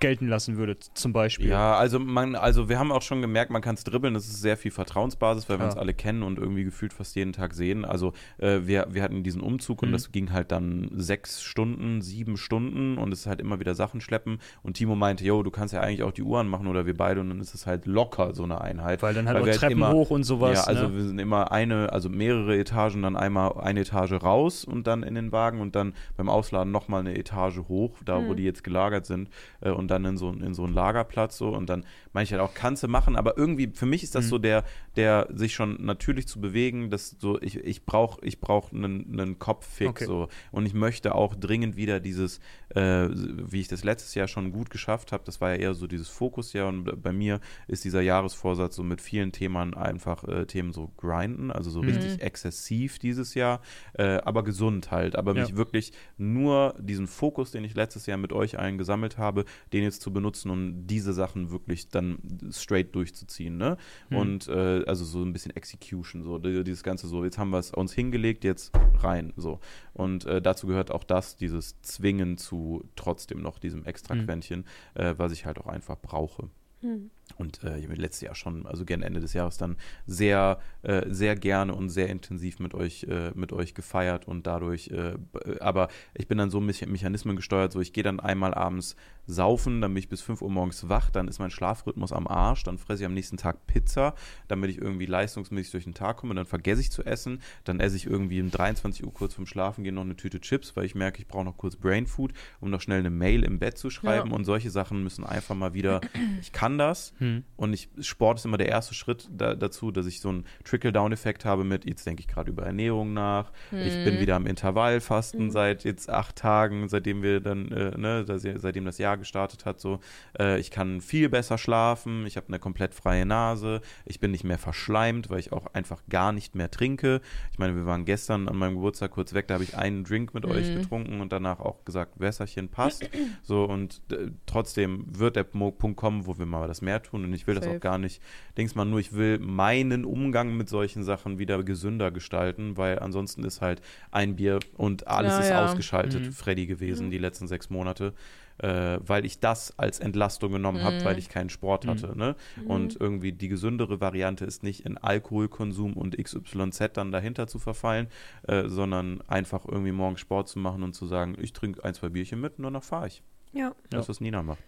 gelten lassen würde, zum Beispiel. Ja, also man, also wir haben auch schon gemerkt, man kann es dribbeln, das ist sehr viel Vertrauensbasis, weil wir Ja. uns alle kennen und irgendwie gefühlt fast jeden Tag sehen. Also äh, wir, wir hatten diesen Umzug und Mhm. das ging halt dann sechs Stunden, sieben Stunden und es ist halt immer wieder Sachen schleppen. Und Timo meinte, yo, du kannst ja eigentlich auch die Uhren machen oder wir beide und dann ist es halt locker so eine Einheit. Weil dann halt Weil auch wir halt Treppen immer- hoch und sowas. ja, also ne? wir sind immer eine, also mehrere Etagen, dann einmal eine Etage raus und dann in den Wagen und dann beim Ausladen nochmal eine Etage hoch, da wo Mhm. die jetzt gelagert sind äh, und dann in so, in so einen Lagerplatz so und dann meine ich halt auch, kannst du machen, aber irgendwie, für mich ist das Mhm. so der, der sich schon natürlich zu bewegen, dass so, ich, ich brauche ich brauch einen, einen Kopffix Okay. so und ich möchte auch dringend wieder dieses, äh, wie ich das letztes Jahr schon gut geschafft habe, das war ja eher so dieses Fokusjahr und bei mir ist dieser Jahresvorsatz so mit vielen Themen einfach äh, Themen so grinden, also so Mhm. richtig exzessiv dieses Jahr, äh, aber gesund halt, aber mich Ja. wirklich nur diesen Fokus, den ich letztes Jahr mit euch allen gesammelt habe, den jetzt zu benutzen und diese Sachen wirklich dann straight durchzuziehen, ne? Mhm. Und äh, also so ein bisschen Execution, so die- dieses Ganze so, jetzt haben wir es uns hingelegt, jetzt rein, so. Und äh, dazu gehört auch das, dieses Zwingen zu trotzdem noch diesem extra Mhm. Quäntchen, äh, was ich halt auch einfach brauche. Hm. Und äh, ich habe letztes Jahr schon, also gern Ende des Jahres dann sehr, äh, sehr gerne und sehr intensiv mit euch, äh, mit euch gefeiert und dadurch, äh, b- aber ich bin dann so Mecha- Mechanismen gesteuert, so ich gehe dann einmal abends saufen, dann bin ich bis 5 Uhr morgens wach, dann ist mein Schlafrhythmus am Arsch, dann fresse ich am nächsten Tag Pizza, damit ich irgendwie leistungsmäßig durch den Tag komme, dann vergesse ich zu essen, dann esse ich irgendwie um 23 Uhr kurz vorm Schlafen gehen noch eine Tüte Chips, weil ich merke, ich brauche noch kurz Brain Food, um noch schnell eine Mail im Bett zu schreiben Ja. und solche Sachen müssen einfach mal wieder, ich kann das, Hm. und ich, Sport ist immer der erste Schritt da, dazu, dass ich so einen Trickle-Down-Effekt habe mit, jetzt denke ich gerade über Ernährung nach, ich Mhm. bin wieder am Intervallfasten Mhm. seit jetzt acht Tagen, seitdem wir dann, äh, ne, seitdem das Jahr gestartet hat, so, äh, ich kann viel besser schlafen, ich habe eine komplett freie Nase, ich bin nicht mehr verschleimt, weil ich auch einfach gar nicht mehr trinke. Ich meine, wir waren gestern an meinem Geburtstag kurz weg, da habe ich einen Drink mit euch Mhm. getrunken und danach auch gesagt, Wässerchen passt. So, und äh, trotzdem wird der Punkt kommen, wo wir mal das mehr tun und ich will das Safe. auch gar nicht. Denkst mal nur, ich will meinen Umgang mit solchen Sachen wieder gesünder gestalten, weil ansonsten ist halt ein Bier und alles Ja, ist ja. ausgeschaltet, Mhm. Freddy gewesen, Mhm. die letzten sechs Monate. Äh, weil ich das als Entlastung genommen habe, Mhm. weil ich keinen Sport Mhm. hatte. Ne? Und irgendwie die gesündere Variante ist nicht in Alkoholkonsum und XYZ dann dahinter zu verfallen, äh, sondern einfach irgendwie morgens Sport zu machen und zu sagen, ich trinke ein, zwei Bierchen mit und danach fahre ich. Ja, Das, was Nina macht.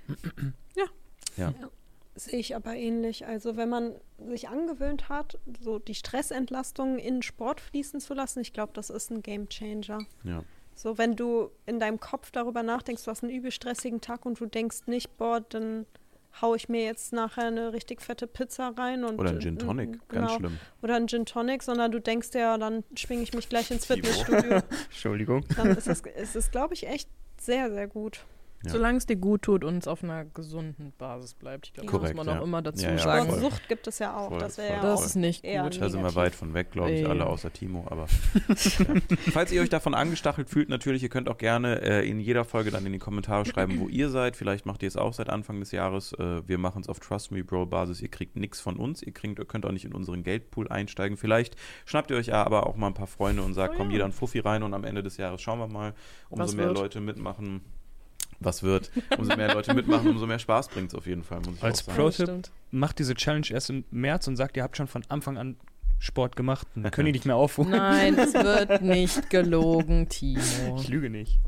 Sehe ich aber ähnlich. Also wenn man sich angewöhnt hat, so die Stressentlastung in Sport fließen zu lassen, ich glaube, das ist ein Game Changer. Ja. So, wenn du in deinem Kopf darüber nachdenkst, du hast einen übel stressigen Tag und du denkst nicht, boah, dann hau ich mir jetzt nachher eine richtig fette Pizza rein und Oder ein Gin äh, Tonic, ganz genau. schlimm. Oder ein Gin Tonic, sondern du denkst ja, dann schwinge ich mich gleich ins. Fitnessstudio. <laughs> Entschuldigung. dann ist es, ist es glaube ich, echt sehr, sehr gut. Ja. Solange es dir gut tut und es auf einer gesunden Basis bleibt. Ich glaube, das Korrekt, muss man ja. auch immer dazu Ja, ja, sagen. voll. Sportsucht gibt es ja auch. Voll, das ja Das ist nicht gut. Da sind wir weit von weg, glaube ich, Ey. alle außer Timo. Aber ja. <laughs> falls ihr euch davon angestachelt fühlt, natürlich, ihr könnt auch gerne äh, in jeder Folge dann in die Kommentare schreiben, wo ihr seid. Vielleicht macht ihr es auch seit Anfang des Jahres. Äh, wir machen es auf Trust Me Bro Basis. Ihr kriegt nichts von uns. Ihr kriegt, ihr könnt auch nicht in unseren Geldpool einsteigen. Vielleicht schnappt ihr euch ja aber auch mal ein paar Freunde und sagt, Oh komm, jeder ein Fuffi rein und am Ende des Jahres schauen wir mal, umso Was mehr wird? Leute mitmachen. Was wird? Umso mehr Leute mitmachen, umso mehr Spaß bringt es auf jeden Fall, muss ich Als Pro-Tipp. Macht diese Challenge erst im März und sagt, ihr habt schon von Anfang an Sport gemacht. Dann können die <laughs> nicht mehr aufholen. Nein, es wird <laughs> nicht gelogen, Timo. Ich lüge nicht.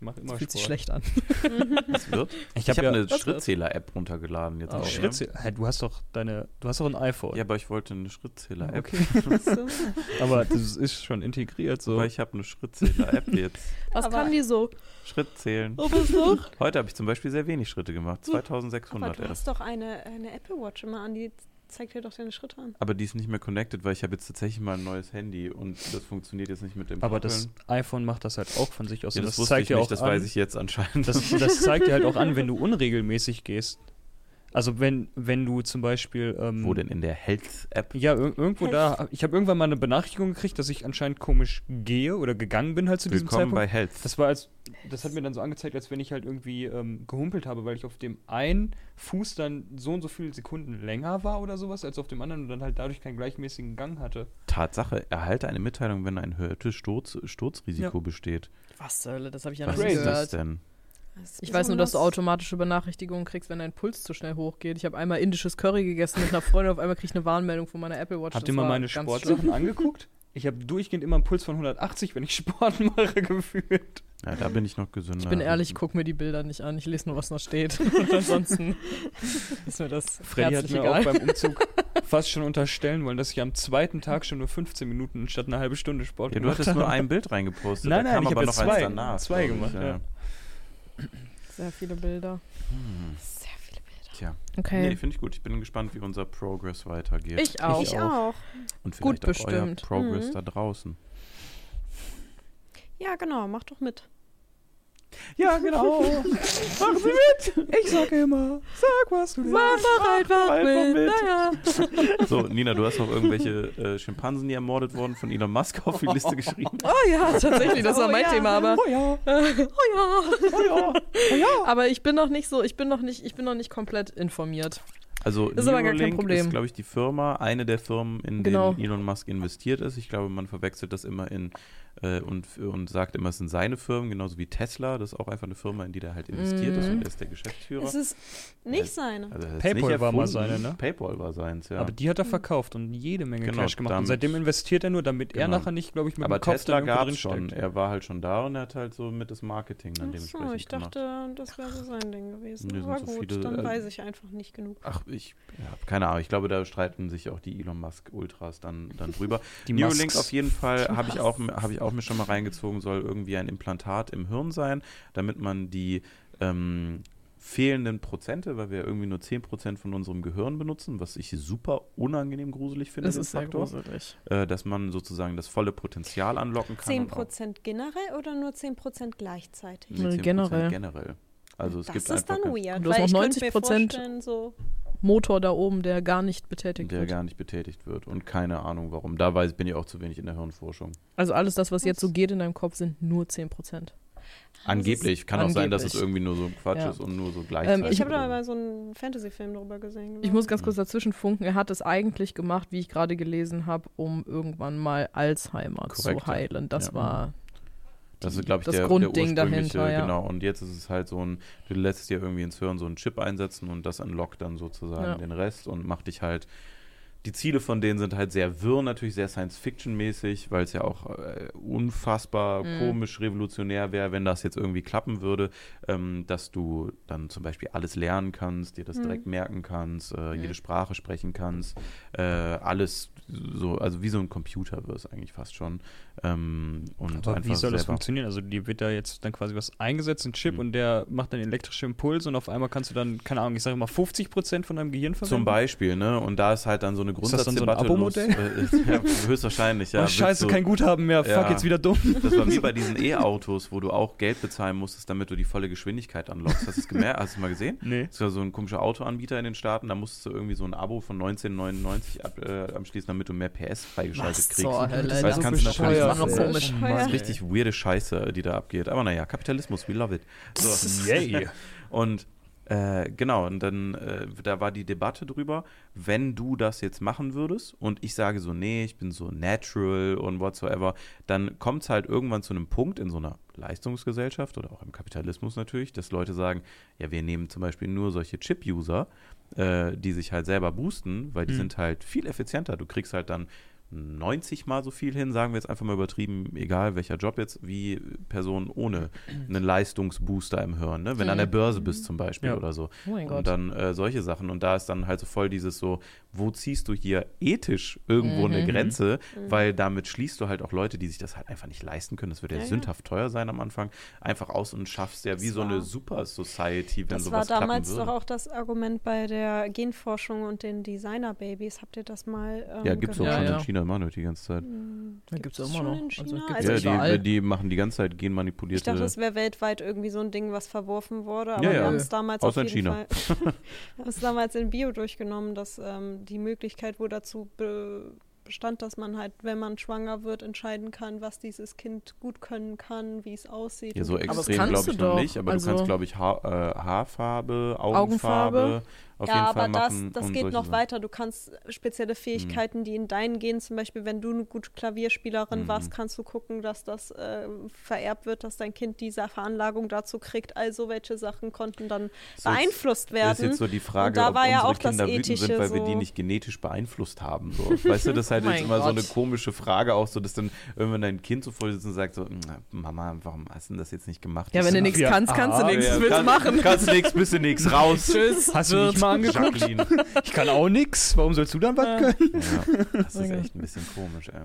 Ich mache immer Das fühlt sich Sport. schlecht an. <laughs> Es wird. Ich habe habe ja eine das. Schrittzähler-App runtergeladen jetzt. Oh. auch, ne? Schrittzähler. Hey, du hast doch deine, du hast doch ein iPhone. Ja, aber ich wollte eine Schrittzähler-App. okay. <laughs> <laughs> Aber das ist schon integriert so. Aber ich habe eine Schrittzähler-App jetzt. Was Aber- kann die so? Schritt zählen. Oh, was noch? Heute habe ich zum Beispiel sehr wenig Schritte gemacht. Aber 2600 du erst. hast doch eine, eine Apple Watch immer an, die zeigt dir doch deine Schritte an. Aber die ist nicht mehr connected, weil ich habe jetzt tatsächlich mal ein neues Handy und das funktioniert jetzt nicht mit dem Aber das Koppeln. iPhone macht das halt auch von sich aus. ja, Und das, das, wusste zeigt ich dir nicht, auch das an, weiß ich jetzt anscheinend. Das, das zeigt dir halt auch an, wenn du unregelmäßig gehst. Also wenn, wenn du zum Beispiel ähm, Wo denn in der Health-App? Ja, ir irgendwo da. Ich habe irgendwann mal eine Benachrichtigung gekriegt, dass ich anscheinend komisch gehe oder gegangen bin halt zu diesem Willkommen Zeitpunkt. bei Health. Das war als, das hat mir dann so angezeigt, als wenn ich halt irgendwie ähm, gehumpelt habe, weil ich auf dem einen Fuß dann so und so viele Sekunden länger war oder sowas als auf dem anderen und dann halt dadurch keinen gleichmäßigen Gang hatte. Tatsache, erhalte eine Mitteilung, wenn ein erhöhtes Sturz, Sturzrisiko Ja. besteht. Was zur Hölle, das habe ich ja Was noch nie ist das gehört. denn? Ich weiß nur, dass du automatische Benachrichtigungen kriegst, wenn dein Puls zu schnell hochgeht. Ich habe einmal indisches Curry gegessen mit einer Freundin, auf einmal kriege ich eine Warnmeldung von meiner Apple Watch. Habt ihr mal meine Sportsachen <laughs> angeguckt? Ich habe durchgehend immer einen Puls von 180, wenn ich Sport <laughs> mache, gefühlt. Ja, da bin ich noch gesünder. Ich bin ehrlich, ich gucke mir die Bilder nicht an. Ich lese nur, was noch steht. <laughs> Und ansonsten ist mir das Freddy hat mir egal. auch beim Umzug fast schon unterstellen wollen, dass ich am zweiten Tag schon nur 15 Minuten statt eine halbe Stunde Sport Ja, du gemacht hattest nur habe. ein Bild reingepostet. Nein, da nein, kam ich hab aber ja noch zwei- eins danach. zwei gemacht, ja. Sehr viele Bilder. Hm. Sehr viele Bilder. Tja, Okay. nee, finde ich gut. Ich bin gespannt, wie unser Progress weitergeht. Ich auch. Ich auch. Und Gut vielleicht auch euer bestimmt. Progress Mhm. da draußen. Ja, genau, mach doch mit. Ja, genau. Machen Sie mit. Ich sag immer, sag was du Mach doch einfach einfach mit. mit. Naja. So, Nina, du hast noch irgendwelche äh, Schimpansen, die ermordet wurden, von Elon Musk auf die Liste geschrieben. <laughs> Oh ja, tatsächlich, das war Oh mein ja. Thema, aber Oh ja, <laughs> oh ja. oh ja, oh ja. Aber ich bin noch nicht so, ich bin noch nicht, ich bin noch nicht komplett informiert. Also Ist aber gar kein Neuralink Problem. ist, glaube ich, die Firma, eine der Firmen, in Genau. denen Elon Musk investiert ist. Ich glaube, man verwechselt das immer in äh, und, und sagt immer, es sind seine Firmen, genauso wie Tesla. Das ist auch einfach eine Firma, in die der halt investiert ist Mhm. und er ist der Geschäftsführer. Es ist nicht seine. Also er PayPal nicht war mal seine, ne? PayPal war seins, ja. Aber die hat er verkauft und jede Menge Genau, Cash gemacht. Und damit- seitdem investiert er nur, damit er Genau. nachher nicht, glaube ich, mit Aber dem Kopf Tesla gab drin es schon. steckt. Er war halt schon da und er hat halt so mit das Marketing dann Ach dementsprechend so, ich gemacht. dachte, das wäre so sein Ding gewesen. Nee, Aber so gut, viele, dann äh, weiß ich einfach nicht genug. Ach, ich ja, keine Ahnung. Ich glaube, da streiten sich auch die Elon Musk Ultras dann, dann drüber. <laughs> Die Neuralink auf jeden Fall habe ich auch habe ich auch mir schon mal reingezogen, soll irgendwie ein Implantat im Hirn sein, damit man die ähm, fehlenden Prozente, weil wir irgendwie nur 10% von unserem Gehirn benutzen, was ich super unangenehm gruselig finde, Das ist sehr Faktor, gruselig. äh, dass man sozusagen das volle Potenzial anlocken kann. und auch- 10% generell oder nur 10% gleichzeitig? Nee, Nee, 10% generell. generell. Also es das gibt ist einfach dann weird, Du hast weil ich noch könnte mir 90% vorstellen, so Motor da oben, der gar nicht betätigt der wird. gar nicht betätigt wird und keine Ahnung warum. Da weiß, bin ich auch zu wenig in der Hirnforschung. Also alles das, was jetzt so geht in deinem Kopf, sind nur 10%. Angeblich. Kann auch sein, dass es angeblich. irgendwie nur so Quatsch Ja. ist und nur so gleichzeitig. ich Ich habe da mal so einen Fantasy-Film drüber gesehen. Ich muss ganz kurz dazwischen funken. Er hat es eigentlich gemacht, wie ich gerade gelesen habe, um irgendwann mal Alzheimer Korrekt, zu heilen. Das Ja. war Das ist, glaube ich, das der, Grundding der ursprüngliche, dahinter, ja. Genau, und jetzt ist es halt so ein, du lässt dir irgendwie ins Hirn so einen Chip einsetzen und das unlockt dann sozusagen Ja. den Rest und macht dich halt, die Ziele von denen sind halt sehr wirr, natürlich sehr Science-Fiction-mäßig, weil es ja auch äh, unfassbar Mhm. komisch revolutionär wäre, wenn das jetzt irgendwie klappen würde, ähm, dass du dann zum Beispiel alles lernen kannst, dir das Mhm. direkt merken kannst, äh, Mhm. jede Sprache sprechen kannst, äh, alles so, also wie so ein Computer wird es eigentlich fast schon. Ähm, und Aber wie soll das funktionieren? Also die wird da jetzt dann quasi was eingesetzt, ein Chip, Mhm. und der macht dann elektrische Impulse und auf einmal kannst du dann, keine Ahnung, ich sage mal 50% von deinem Gehirn verwenden. Zum Beispiel, ne? Und da ist halt dann so eine dann so ein Grundsatzdebatte los. Abo-Modell? <laughs> Äh, ja, höchstwahrscheinlich, ja. oh, scheiße, du- kein Guthaben mehr, fuck, Ja. jetzt wieder dumm. Das war wie bei diesen E-Autos, wo du auch Geld bezahlen musstest, damit du die volle Geschwindigkeit anlockst. Hast du es gemerkt? Hast du es mal gesehen? Nee. Das war so ein komischer Autoanbieter in den Staaten, da musstest du irgendwie so ein Abo von 1999 ab, äh, abschließen, damit du mehr PS freigeschaltet kriegst. zur Hölle? Das Das kannst du ist natürlich machen. komisch. Das ist richtig weirde Scheiße, die da abgeht. Aber naja, Kapitalismus, we love it. So. Yay. <laughs> Und äh, genau, und dann, äh, da war die Debatte drüber, wenn du das jetzt machen würdest und ich sage so, nee, ich bin so natural und whatsoever, dann kommt es halt irgendwann zu einem Punkt in so einer Leistungsgesellschaft oder auch im Kapitalismus natürlich, dass Leute sagen, ja, wir nehmen zum Beispiel nur solche Chip-User, äh, die sich halt selber boosten, weil die Hm. sind halt viel effizienter. Du kriegst halt dann 90 mal so viel hin, sagen wir jetzt einfach mal übertrieben, egal welcher Job jetzt, wie Personen ohne einen Leistungsbooster im Hirn, ne? wenn du an der Börse bist zum Beispiel Ja. oder so. Oh mein Gott. Und dann äh, solche Sachen. Und da ist dann halt so voll dieses so, wo ziehst du hier ethisch irgendwo eine Mhm. Grenze, weil damit schließt du halt auch Leute, die sich das halt einfach nicht leisten können. Das wird ja, Ja, ja. sündhaft teuer sein am Anfang, einfach aus und schaffst ja wie Das so eine Super Society, wenn Das sowas war damals doch auch das Argument bei der Genforschung und den Designer-Babys. Habt ihr das mal ähm, Ja, gibt es auch Ja, schon ja. in China immer noch die ganze Zeit. Hm, Da gibt's ja es immer noch. in Also China? Also ja ich, die, die machen die ganze Zeit ich genmanipulierte. dachte, es wäre weltweit irgendwie so ein Ding, was verworfen wurde, aber Ja, wir ja. haben es damals Außer auf in jeden China. Fall wir haben es damals in Bio durchgenommen, dass ähm, die Möglichkeit wohl dazu be stand, dass man halt, wenn man schwanger wird, entscheiden kann, was dieses Kind gut können kann, wie es aussieht. Ja, so das extrem glaube ich noch nicht, aber Also- du kannst, glaube ich, ha äh, Haarfarbe, Augenfarbe, Augenfarbe. Auf ja, jeden aber Fall das, machen. das und geht noch Sachen. weiter. Du kannst spezielle Fähigkeiten, die in deinen Genen, zum Beispiel, wenn du eine gute Klavierspielerin Mhm. warst, kannst du gucken, dass das äh, vererbt wird, dass dein Kind diese Veranlagung dazu kriegt. Also welche Sachen konnten dann jetzt- beeinflusst Das werden. ist jetzt so die Frage, da ob war ja auch das Kinder sind, Ethische weil wir die so- nicht genetisch beeinflusst haben. So. Weißt du, das ist halt <laughs> Oh jetzt immer so eine Gott. komische Frage auch so, dass dann irgendwann dein Kind so sitzt und sagt so, "Na, Mama, warum hast du denn das jetzt nicht gemacht? Ja, Ich wenn so, du nichts Ja. kannst, kannst du Ah, nichts. ja, willst du machen? Kannst nix, bist du nix, <laughs> raus. Tschüss. Hast du mich mal angeguckt? Jacqueline. Ich kann auch nix. Warum sollst du dann was Ja. können? Ja, das ist Okay. echt ein bisschen komisch, ey.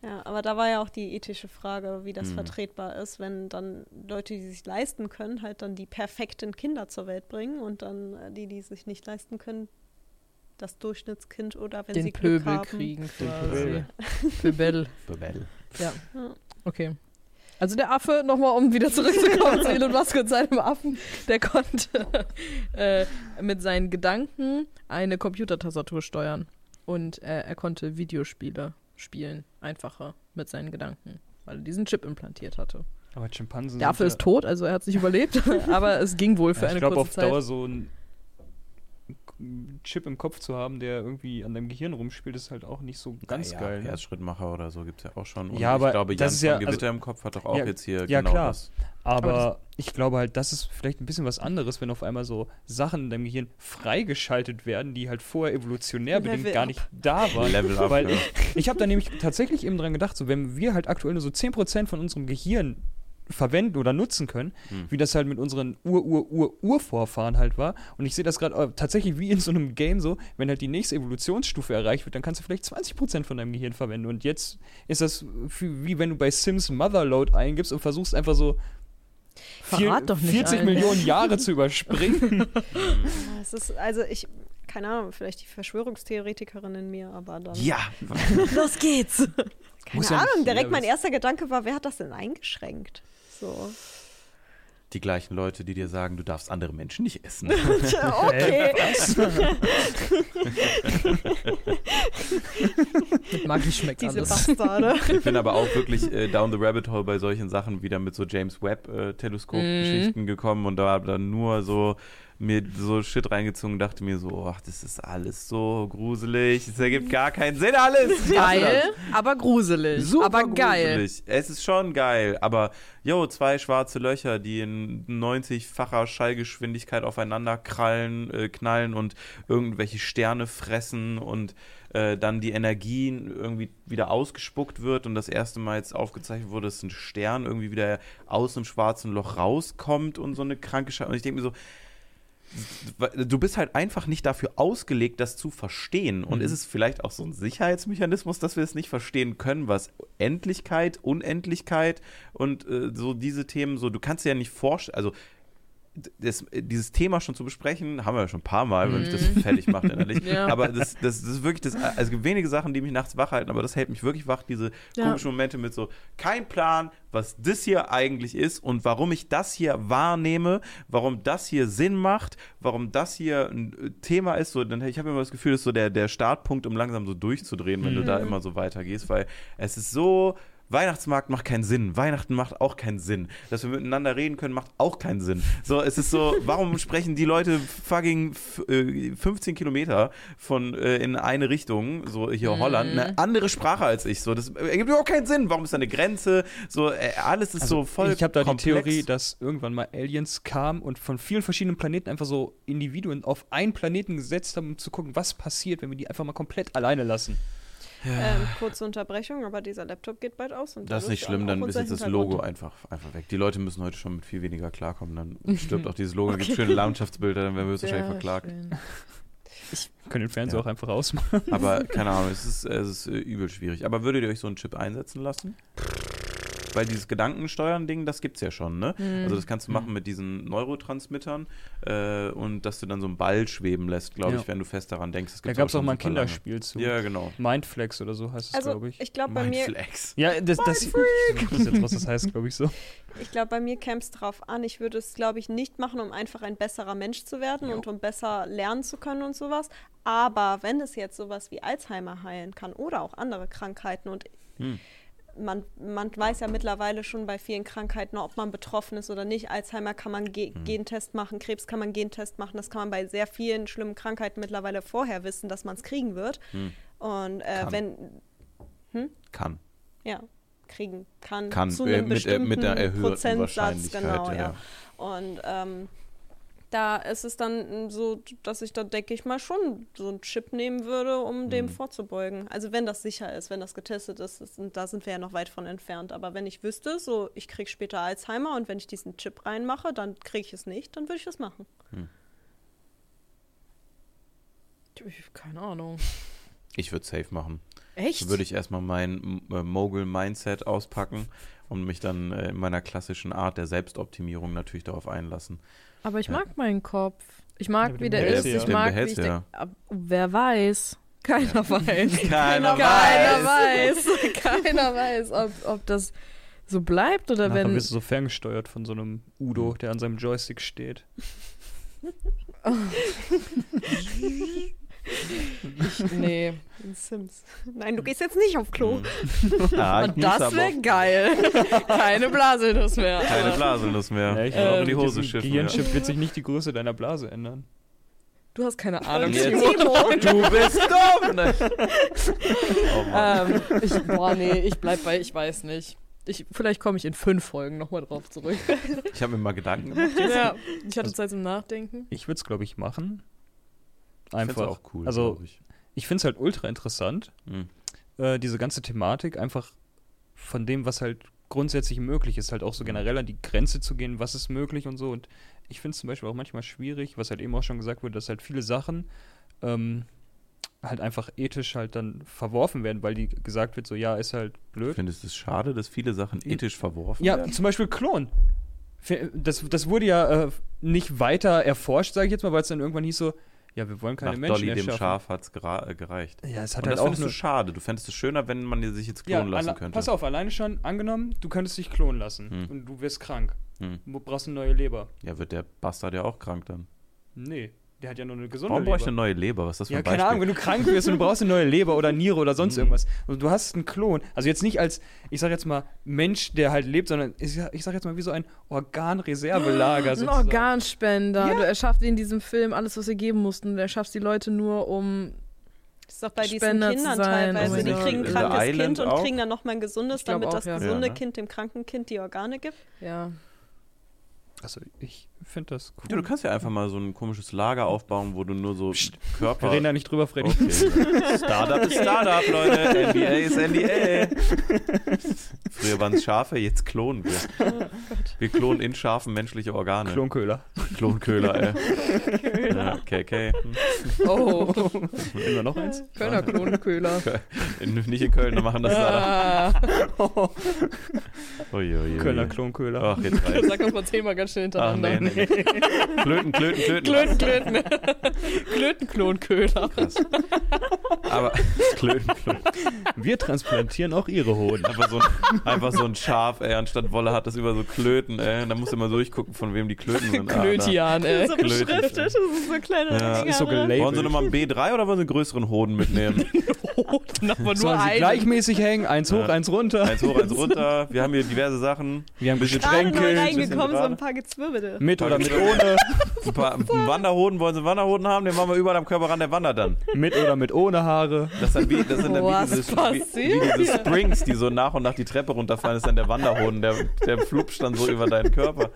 Ja, aber da war ja auch die ethische Frage, wie das Mhm. vertretbar ist, wenn dann Leute, die sich leisten können, halt dann die perfekten Kinder zur Welt bringen und dann äh, die, die sich nicht leisten können, das Durchschnittskind oder wenn sie Den Glück Pöbel haben. kriegen Pöbel. quasi. Pöbel. Bebel. Ja. Ja. Okay. Also der Affe, nochmal um wieder zurückzukommen zu Elon Musk und seinem Affen, der konnte äh, mit seinen Gedanken eine Computertastatur steuern. Und äh, er konnte Videospiele spielen, einfacher mit seinen Gedanken, weil er diesen Chip implantiert hatte. Aber Schimpansen Der Affe sind ist tot, also er hat es nicht überlebt, <laughs> aber es ging wohl für ja, eine Ich glaube, kurze auf Zeit. Dauer so ein Chip im Kopf zu haben, der irgendwie an deinem Gehirn rumspielt, ist halt auch nicht so ganz ja, geil. Ne? Herzschrittmacher oder so gibt es ja auch schon. Und Ja, aber ich glaube, Jan das ist ja- von Gewitter also- im Kopf hat doch auch Ja, jetzt hier ja, genau klar. das. Aber, Aber ich glaube halt, das ist vielleicht ein bisschen was anderes, wenn auf einmal so Sachen in deinem Gehirn freigeschaltet werden, die halt vorher evolutionär bedingt Level gar up. nicht da waren. Level up, Weil ja. ich habe da nämlich tatsächlich eben dran gedacht, so wenn wir halt aktuell nur so 10% von unserem Gehirn verwenden oder nutzen können, Hm. wie das halt mit unseren Ur-Ur-Ur-Urvorfahren halt war. Und ich sehe das gerade äh, tatsächlich wie in so einem Game so, wenn halt die nächste Evolutionsstufe erreicht wird, dann kannst du vielleicht 20% von deinem Gehirn verwenden. Und jetzt ist das wie wenn du bei Sims Motherload eingibst und versuchst einfach so vier- Verrat doch nicht 40 allen. Millionen Jahre zu <laughs> überspringen. Ja, <laughs> es ist, also ich, keine Ahnung, vielleicht die Verschwörungstheoretikerin in mir, aber dann. Ja, <laughs> Los geht's! Keine Muss ja Ahnung, nicht direkt mein erster Gedanke war, wer hat das denn eingeschränkt? So. die gleichen Leute, die dir sagen, du darfst andere Menschen nicht essen. <laughs> okay. Mit <laughs> Magie schmeckt Diese alles. Bastarde. Ich bin aber auch wirklich äh, down the rabbit hole bei solchen Sachen wieder mit so James Webb äh, Teleskop-Geschichten gekommen und da habe dann nur so mir so Shit reingezogen, dachte mir so, ach, das ist alles so gruselig, das ergibt gar keinen Sinn alles. <laughs> Geil, aber gruselig. Super aber geil. gruselig. Es ist schon geil, aber jo, zwei schwarze Löcher, die in 90-facher Schallgeschwindigkeit aufeinander krallen, äh, knallen und irgendwelche Sterne fressen und äh, dann die Energie irgendwie wieder ausgespuckt wird und das erste Mal jetzt aufgezeichnet wurde, dass ein Stern irgendwie wieder aus einem schwarzen Loch rauskommt und so eine kranke Scheiße. Und ich denke mir so, du bist halt einfach nicht dafür ausgelegt, das zu verstehen. Und Mhm. ist es vielleicht auch so ein Sicherheitsmechanismus, dass wir es nicht verstehen können, was Endlichkeit, Unendlichkeit und äh, so diese Themen, so du kannst dir ja nicht vorstellen, also das, dieses Thema schon zu besprechen, haben wir ja schon ein paar Mal, wenn mich das fertig macht innerlich. <laughs> Ja. Aber das, das, das ist wirklich das, also es gibt wenige Sachen, die mich nachts wach halten, aber das hält mich wirklich wach, diese Ja. komischen Momente mit so, kein Plan, was das hier eigentlich ist und warum ich das hier wahrnehme, warum das hier Sinn macht, warum das hier ein äh, Thema ist. So, dann, ich habe immer das Gefühl, das ist so der, der Startpunkt, um langsam so durchzudrehen, wenn du da immer so weitergehst, weil es ist so. Weihnachtsmarkt macht keinen Sinn. Weihnachten macht auch keinen Sinn. Dass wir miteinander reden können, macht auch keinen Sinn. So, es ist so, <laughs> warum sprechen die Leute fucking f- äh, 15 Kilometer von äh, in eine Richtung, so hier Holland, eine andere Sprache als ich. So, das ergibt überhaupt keinen Sinn. Warum ist da eine Grenze? So, äh, alles ist so voll. Also ich habe da komplex. die Theorie, dass irgendwann mal Aliens kamen und von vielen verschiedenen Planeten einfach so Individuen auf einen Planeten gesetzt haben, um zu gucken, was passiert, wenn wir die einfach mal komplett alleine lassen. Ähm, kurze Unterbrechung, aber dieser Laptop geht bald aus. Und Das ist nicht schlimm, dann ist jetzt das. Logo einfach, einfach weg. Die Leute müssen heute schon mit viel weniger klarkommen. Dann <laughs> stirbt auch dieses Logo, gibt schöne Landschaftsbilder, dann werden wir höchstwahrscheinlich Sehr verklagt. schön. Wir können den Fernseher Ja. auch einfach ausmachen. Aber <laughs> keine Ahnung, es ist, es ist äh, übel schwierig. Aber würdet ihr euch so einen Chip einsetzen lassen? <laughs> weil dieses Gedankensteuern-Ding, das gibt's ja schon, ne? Mhm. Also das kannst du machen mit diesen Neurotransmittern äh, und dass du dann so einen Ball schweben lässt, glaube Ja. ich, wenn du fest daran denkst. Das Da gab es auch mal ein lange. Kinderspiel zu. Ja, genau. Mindflex oder so heißt es, Also glaube ich. ich glaube bei mir, Mindflex. Ja, das, das, ich <laughs> weiß jetzt, was das heißt, glaube ich so. ich glaube bei mir käme es drauf an. Ich würde es, glaube ich, nicht machen, um einfach ein besserer Mensch zu werden Jo. und um besser lernen zu können und sowas. Aber wenn es jetzt sowas wie Alzheimer heilen kann oder auch andere Krankheiten und Hm. Man, man weiß ja mittlerweile schon bei vielen Krankheiten, ob man betroffen ist oder nicht. Alzheimer kann man Ge Hm. Gentest machen, Krebs kann man Gentest machen. Das kann man bei sehr vielen schlimmen Krankheiten mittlerweile vorher wissen, dass man es kriegen wird. Hm. Und äh, wenn, Kann. ja, kriegen kann, Kann, zu äh, einem mit, äh, bestimmten mit einer erhöhten Prozentsatz, genau, ja. ja. Und ähm, da ist es dann so, dass ich da denke ich mal schon so einen Chip nehmen würde, um dem Mhm. vorzubeugen. Also wenn das sicher ist, wenn das getestet ist, ist und da sind wir ja noch weit von entfernt. Aber wenn ich wüsste, so ich kriege später Alzheimer und wenn ich diesen Chip reinmache, dann kriege ich es nicht, dann würde ich das machen. Ich- Keine Ahnung. Ich würde safe machen. Echt? Dann würde ich erstmal mein äh, Mogul-Mindset auspacken und mich dann äh, in meiner klassischen Art der Selbstoptimierung natürlich darauf einlassen. Aber ich Ja. mag meinen Kopf. Ich Ja, mag, aber wie der ist. ja. Ich mag, wie ich wer weiß. Keiner weiß. <laughs> Keiner Keiner weiß. <laughs> Keiner weiß, ob, ob das so bleibt oder Nachher wenn. du so ferngesteuert von so einem Udo, der an seinem Joystick steht. <laughs> Nee. Sims. Nein, du gehst jetzt nicht auf Klo. <laughs> Ah, ich Und das wäre geil. Keine Blasenus mehr. Keine aber Blasenlust mehr. Ja, ich Ähm, glaube, die die Hose schiffen. Gehirnchip wird sich nicht die Größe deiner Blase ändern. Du hast keine Ahnung. Du bist dumm! Ne? <laughs> Oh Mann. ähm, ich, boah, nee, ich bleib bei, ich weiß nicht. Ich, vielleicht komme ich in fünf Folgen nochmal drauf zurück. Ich habe mir mal Gedanken gemacht. ja, ich hatte Also- Zeit zum Nachdenken. Ich würde es, glaube ich, machen. Ich Einfach. auch cool. Also, ich. ich finde es halt ultra interessant, Hm. äh, diese ganze Thematik, einfach von dem, was halt grundsätzlich möglich ist, halt auch so generell an die Grenze zu gehen, was ist möglich und so. Und ich finde es zum Beispiel auch manchmal schwierig, was halt eben auch schon gesagt wurde, dass halt viele Sachen ähm, halt einfach ethisch halt dann verworfen werden, weil die gesagt wird, so ja, ist halt blöd. Findest du es schade, dass viele Sachen ethisch verworfen Ja, werden? zum Beispiel Klon. Das, das wurde ja äh, nicht weiter erforscht, sage ich jetzt mal, weil es dann irgendwann hieß so, ja, wir wollen keine Nach Menschen Dolly dem. Schaf hat es äh, gereicht. Ja, es hat Und halt das auch findest nur, du schade. Du fändest es schöner, wenn man dir sich jetzt ja, klonen lassen alle- könnte. pass auf, alleine schon angenommen, du könntest dich klonen lassen Hm. und du wirst krank. Hm. Du brauchst eine neue Leber. Ja, wird der Bastard ja auch krank dann. Nee, der hat ja nur eine gesunde Warum brauche ich Leber. eine neue Leber? Was ist das für ja, ein keine Beispiel? Ahnung, wenn du krank wirst und du brauchst eine neue Leber oder Niere oder sonst Mhm. irgendwas. Und du hast einen Klon. Also jetzt nicht als, ich sag jetzt mal, Mensch, der halt lebt, sondern ich, sag- ich sag jetzt mal wie so ein Organreservelager. <gasps> Ein. Organspender. Ja. Du erschaffst in diesem Film alles, was wir geben mussten. Du erschaffst die Leute nur, um. Das ist doch bei diesen Spender zu Kindern teilweise. aber Die kriegen ein krankes Island Kind und auch? kriegen dann nochmal ein gesundes, damit auch, das ja. gesunde Ja, ne? Kind dem kranken Kind die Organe gibt. Ja. Also ich finde das cool. Ja, du kannst ja einfach mal so ein komisches Lager aufbauen, wo du nur so Wir Körper. reden da nicht drüber, Freddy. Okay. <laughs> Startup ist Startup, Leute. NBA ist NBA. Früher waren es Schafe, jetzt klonen wir. Wir klonen in Schafen menschliche Organe. Klonköhler. Klonköhler, ey. Ja, KK. Oh, wir noch eins? Kölner Klonköhler. Nicht in Köln, da machen das da. Ah, Uiuiui. Kölner Klonköhler. Ach, jetzt reicht's. sag das mal zehnmal ganz schnell Ach, hintereinander. nee, nee, nee. <laughs> Klöten, klöten, klöten. Klöten, Klöten. <laughs> Klöten-Klonköhler. Krass. Aber <laughs> klöten, klöten. Wir transplantieren auch ihre Hoden. Einfach so, ein, einfach so ein Schaf, ey, anstatt Wolle hat das über so Klöten, ey. Und da musst du immer durchgucken, von wem die Klöten sind. Ah. Klötian, ey. so Klöten. beschriftet, das ist so kleine Ja. Dinger, Ist so ne? gelabelt. Wollen sie nochmal einen B3 oder wollen sie einen größeren Hoden mitnehmen? Hoden, aber nur Sollen sie einen. gleichmäßig hängen, eins hoch, Ja. eins runter. Eins hoch, eins runter. Wir haben hier diverse Sachen. Wir haben Bisschen Gerade neu Getränke, reingekommen, so ein paar Gezwirbelte. mit oder mit ohne, Ein <laughs> paar einen Wanderhoden, wollen sie einen Wanderhoden haben? Den machen wir überall am Körper ran, der wandert dann. mit oder mit ohne Haare. Das, dann wie, das sind dann Was wie, dieses, wie, wie diese Springs, die so nach und nach die Treppe runterfallen. Das ist dann der Wanderhoden, der, der flupscht dann so über deinen Körper.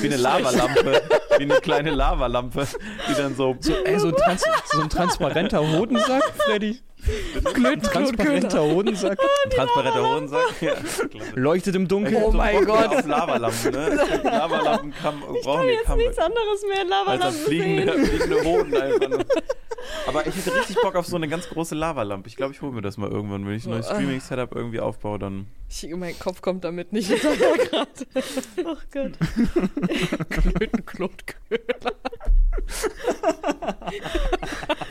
Wie eine Lavalampe. Wie eine kleine Lavalampe, die dann so. So, ey, so, ein trans so ein transparenter Hodensack, Freddy. Ein transparenter Hodensack. Transparenter Hodensack. Ja. <laughs> Leuchtet im Dunkeln. Oh mein Gott. Auf Lavalampen, ne? <laughs> Lavalampen kann, brauchen kann jetzt kann, nichts anderes mehr in Lavalampen fliegende, sehen. fliegende Hoden <laughs> einfach nur. Aber ich hätte richtig Bock auf so eine ganz große Lavalampe. Ich glaube, ich hole mir das mal irgendwann. Wenn ich ein neues Streaming-Setup irgendwie aufbaue, dann. Ich, mein Kopf kommt damit nicht hinterher gerade. Oh Gott. Klöten, Klotköhler.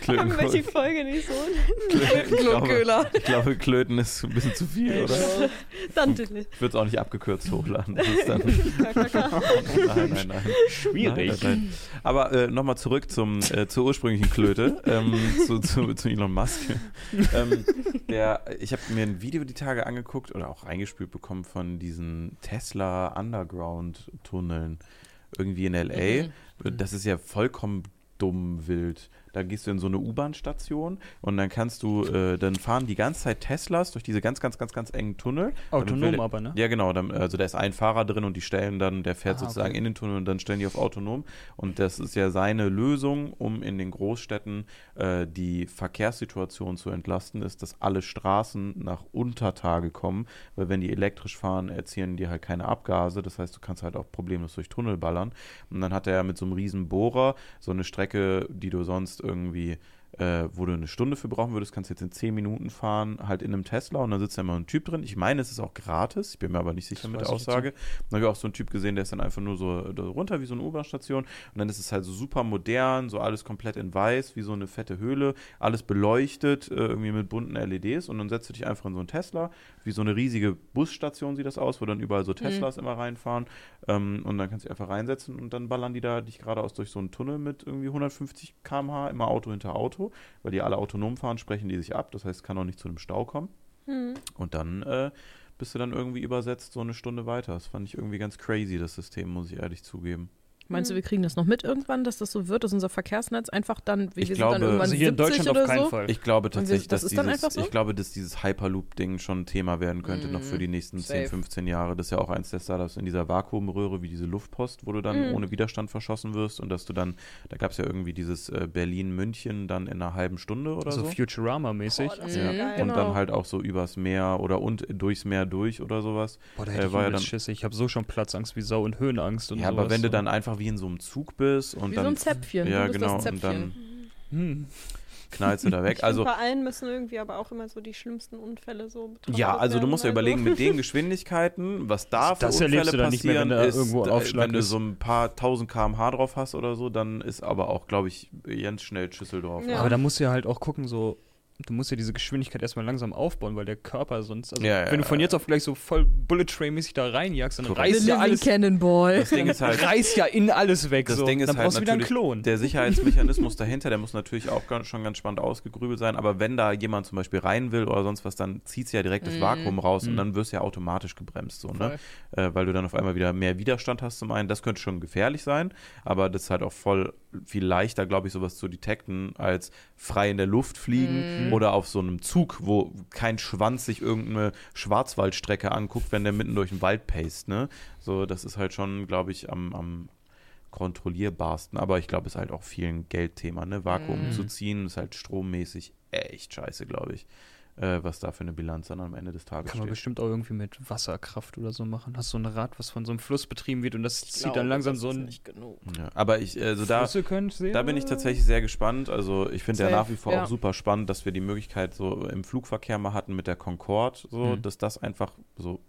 Haben wir die Folge nicht so? <laughs> ich, glaube, Klotköhler. ich glaube, Klöten ist ein bisschen zu viel, oder? Dann delete. Ich würde es auch nicht abgekürzt hochladen. Das ist dann, <laughs> <laughs> nein, nein, nein. Schwierig. Nein, nein. Aber äh, nochmal zurück zum, äh, zur ursprünglichen Klöte, ähm, zu, zu, zu Elon Musk. ähm, der, ich habe mir ein Video die Tage angeguckt oder auch eingespielt bekommen von diesen Tesla Underground-Tunneln irgendwie in L.A. Das ist ja vollkommen dumm wild. Da gehst du in so eine U-Bahn-Station und dann kannst du, äh, dann fahren die ganze Zeit Teslas durch diese ganz, ganz, ganz, ganz engen Tunnel. Autonom Dann- aber, ne? Ja, genau. Dann, also da ist ein Fahrer drin und die stellen dann, der fährt Ah, sozusagen okay. in den Tunnel und dann stellen die auf autonom. Und das ist ja seine Lösung, um in den Großstädten äh, die Verkehrssituation zu entlasten, ist, dass alle Straßen nach Untertage kommen, weil wenn die elektrisch fahren, erzielen die halt keine Abgase. Das heißt, du kannst halt auch problemlos durch Tunnel ballern. Und dann hat er mit so einem riesen Bohrer so eine Strecke, die du sonst irgendwie äh, wo du eine Stunde für brauchen würdest, kannst du jetzt in 10 Minuten fahren, halt in einem Tesla und dann sitzt da immer ein Typ drin. Ich meine, es ist auch gratis, ich bin mir aber nicht sicher Das mit der Aussage. Dann habe ich auch so einen Typ gesehen, der ist dann einfach nur so runter wie so eine U-Bahn-Station und dann ist es halt so super modern, so alles komplett in weiß, wie so eine fette Höhle, alles beleuchtet, äh, irgendwie mit bunten LEDs und dann setzt du dich einfach in so einen Tesla, wie so eine riesige Busstation sieht das aus, wo dann überall so Teslas immer reinfahren ähm, und dann kannst du dich einfach reinsetzen und dann ballern die da dich geradeaus durch so einen Tunnel mit irgendwie 150 km/h, immer Auto hinter Auto, weil die alle autonom fahren, sprechen die sich ab, das heißt, es kann auch nicht zu einem Stau kommen. Hm. Und dann äh, bist du dann irgendwie übersetzt so eine Stunde weiter. Das fand ich irgendwie ganz crazy, das System, muss ich ehrlich zugeben. Meinst du, wir kriegen das noch mit irgendwann, dass das so wird, dass unser Verkehrsnetz einfach dann, wie Ich wir glaube- sind dann irgendwann Also hier in 70 Deutschland oder auf keinen so? Fall. Ich glaube wir- tatsächlich, das dass ist dann dieses, einfach so? ich glaube, dass dieses Hyperloop-Ding schon ein Thema werden könnte, noch für die nächsten 10, safe. 15 Jahre. Das ist ja auch eins der Startups in dieser Vakuumröhre, wie diese Luftpost, wo du dann Mhm. ohne Widerstand verschossen wirst und dass du dann, da gab es ja irgendwie dieses äh, Berlin-München dann in einer halben Stunde oder So so. Futurama-mäßig. Das Ja. Mhm. Und genau. dann halt auch so übers Meer oder und durchs Meer durch oder sowas. Boah, da Äh, hätte ich war ja übelst dann- Schiss. Ich habe so schon Platzangst wie Sau und Höhenangst und ja, sowas. aber wenn du dann einfach wie in so einem Zug bist und Wie dann so ein Zäpfchen. ja du bist genau das und Zäpfchen. dann Hm. knallst du da weg. Also bei allen müssen irgendwie aber auch immer so die schlimmsten Unfälle so betrachtet ja, also du musst ja überlegen mit den <laughs> Geschwindigkeiten, was da für Das Unfälle erlebst du dann nicht mehr, passieren, wenn ist, irgendwo ein äh, wenn du so ein paar tausend km/h drauf hast oder so, dann ist aber auch, glaube ich, ganz schnell Schüsseldorf. Ja. Aber da musst du ja halt auch gucken, so, du musst ja diese Geschwindigkeit erstmal langsam aufbauen, weil der Körper sonst, also Ja, ja, wenn du von jetzt auf gleich so voll Bullet Train-mäßig da reinjagst, dann Korrekt. reißt ja alles, Cannonball. Das Ding ist halt, <laughs> reißt ja in alles weg. Das so. Ding ist dann halt brauchst du wieder einen natürlich, Klon. der Sicherheitsmechanismus dahinter, der muss natürlich auch ganz, schon ganz spannend ausgegrübelt sein, aber wenn da jemand zum Beispiel rein will oder sonst was, dann zieht es ja direkt das Mhm. Vakuum raus und Mhm. dann wirst du ja automatisch gebremst, so, ne? Äh, weil du dann auf einmal wieder mehr Widerstand hast zum einen. Das könnte schon gefährlich sein, aber das ist halt auch voll viel leichter, glaube ich, sowas zu detekten, als frei in der Luft fliegen oder auf so einem Zug, wo kein Schwanz sich irgendeine Schwarzwaldstrecke anguckt, wenn der mitten durch den Wald paced, ne? So, das ist halt schon, glaube ich, am, am kontrollierbarsten, aber ich glaube, es ist halt auch viel ein Geldthema, ne? Vakuum Mhm. zu ziehen, ist halt strommäßig echt scheiße, glaube ich, äh, was da für eine Bilanz dann am Ende des Tages Kann man steht. bestimmt auch irgendwie mit Wasserkraft oder so machen. Hast so ein Rad, was von so einem Fluss betrieben wird und das Ich zieht glaube, dann langsam das so ist ein. nicht genug. Ja, aber ich, also da, Da bin ich tatsächlich sehr gespannt. Also ich finde ja nach wie vor ja. auch super spannend, dass wir die Möglichkeit so im Flugverkehr mal hatten mit der Concorde, so Mhm. dass das einfach so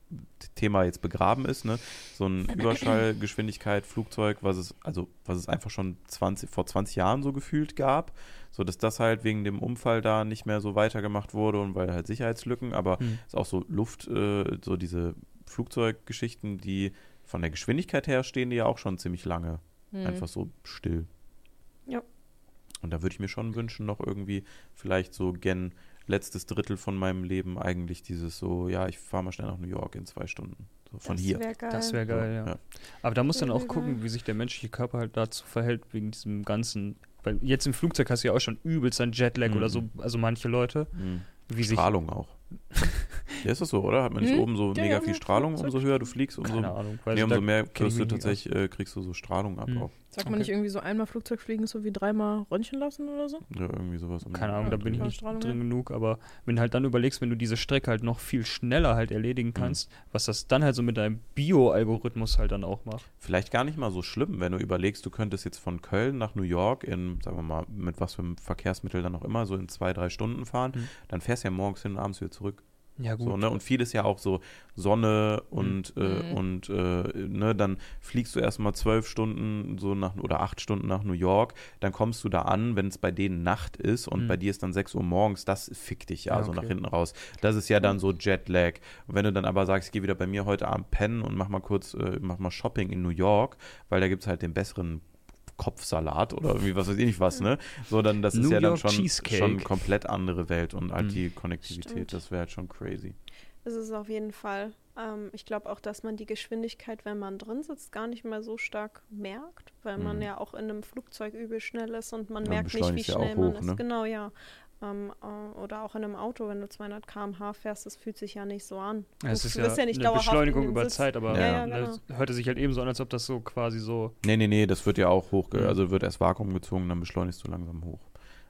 Thema jetzt begraben ist, ne? So ein <clears throat> Überschallgeschwindigkeit Flugzeug, was es also was es einfach schon 20 vor 20 Jahren so gefühlt gab, so dass das halt wegen dem Unfall da nicht mehr so weitergemacht wurde und weil halt Sicherheitslücken, aber Mhm. ist auch so Luft, äh, so diese Flugzeuggeschichten, die von der Geschwindigkeit her stehen, die ja auch schon ziemlich lange Mhm. einfach so still. Ja. Und da würde ich mir schon wünschen, noch irgendwie vielleicht so gen letztes Drittel von meinem Leben eigentlich dieses so, ja, ich fahre mal schnell nach New York in zwei Stunden. So von das hier. Wär geil. Das wäre geil, ja. Ja. Aber da muss dann auch gucken, wie sich der menschliche Körper halt dazu verhält, wegen diesem ganzen. Weil jetzt im Flugzeug hast du ja auch schon übelst ein Jetlag Mhm. oder so, also manche Leute. Mhm. Wie sich. Strahlung auch. <laughs> ja, ist das so, oder? Hat man nicht Mhm. oben so Ja, mega ja, viel Strahlung, Flugzeug. umso höher du fliegst, umso, Keine Ahnung. Nee, umso mehr kriegst du tatsächlich, äh, kriegst du so Strahlung ab Mhm. auch. Sagt man Okay. nicht irgendwie so einmal Flugzeug fliegen ist so wie dreimal Röntgen lassen oder so? Ja, irgendwie sowas. Keine Ahnung, da bin ich nicht drin ja. genug, aber wenn du halt dann überlegst, wenn du diese Strecke halt noch viel schneller halt erledigen kannst, was das dann halt so mit deinem Bio-Algorithmus halt dann auch macht. Vielleicht gar nicht mal so schlimm, wenn du überlegst, du könntest jetzt von Köln nach New York in, sagen wir mal, mit was für einem Verkehrsmittel dann auch immer, so in zwei, drei Stunden fahren, Mhm. dann fährst du ja morgens hin und abends wieder zurück. Ja, So, ne? Und viel ist ja auch so Sonne und, äh, Mhm. und äh, ne, dann fliegst du erstmal zwölf Stunden so nach oder acht Stunden nach New York, dann kommst du da an, wenn es bei denen Nacht ist und Mhm. bei dir ist dann 6 Uhr morgens, das fickt dich ja, Ja, so nach okay. hinten raus. Das ist ja dann so Jetlag. Und wenn du dann aber sagst, ich gehe wieder bei mir heute Abend pennen und mach mal kurz, äh, mach mal Shopping in New York, weil da gibt es halt den besseren Kopfsalat oder irgendwie was weiß ich nicht was, ne? So, dann das ist New ja dann York schon, Cheesecake. schon komplett andere Welt und halt Mhm. die Konnektivität, Stimmt. das wäre halt schon crazy. ist es auf jeden Fall. Ähm, ich glaube auch, dass man die Geschwindigkeit, wenn man drin sitzt, gar nicht mehr so stark merkt, weil man Mhm. ja auch in einem Flugzeug übel schnell ist und man Ja, merkt nicht, wie beschleunigst ja schnell man hoch, ist. ne? Genau, ja. Ähm, äh, oder auch in einem Auto, wenn du 200 km/h fährst, das fühlt sich ja nicht so an. Ja, es Du ist wirst ja, ja nicht eine Beschleunigung über Sitz- Zeit, aber Ja, ja, das hörte sich halt eben so an, als ob das so quasi so. Nee, nee, nee, das wird ja auch hochge... Mhm. Also wird erst Vakuum gezogen, dann beschleunigst du langsam hoch.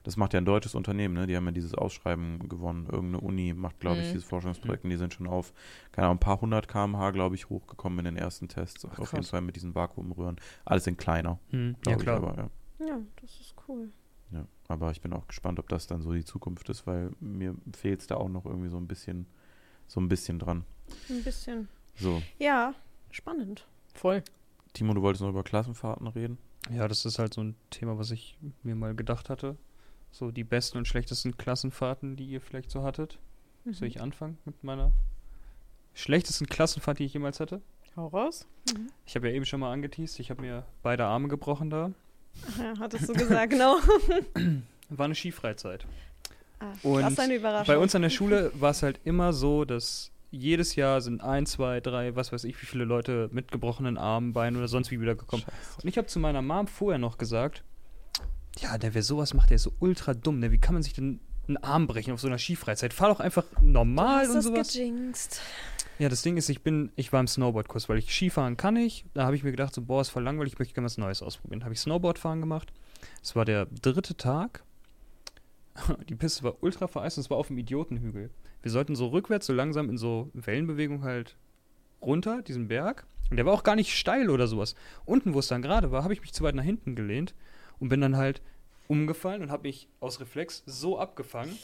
Das macht ja ein deutsches Unternehmen, ne? Die haben ja dieses Ausschreiben gewonnen. Irgendeine Uni macht, glaube ich, Mhm. dieses Forschungsprojekt und die sind schon auf, keine Ahnung, ein paar hundert km/h, glaube ich, hochgekommen in den ersten Tests. Ach, auf jeden. Fall mit diesen Vakuumröhren. Alles in kleiner, Hm, ja, glaube ich, klar. aber ja. Ja, das ist cool. Ja. Aber ich bin auch gespannt, ob das dann so die Zukunft ist, weil mir fehlt es da auch noch irgendwie so ein bisschen, so ein bisschen dran. Ein bisschen. So, Ja, spannend. Voll. Timo, du wolltest noch über Klassenfahrten reden? Ja, das ist halt so ein Thema, was ich mir mal gedacht hatte. So die besten und schlechtesten Klassenfahrten, die ihr vielleicht so hattet. Soll Mhm. ich anfangen mit meiner schlechtesten Klassenfahrt, die ich jemals hatte? Hau raus. Mhm. Ich habe ja eben schon mal angeteased, ich habe mir beide Arme gebrochen da. Ach Ja, hattest du gesagt, genau. <clears throat> War eine Skifreizeit. Ah, Und das ist eine Überraschung. Bei uns an der Schule war es halt immer so, dass jedes Jahr sind ein, zwei, drei, was weiß ich, wie viele Leute mit gebrochenen Armen, Beinen oder sonst wie wiedergekommen. Und ich habe zu meiner Mom vorher noch gesagt, ja, der wer sowas macht, der ist so ultra dumm. Ne? Wie kann man sich denn einen Arm brechen auf so einer Skifreizeit? Fahr doch einfach normal Hast und das sowas. gejinxt. Ja, das Ding ist, ich bin, ich war im Snowboardkurs, weil ich Skifahren kann ich. Da habe ich mir gedacht, so, boah, ist voll langweilig, ich möchte gerne was Neues ausprobieren. Habe ich Snowboardfahren gemacht. Es war der dritte Tag. <laughs> Die Piste war ultra vereist und es war auf dem Idiotenhügel. Wir sollten so rückwärts, so langsam in so Wellenbewegung halt runter, diesen Berg. Und der war auch gar nicht steil oder sowas. Unten, wo es dann gerade war, habe ich mich zu weit nach hinten gelehnt und bin dann halt umgefallen und habe mich aus Reflex so abgefangen.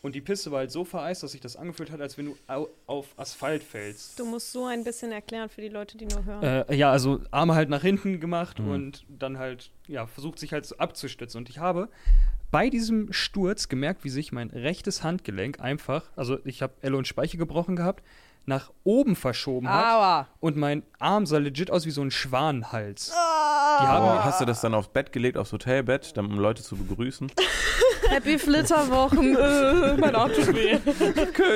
Und die Piste war halt so vereist, dass sich das angefühlt hat, als wenn du au auf Asphalt fällst. Du musst so ein bisschen erklären für die Leute, die nur hören. Äh, ja, also Arme halt nach hinten gemacht Mhm. und dann halt, ja, versucht sich halt so abzustützen. Und ich habe bei diesem Sturz gemerkt, wie sich mein rechtes Handgelenk einfach, also ich habe Elle und Speiche gebrochen gehabt, nach oben verschoben hat Aua. und mein Arm sah legit aus wie so ein Schwanenhals. Ah. Die haben hast du das dann aufs Bett gelegt, aufs Hotelbett, dann, um Leute zu begrüßen? Happy Flitterwochen. <laughs> äh, mein Arm tut weh.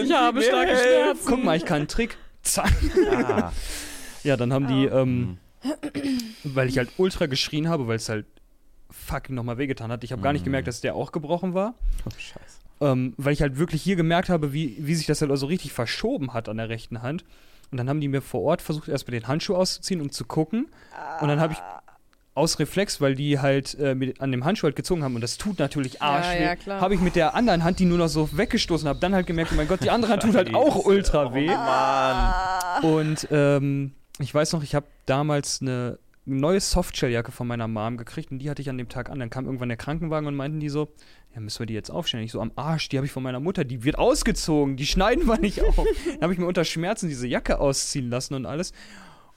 ich habe starke Schmerzen. guck mal, ich kann einen Trick. Zack. Ah. <laughs> Ja, dann haben die, ähm, Mhm. weil ich halt ultra geschrien habe, weil es halt fucking nochmal wehgetan hat. Ich habe gar nicht Mhm. gemerkt, dass der auch gebrochen war. Oh, scheiße. Ähm, weil ich halt wirklich hier gemerkt habe, wie, wie sich das halt so richtig verschoben hat an der rechten Hand. Und dann haben die mir vor Ort versucht, erstmal den Handschuh auszuziehen, um zu gucken. Und dann habe ich aus Reflex, weil die halt äh, mit, an dem Handschuh halt gezogen haben und das tut natürlich Arsch ja, klar. habe ich mit der anderen Hand, die nur noch so weggestoßen habe, dann halt gemerkt, oh mein Gott, die andere Hand tut halt auch ultra weh. Oh, Mann. Und ähm, ich weiß noch, ich habe damals eine neue Softshelljacke von meiner Mom gekriegt und die hatte ich an dem Tag an. Dann kam irgendwann der Krankenwagen und meinten die so, ja, müssen wir die jetzt aufstellen? Ich so, am Arsch, die habe ich von meiner Mutter, die wird ausgezogen, die schneiden wir nicht auf. dann habe ich mir unter Schmerzen diese Jacke ausziehen lassen und alles.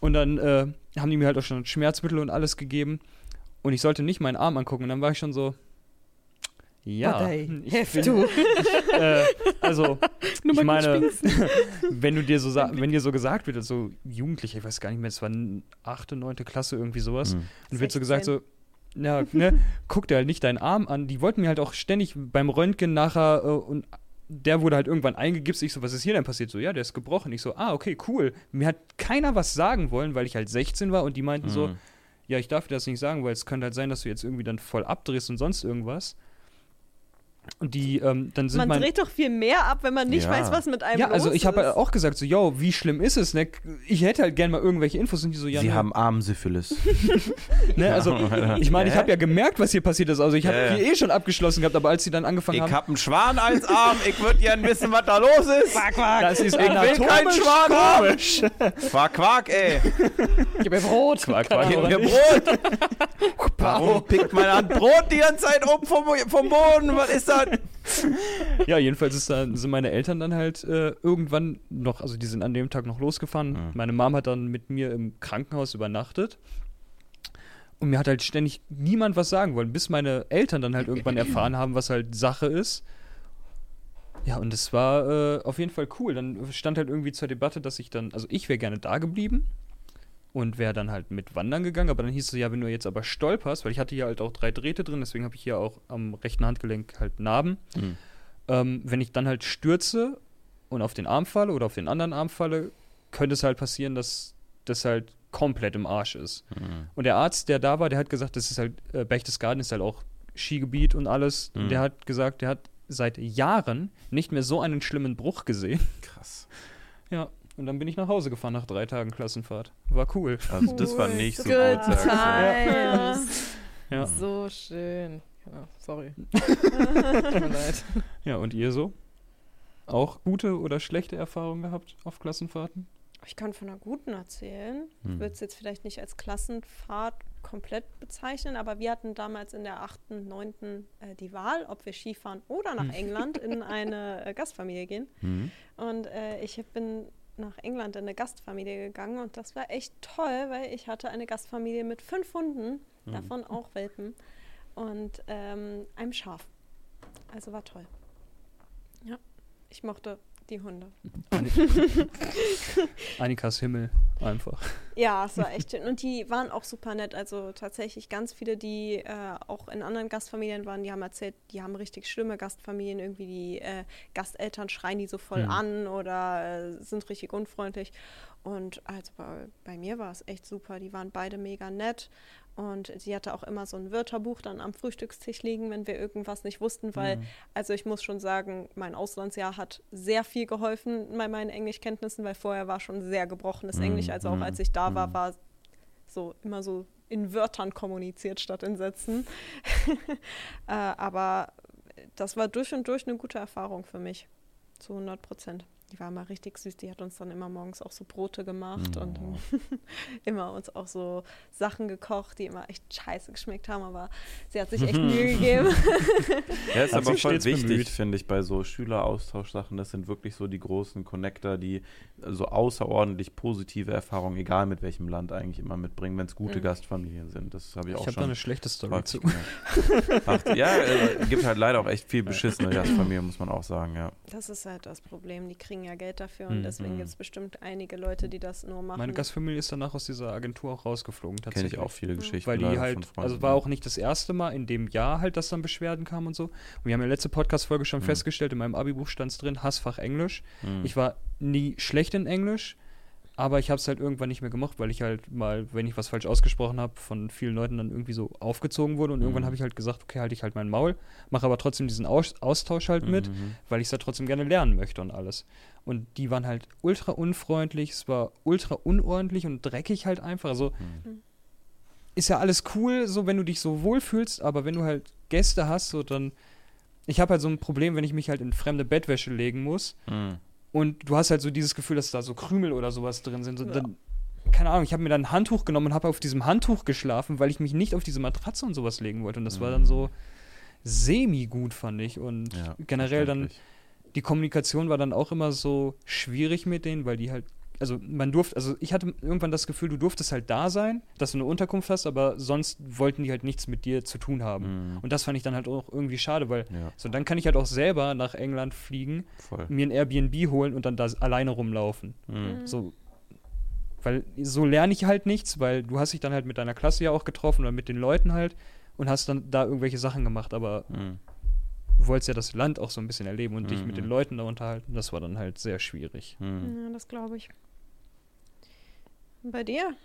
Und dann äh, haben die mir halt auch schon Schmerzmittel und alles gegeben. Und ich sollte nicht meinen Arm angucken. Und dann war ich schon so, ja, ich bin, du. <laughs> äh, also <laughs> Nur ich meine, <laughs> wenn du dir so wenn dir so gesagt wird, so Jugendliche, ich weiß gar nicht mehr, es war achte, neunte Klasse, irgendwie sowas, Mhm. und wird so gesagt, so, ja, ne, guck dir halt nicht deinen Arm an. Die wollten mir halt auch ständig beim Röntgen nachher äh, und der wurde halt irgendwann eingegipst. Ich so, was ist hier denn passiert? So, ja, der ist gebrochen. Ich so, ah, okay, cool. Mir hat keiner was sagen wollen, weil ich halt 16 war und die meinten so, Mhm. ja, ich darf dir das nicht sagen, weil es könnte halt sein, dass du jetzt irgendwie dann voll abdrehst und sonst irgendwas. Die, ähm, dann sind Man mein, dreht doch viel mehr ab, wenn man nicht Ja. weiß, was mit einem Ja, also los ich habe ist. halt auch gesagt, so, yo, wie schlimm ist es, ne? Ich hätte halt gerne mal irgendwelche Infos und die so, ja, Sie ne, haben Armsyphilis. <laughs> ne? Also, Ja, <laughs> ich meine, ich habe ja gemerkt, was hier passiert ist. Also ich habe Ja, ja. hier eh schon abgeschlossen gehabt, aber als sie dann angefangen Ich haben, hab einen Schwan als Arm, ich würde gern wissen, was da los ist. das ist Ich will keinen anatomisch Schwan haben. komisch. Quark, Quark, ey. Gib mir Brot. Quark, Keine Quark, Gib mir Brot. <laughs> Warum pickt meine Hand Brot die ganze Zeit um vom, vom Boden? Was ist das? <laughs> Ja, jedenfalls ist dann, sind meine Eltern dann halt äh, irgendwann noch, also die sind an dem Tag noch losgefahren. Mhm. Meine Mom hat dann mit mir im Krankenhaus übernachtet. Und mir hat halt ständig niemand was sagen wollen, bis meine Eltern dann halt irgendwann erfahren haben, was halt Sache ist. Ja, und es war äh, auf jeden Fall cool. Dann stand halt irgendwie zur Debatte, dass ich dann, also ich wäre gerne da geblieben und wäre dann halt mit wandern gegangen, aber dann hieß es ja, wenn du jetzt aber stolperst, weil ich hatte hier halt auch drei Drähte drin, deswegen habe ich hier auch am rechten Handgelenk halt Narben. Hm. Ähm, wenn ich dann halt stürze und auf den Arm falle oder auf den anderen Arm falle, könnte es halt passieren, dass das halt komplett im Arsch ist. Hm. Und der Arzt, der da war, der hat gesagt, das ist halt, äh, Berchtesgaden ist halt auch Skigebiet und alles. Mhm. Und der hat gesagt, der hat seit Jahren nicht mehr so einen schlimmen Bruch gesehen. Krass. Ja. Und dann bin ich nach Hause gefahren nach drei Tagen Klassenfahrt. War cool. Also das war nicht so gut. Times. <laughs> Ja. So schön. Ja, sorry. <laughs> Tut mir leid. Ja, und ihr so? Auch gute oder schlechte Erfahrungen gehabt auf Klassenfahrten? Ich kann von einer guten erzählen. Ich Hm. würde es jetzt vielleicht nicht als Klassenfahrt komplett bezeichnen, aber wir hatten damals in der 8., 9. Äh, die Wahl, ob wir Skifahren oder nach England in <laughs> eine äh, Gastfamilie gehen. Hm. Und äh, ich bin nach England in eine Gastfamilie gegangen und das war echt toll, weil ich hatte eine Gastfamilie mit fünf Hunden, davon auch Welpen und ähm, einem Schaf. Also war toll. Ja, ich mochte die Hunde. Annikas <laughs> Himmel, einfach. Ja, es war echt schön. Und die waren auch super nett. Also tatsächlich ganz viele, die äh, auch in anderen Gastfamilien waren, die haben erzählt, die haben richtig schlimme Gastfamilien. Irgendwie die äh, Gasteltern schreien die so voll Mhm. an oder äh, sind richtig unfreundlich. Und also bei, bei mir war es echt super. Die waren beide mega nett. Und sie hatte auch immer so ein Wörterbuch dann am Frühstückstisch liegen, wenn wir irgendwas nicht wussten, weil, also ich muss schon sagen, mein Auslandsjahr hat sehr viel geholfen bei meinen Englischkenntnissen, weil vorher war schon sehr gebrochenes Mhm, Englisch. Also auch mhm, als ich da war, mhm. war so immer so in Wörtern kommuniziert statt in Sätzen. <laughs> äh, aber das war durch und durch eine gute Erfahrung für mich. Zu 100 Prozent. Die war immer richtig süß. Die hat uns dann immer morgens auch so Brote gemacht und Oh. <laughs> immer uns auch so Sachen gekocht, die immer echt scheiße geschmeckt haben, aber sie hat sich echt <laughs> Mühe gegeben. <laughs> Ja, ist Hat aber voll wichtig, finde ich, bei so Schüleraustauschsachen. Das sind wirklich so die großen Connector, die so außerordentlich positive Erfahrungen, egal mit welchem Land, eigentlich immer mitbringen, wenn es gute Mhm. Gastfamilien sind. Das habe ich Ich auch habe da schon. eine schlechte Story zu. Ach, ja, äh, gibt halt leider auch echt viel beschissene Gastfamilien, muss man auch sagen, ja. Das ist halt das Problem. Die kriegen ja Geld dafür und Mhm. deswegen gibt es bestimmt einige Leute, die das nur machen. Meine Gastfamilie ist danach aus dieser Agentur auch rausgeflogen, Kenne tatsächlich. ich auch viele Geschichten. Weil die halt, also war auch nicht das erste Mal in dem Jahr halt, dass dann Beschwerden kamen und so. Und wir haben ja letzte Podcast-Folge schon Mhm. festgestellt, in meinem Abi-Buch stand es drin, Hassfach Englisch. Mhm. Ich war nie schlecht in Englisch, aber ich habe es halt irgendwann nicht mehr gemocht, weil ich halt mal, wenn ich was falsch ausgesprochen habe, von vielen Leuten dann irgendwie so aufgezogen wurde. Und irgendwann Mhm. habe ich halt gesagt, okay, halte ich halt mein Maul, mache aber trotzdem diesen Aus Austausch halt mit, Mhm. weil ich es ja trotzdem gerne lernen möchte und alles. Und die waren halt ultra unfreundlich, es war ultra unordentlich und dreckig halt einfach. Also Mhm. ist ja alles cool, so wenn du dich so wohlfühlst, aber wenn du halt Gäste hast, so dann. Ich habe halt so ein Problem, wenn ich mich halt in fremde Bettwäsche legen muss Mhm. Und du hast halt so dieses Gefühl, dass da so Krümel oder sowas drin sind. So, Ja. dann, keine Ahnung, ich habe mir dann ein Handtuch genommen und habe auf diesem Handtuch geschlafen, weil ich mich nicht auf diese Matratze und sowas legen wollte. Und das war dann so semi-gut, fand ich. Und Ja, generell dann die Kommunikation war dann auch immer so schwierig mit denen, weil die halt, also man durfte, also ich hatte irgendwann das Gefühl, du durftest halt da sein, dass du eine Unterkunft hast, aber sonst wollten die halt nichts mit dir zu tun haben. Mhm. Und das fand ich dann halt auch irgendwie schade, weil Ja, so dann kann ich halt auch selber nach England fliegen, voll. mir ein Airbnb holen und dann da alleine rumlaufen. Mhm. So. Weil so lerne ich halt nichts, weil du hast dich dann halt mit deiner Klasse ja auch getroffen oder mit den Leuten halt und hast dann da irgendwelche Sachen gemacht, aber Mhm. du wolltest ja das Land auch so ein bisschen erleben und dich mit Mhm. den Leuten da unterhalten. Das war dann halt sehr schwierig. Mhm. Ja, das glaube ich. Und bei dir?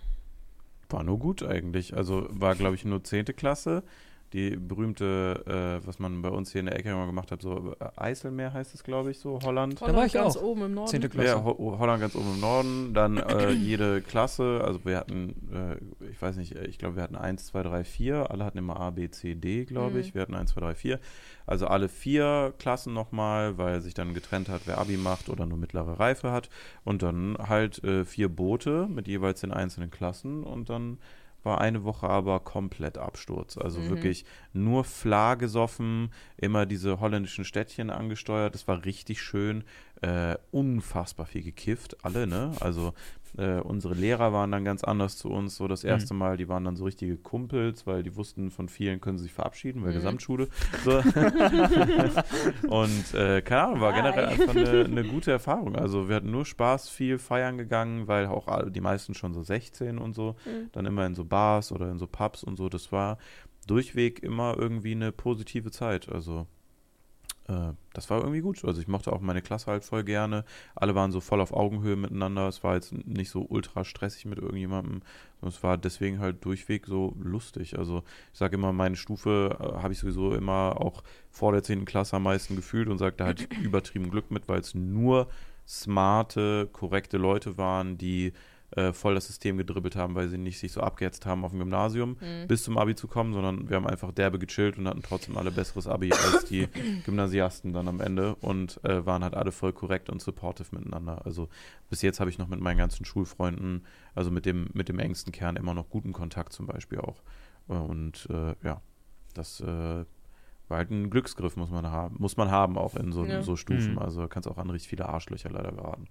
War nur gut eigentlich. Also war, glaube ich, nur 10. Klasse. Die berühmte, äh, was man bei uns hier in der Ecke immer gemacht hat, so äh, Eiselmeer heißt es, glaube ich, so Holland. Holland war ich ganz auch. oben im Norden. Zehnte Klasse. Ja, Ho Holland ganz oben im Norden. Dann äh, <clears throat> jede Klasse, also wir hatten, äh, ich weiß nicht, ich glaube, wir hatten 1, 2, 3, 4. Alle hatten immer A, B, C, D, glaube Mhm. ich. Wir hatten 1, 2, 3, 4. Also alle vier Klassen nochmal, weil sich dann getrennt hat, wer Abi macht oder nur mittlere Reife hat. Und dann halt äh, vier Boote mit jeweils den einzelnen Klassen. Und dann war eine Woche aber komplett Absturz. Also Mhm. wirklich nur Fla gesoffen, immer diese holländischen Städtchen angesteuert. Das war richtig schön. Äh, unfassbar viel gekifft, alle, ne? Also äh, unsere Lehrer waren dann ganz anders zu uns. So das erste Mal, die waren dann so richtige Kumpels, weil die wussten, von vielen können sie sich verabschieden, weil Mhm. Gesamtschule. So. <laughs> Und äh, keine Ahnung, war generell einfach eine, eine gute Erfahrung. Also wir hatten nur Spaß, viel feiern gegangen, weil auch alle, die meisten schon so 16 und so, Mhm. dann immer in so Bars oder in so Pubs und so. Das war durchweg immer irgendwie eine positive Zeit. Also äh, das war irgendwie gut. Also ich mochte auch meine Klasse halt voll gerne. Alle waren so voll auf Augenhöhe miteinander. Es war jetzt nicht so ultra stressig mit irgendjemandem. Es war deswegen halt durchweg so lustig. Also ich sage immer, meine Stufe äh, habe ich sowieso immer auch vor der 10. Klasse am meisten gefühlt und sage, da hatte ich übertrieben Glück mit, weil es nur smarte, korrekte Leute waren, die äh, voll das System gedribbelt haben, weil sie nicht sich so abgehetzt haben auf dem Gymnasium Mhm. bis zum Abi zu kommen, sondern wir haben einfach derbe gechillt und hatten trotzdem alle besseres Abi als die <laughs> Gymnasiasten dann am Ende und äh, waren halt alle voll korrekt und supportive miteinander. Also bis jetzt habe ich noch mit meinen ganzen Schulfreunden, also mit dem, mit dem engsten Kern immer noch guten Kontakt zum Beispiel auch. Äh, Und äh, ja, das äh, war halt ein Glücksgriff, muss man haben, muss man haben, auch in so, Ja. so Stufen. Mhm. Also kannst auch an richtig viele Arschlöcher leider geraten.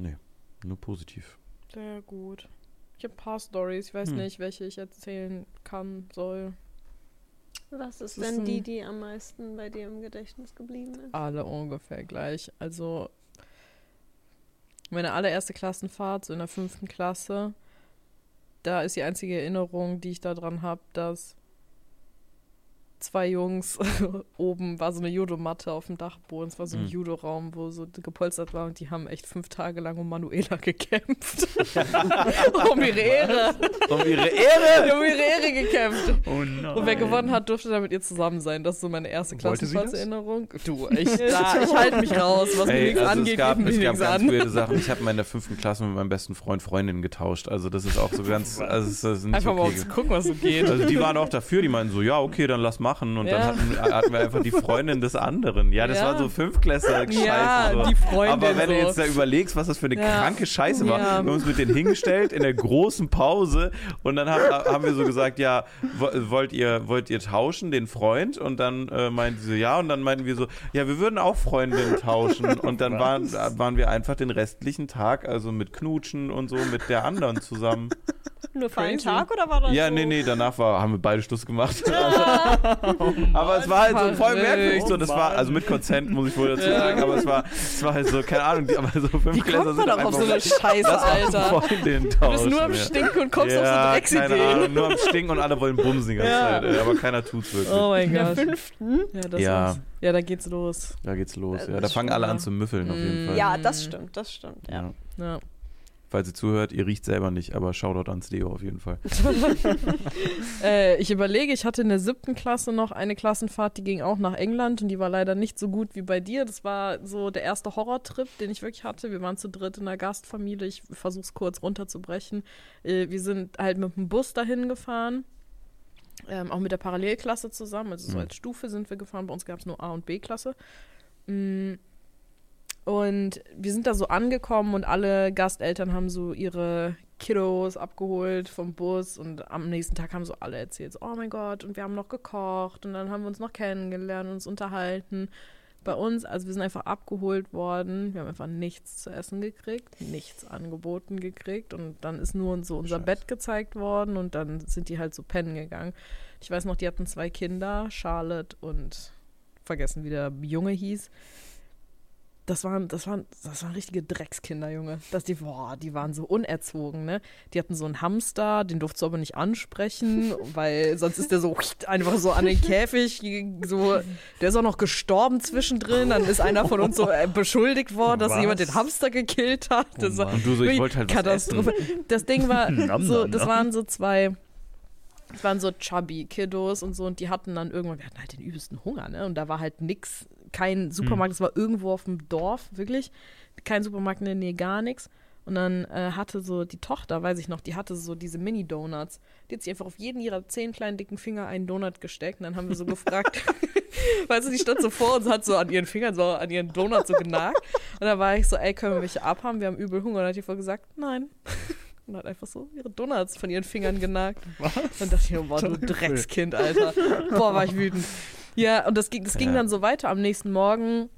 Nee, nur positiv. Sehr gut. Ich habe ein paar Stories. Ich weiß Hm. nicht, welche ich erzählen kann, soll. Was ist Das ist denn die, die am meisten bei dir im Gedächtnis geblieben ist? Alle ungefähr gleich. Also meine allererste Klassenfahrt, so in der fünften Klasse, da ist die einzige Erinnerung, die ich daran habe, dass zwei Jungs <laughs> oben war so eine Judomatte auf dem Dachboden. Es war so ein Mhm. Judoraum, wo so gepolstert war und die haben echt fünf Tage lang um Manuela <laughs> gekämpft. <laughs> um ihre Ehre. Um ihre Ehre! um ihre Ehre gekämpft. Oh nein. Und wer gewonnen hat, durfte dann mit ihr zusammen sein. Das ist so meine erste das? Klassenfahrtserinnerung. Du, ich, da, ich halte mich raus. Was mir Ey, nichts also angeht, es gab, mir es gab nichts ganz an. weirde Sachen. Ich habe mal in der fünften Klasse mit meinem besten Freund Freundinnen getauscht. Also das ist auch so ganz, also es ist nicht Einfach mal okay. um zu gucken, was so geht. Also die waren auch dafür, die meinten so, ja, okay, dann lass machen. Und Ja. dann hatten, hatten wir einfach die Freundin des anderen. Ja, das Ja. war so Fünfklässler-Scheiße. Ja, so. die Freundin Aber wenn so. du jetzt da überlegst, was das für eine kranke Scheiße war, wir haben uns mit denen hingestellt in der großen Pause und dann haben, haben wir so gesagt, ja, wo- wollt ihr, wollt ihr tauschen, den Freund? Und dann äh, meinten sie so, ja. Und dann meinten wir so, ja, wir würden auch Freundinnen tauschen. Und dann waren, waren wir einfach den restlichen Tag, also mit Knutschen und so, mit der anderen zusammen. Nur für einen. Tag oder war das Ja, so? nee, nee, danach war, haben wir beide Schluss gemacht. <laughs> <laughs> aber es war halt so voll merkwürdig. So, das war, also mit Konsent, muss ich wohl dazu sagen, aber es war, es war halt so, keine Ahnung, die, aber so fünf kommt sind man dann doch auf so eine Scheiße, Alter? Du bist nur am. Stinken und kommst ja, auf so Drecksideen. Nur am Stinken und alle wollen bumsen die ganze Ja. Zeit, ey, aber keiner tut's wirklich. Oh mein In der Gott. fünften? Ja, das Ja. war's. Ja, da geht's los. Da geht's los. Ja, da das fangen alle an zu müffeln auf jeden Mm. Fall. Ja, das stimmt, das stimmt, ja. Ja. Falls ihr zuhört, ihr riecht selber nicht, aber Shoutout ans Leo auf jeden Fall. <laughs> <laughs> Äh, ich überlege, ich hatte in der siebten Klasse noch eine Klassenfahrt, die ging auch nach England und die war leider nicht so gut wie bei dir. Das war so der erste Horrortrip, den ich wirklich hatte. Wir waren zu dritt in einer Gastfamilie. Ich versuche es kurz runterzubrechen. Äh, wir sind halt mit dem Bus dahin gefahren. Ähm, auch mit der Parallelklasse zusammen. Also so Mhm. als Stufe sind wir gefahren. Bei uns gab es nur A- und B-Klasse. Mm. Und wir sind da so angekommen und alle Gasteltern haben so ihre Kiddos abgeholt vom Bus und am nächsten Tag haben so alle erzählt, so, oh mein Gott, und wir haben noch gekocht und dann haben wir uns noch kennengelernt und uns unterhalten. Bei uns, also wir sind einfach abgeholt worden, wir haben einfach nichts zu essen gekriegt, nichts angeboten gekriegt und dann ist nur so unser Scheiße. Bett gezeigt worden und dann sind die halt so pennen gegangen. Ich weiß noch, die hatten zwei Kinder, Charlotte und vergessen, wie der Junge hieß. Das waren, das waren, das waren richtige Dreckskinder, Junge. Das, die, boah, die waren so unerzogen, ne? Die hatten so einen Hamster, den durfst du aber nicht ansprechen, <laughs> weil sonst ist der so <laughs> einfach so an den Käfig, so, der ist auch noch gestorben zwischendrin. Dann ist einer von uns so äh, beschuldigt worden, dass Was? jemand den Hamster gekillt hat. Das war Und du so, ich wollte halt was Katastrophe. Das Ding war <laughs> so, das waren so zwei Es waren so chubby Kiddos und so und die hatten dann irgendwann, wir hatten halt den übelsten Hunger, ne? Und da war halt nix, kein Supermarkt, es war irgendwo auf dem Dorf, wirklich. Kein Supermarkt in der Nähe, gar nichts. Und dann äh, hatte so die Tochter, weiß ich noch, die hatte so diese Mini-Donuts. Die hat sich einfach auf jeden ihrer zehn kleinen dicken Finger einen Donut gesteckt. Und dann haben wir so gefragt, <laughs> <laughs> weißt du, die stand so vor uns, hat so an ihren Fingern, so an ihren Donut so genagt. Und da war ich so, ey, können wir welche abhaben? Wir haben übel Hunger. Und dann hat die voll gesagt, nein. Und hat einfach so ihre Donuts von ihren Fingern genagt. Was? Dann dachte ich, mir, boah, du Dreckskind, Alter. Boah, war ich wütend. Ja, und das ging, das ging Ja. dann so weiter am nächsten Morgen.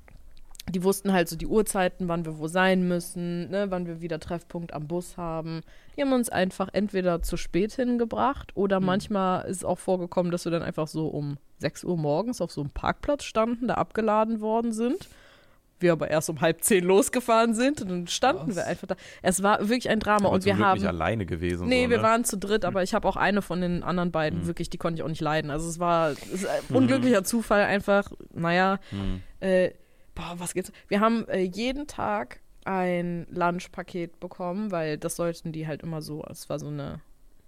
Die wussten halt so die Uhrzeiten, wann wir wo sein müssen, ne, wann wir wieder Treffpunkt am Bus haben. Die haben uns einfach entweder zu spät hingebracht oder manchmal ist auch vorgekommen, dass wir dann einfach so um 6 Uhr morgens auf so einem Parkplatz standen, da abgeladen worden sind. Wir aber erst um halb zehn losgefahren sind und dann standen wir einfach da. Es war wirklich ein Drama Aber und zum wir Glück haben. nicht alleine gewesen. Nee, so, wir ne? waren zu dritt, aber ich habe auch eine von den anderen beiden, wirklich, die konnte ich auch nicht leiden. Also es war es ist ein unglücklicher Zufall einfach, naja, Hm. äh, boah, was geht's? Wir haben äh, jeden Tag ein Lunchpaket bekommen, weil das sollten die halt immer so, es war so eine,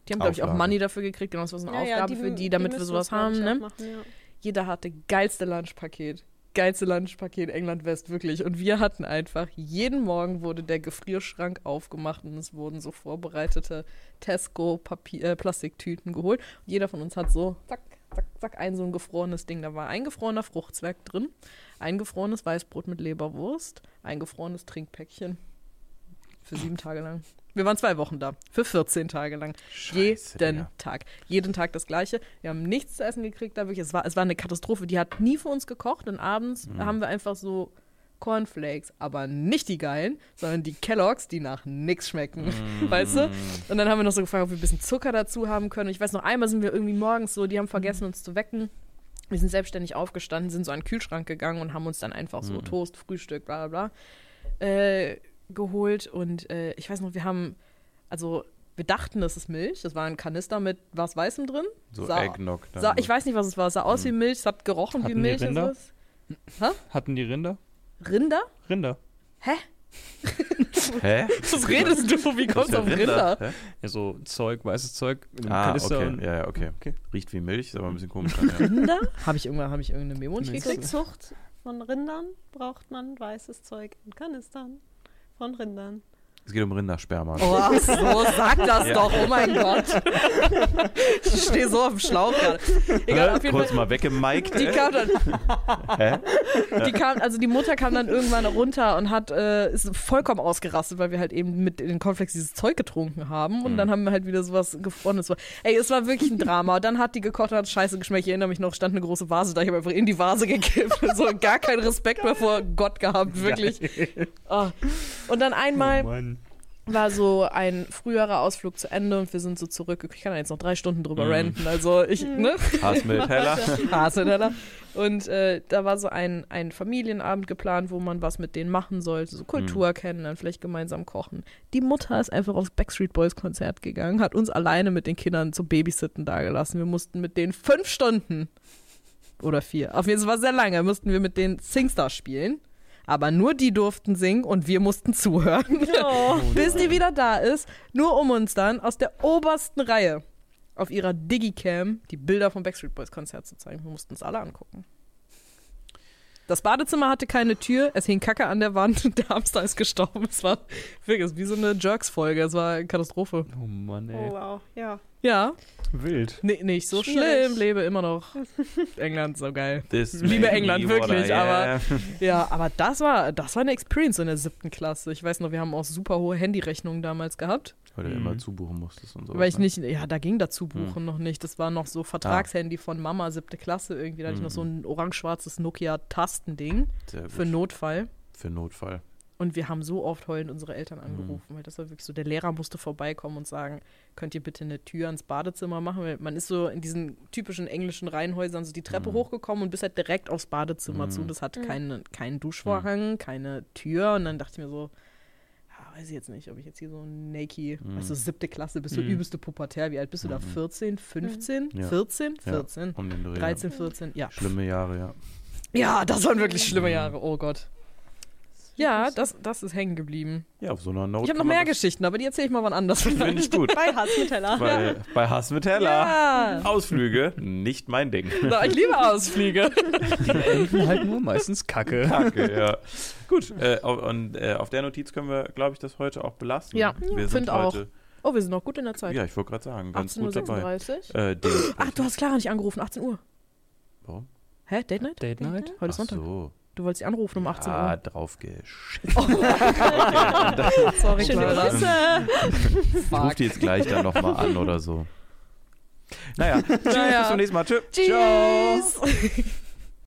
die haben, glaube ich, auch. Money dafür gekriegt, genau, es war so eine Aufgabe für die, damit wir müssen sowas haben, ne? Machen, ja. Jeder hatte geilste Lunchpaket. Geilste Lunchpaket England West, wirklich. Und wir hatten einfach, jeden Morgen wurde der Gefrierschrank aufgemacht und es wurden so vorbereitete Tesco-Plastiktüten geholt. Und jeder von uns hat so, zack, zack, zack, ein so ein gefrorenes Ding. Da war eingefrorener Fruchtzwerg drin, eingefrorenes Weißbrot mit Leberwurst, eingefrorenes Trinkpäckchen. Für sieben Tage lang. Wir waren zwei Wochen da. Für 14 Tage lang. Scheiße, Jeden Digga. Tag. Jeden Tag das Gleiche. Wir haben nichts zu essen gekriegt. Da wirklich. Es, war, es war eine Katastrophe. Die hat nie für uns gekocht. Und abends Mhm. haben wir einfach so Cornflakes, aber nicht die geilen, sondern die Kelloggs, die nach nichts schmecken. Mhm. <laughs> Weißt du? Und dann haben wir noch so gefragt, ob wir ein bisschen Zucker dazu haben können. Ich weiß noch, einmal sind wir irgendwie morgens so, die haben vergessen, uns zu wecken. Wir sind selbstständig aufgestanden, sind so an den Kühlschrank gegangen und haben uns dann einfach so Mhm. Toast, Frühstück, bla bla bla, äh, geholt. Und äh, ich weiß noch, wir haben, also wir dachten, das ist Milch. Das war ein Kanister mit was Weißem drin. So Sah- Eggnog. dann Sah, ich weiß nicht, was es war. Es sah aus Mhm. wie Milch, es hat gerochen wie Hatten die Milch. und Rinder? Hatten die Rinder? Rinder? Rinder. Hä? <laughs> Hä? Was redest du? Wie kommst du auf Rinder? Hä? Ja, so Zeug, weißes Zeug Ah, Kanister okay. und Ja, ja, okay. Okay. Riecht wie Milch, ist aber ein bisschen <laughs> komisch. Dann, ja. Rinder? Habe ich irgendwann, habe ich irgendeine Memo nicht gekriegt? Zucht von Rindern braucht man weißes Zeug in Kanistern von Rindern. Es geht um Rindersperma. Oh, ach so, sag das Ja. doch, oh mein Gott. Ich stehe so auf dem Schlauch gerade. Egal, auf jeden Kurz Fall. mal weggemiked. Die kam dann, Hä? die kam, also die Mutter kam dann irgendwann runter und hat, äh, ist vollkommen ausgerastet, weil wir halt eben mit den Cornflakes dieses Zeug getrunken haben. Und Mhm. dann haben wir halt wieder sowas gefrorenes. So. Ey, es war wirklich ein Drama. Dann hat die gekocht und hat scheiße geschmeckt. Ich erinnere mich noch, stand eine große Vase da. Ich habe einfach in die Vase gekippt. <laughs> So gar keinen Respekt mehr vor Gott gehabt, wirklich. Oh. Und dann einmal Oh. War so ein früherer Ausflug zu Ende und wir sind so zurück. Ich kann da jetzt noch drei Stunden drüber Mhm. ranten. Also ich, ne? Hass mit Heller. Haselteller. Und äh, da war so ein, ein Familienabend geplant, wo man was mit denen machen sollte. So Kultur Mhm. kennenlernen, vielleicht gemeinsam kochen. Die Mutter ist einfach aufs Backstreet Boys Konzert gegangen, hat uns alleine mit den Kindern zum Babysitten dagelassen. Wir mussten mit denen fünf Stunden oder vier, auf jeden Fall sehr lange, mussten wir mit denen Singstar spielen. Aber nur die durften singen und wir mussten zuhören. <laughs> Oh. <laughs> bis die wieder da ist, nur um uns dann aus der obersten Reihe auf ihrer Digicam die Bilder vom Backstreet Boys Konzert zu zeigen. Wir mussten es alle angucken. Das Badezimmer hatte keine Tür, es hing Kacke an der Wand und <laughs> der Hamster ist gestorben. Es war wirklich wie so eine Jerks-Folge. Es war eine Katastrophe. Oh Mann, ey. Oh wow, ja. Ja, Wild. nee, nicht so Schwierig. schlimm, lebe immer noch. <laughs> England, so geil. This Liebe England, wirklich, I aber- am. Ja, aber das war, das war eine Experience in der siebten Klasse. Ich weiß noch, wir haben auch super hohe Handyrechnungen damals gehabt. Weil du Mhm. immer zubuchen musstest und so. Weil ich nicht, ja, da ging dazu buchen Hm. noch nicht. Das war noch so Vertragshandy von Mama, siebte Klasse irgendwie. Da hatte ich noch so ein orange-schwarzes Nokia-Tastending für Notfall. Für Notfall. Und wir haben so oft heulend unsere Eltern Mhm. angerufen, weil das war wirklich so, der Lehrer musste vorbeikommen und sagen, könnt ihr bitte eine Tür ins Badezimmer machen? Weil man ist so in diesen typischen englischen Reihenhäusern so die Treppe Mhm. hochgekommen und bis halt direkt aufs Badezimmer Mhm. zu. Das hatte Mhm. keinen, keinen Duschvorhang, keine Tür. Und dann dachte ich mir so, ja, weiß ich jetzt nicht, ob ich jetzt hier so ein Nike, Mhm. du, siebte Klasse, bist du Mhm. übelste Pubertär. Wie alt bist du da? Mhm. 14, 15, Ja. 14, Ja. 14, Um den Dreh. 13, 14, ja. Schlimme Jahre, ja. Ja, das waren wirklich schlimme Mhm. Jahre, oh Gott. Ja, das, das ist hängen geblieben. Ja, auf so einer Note. Ich habe noch mehr Geschichten, aber die erzähle ich mal wann anders. Finde ich gut. Bei Hass mit Teller. Bei, bei Hass mit Heller. Ja. Ausflüge, nicht mein Ding. So, ich liebe Ausflüge. <laughs> Die enden halt nur meistens Kacke. Kacke, ja. <laughs> Gut, äh, und äh, auf der Notiz können wir, glaube ich, das heute auch belassen. Ja, wir find auch. heute, Oh, wir sind noch gut in der Zeit. Ja, ich wollte gerade sagen, ganz gut dabei. 18.36 Uhr. Äh, Ach, du hast Clara nicht angerufen, 18 Uhr. Warum? Hä, Date Night? Date Night? Heute ist Ach Sonntag. so. Du wolltest sie anrufen um 18 Ah, Uhr. drauf geschissen. <laughs> Sorry, Schöne Clara. Grüße. <laughs> Ich rufe die jetzt gleich dann nochmal an oder so. Naja, <laughs> tschüss, Naja. bis zum nächsten Mal. Tschüss. Tschüss.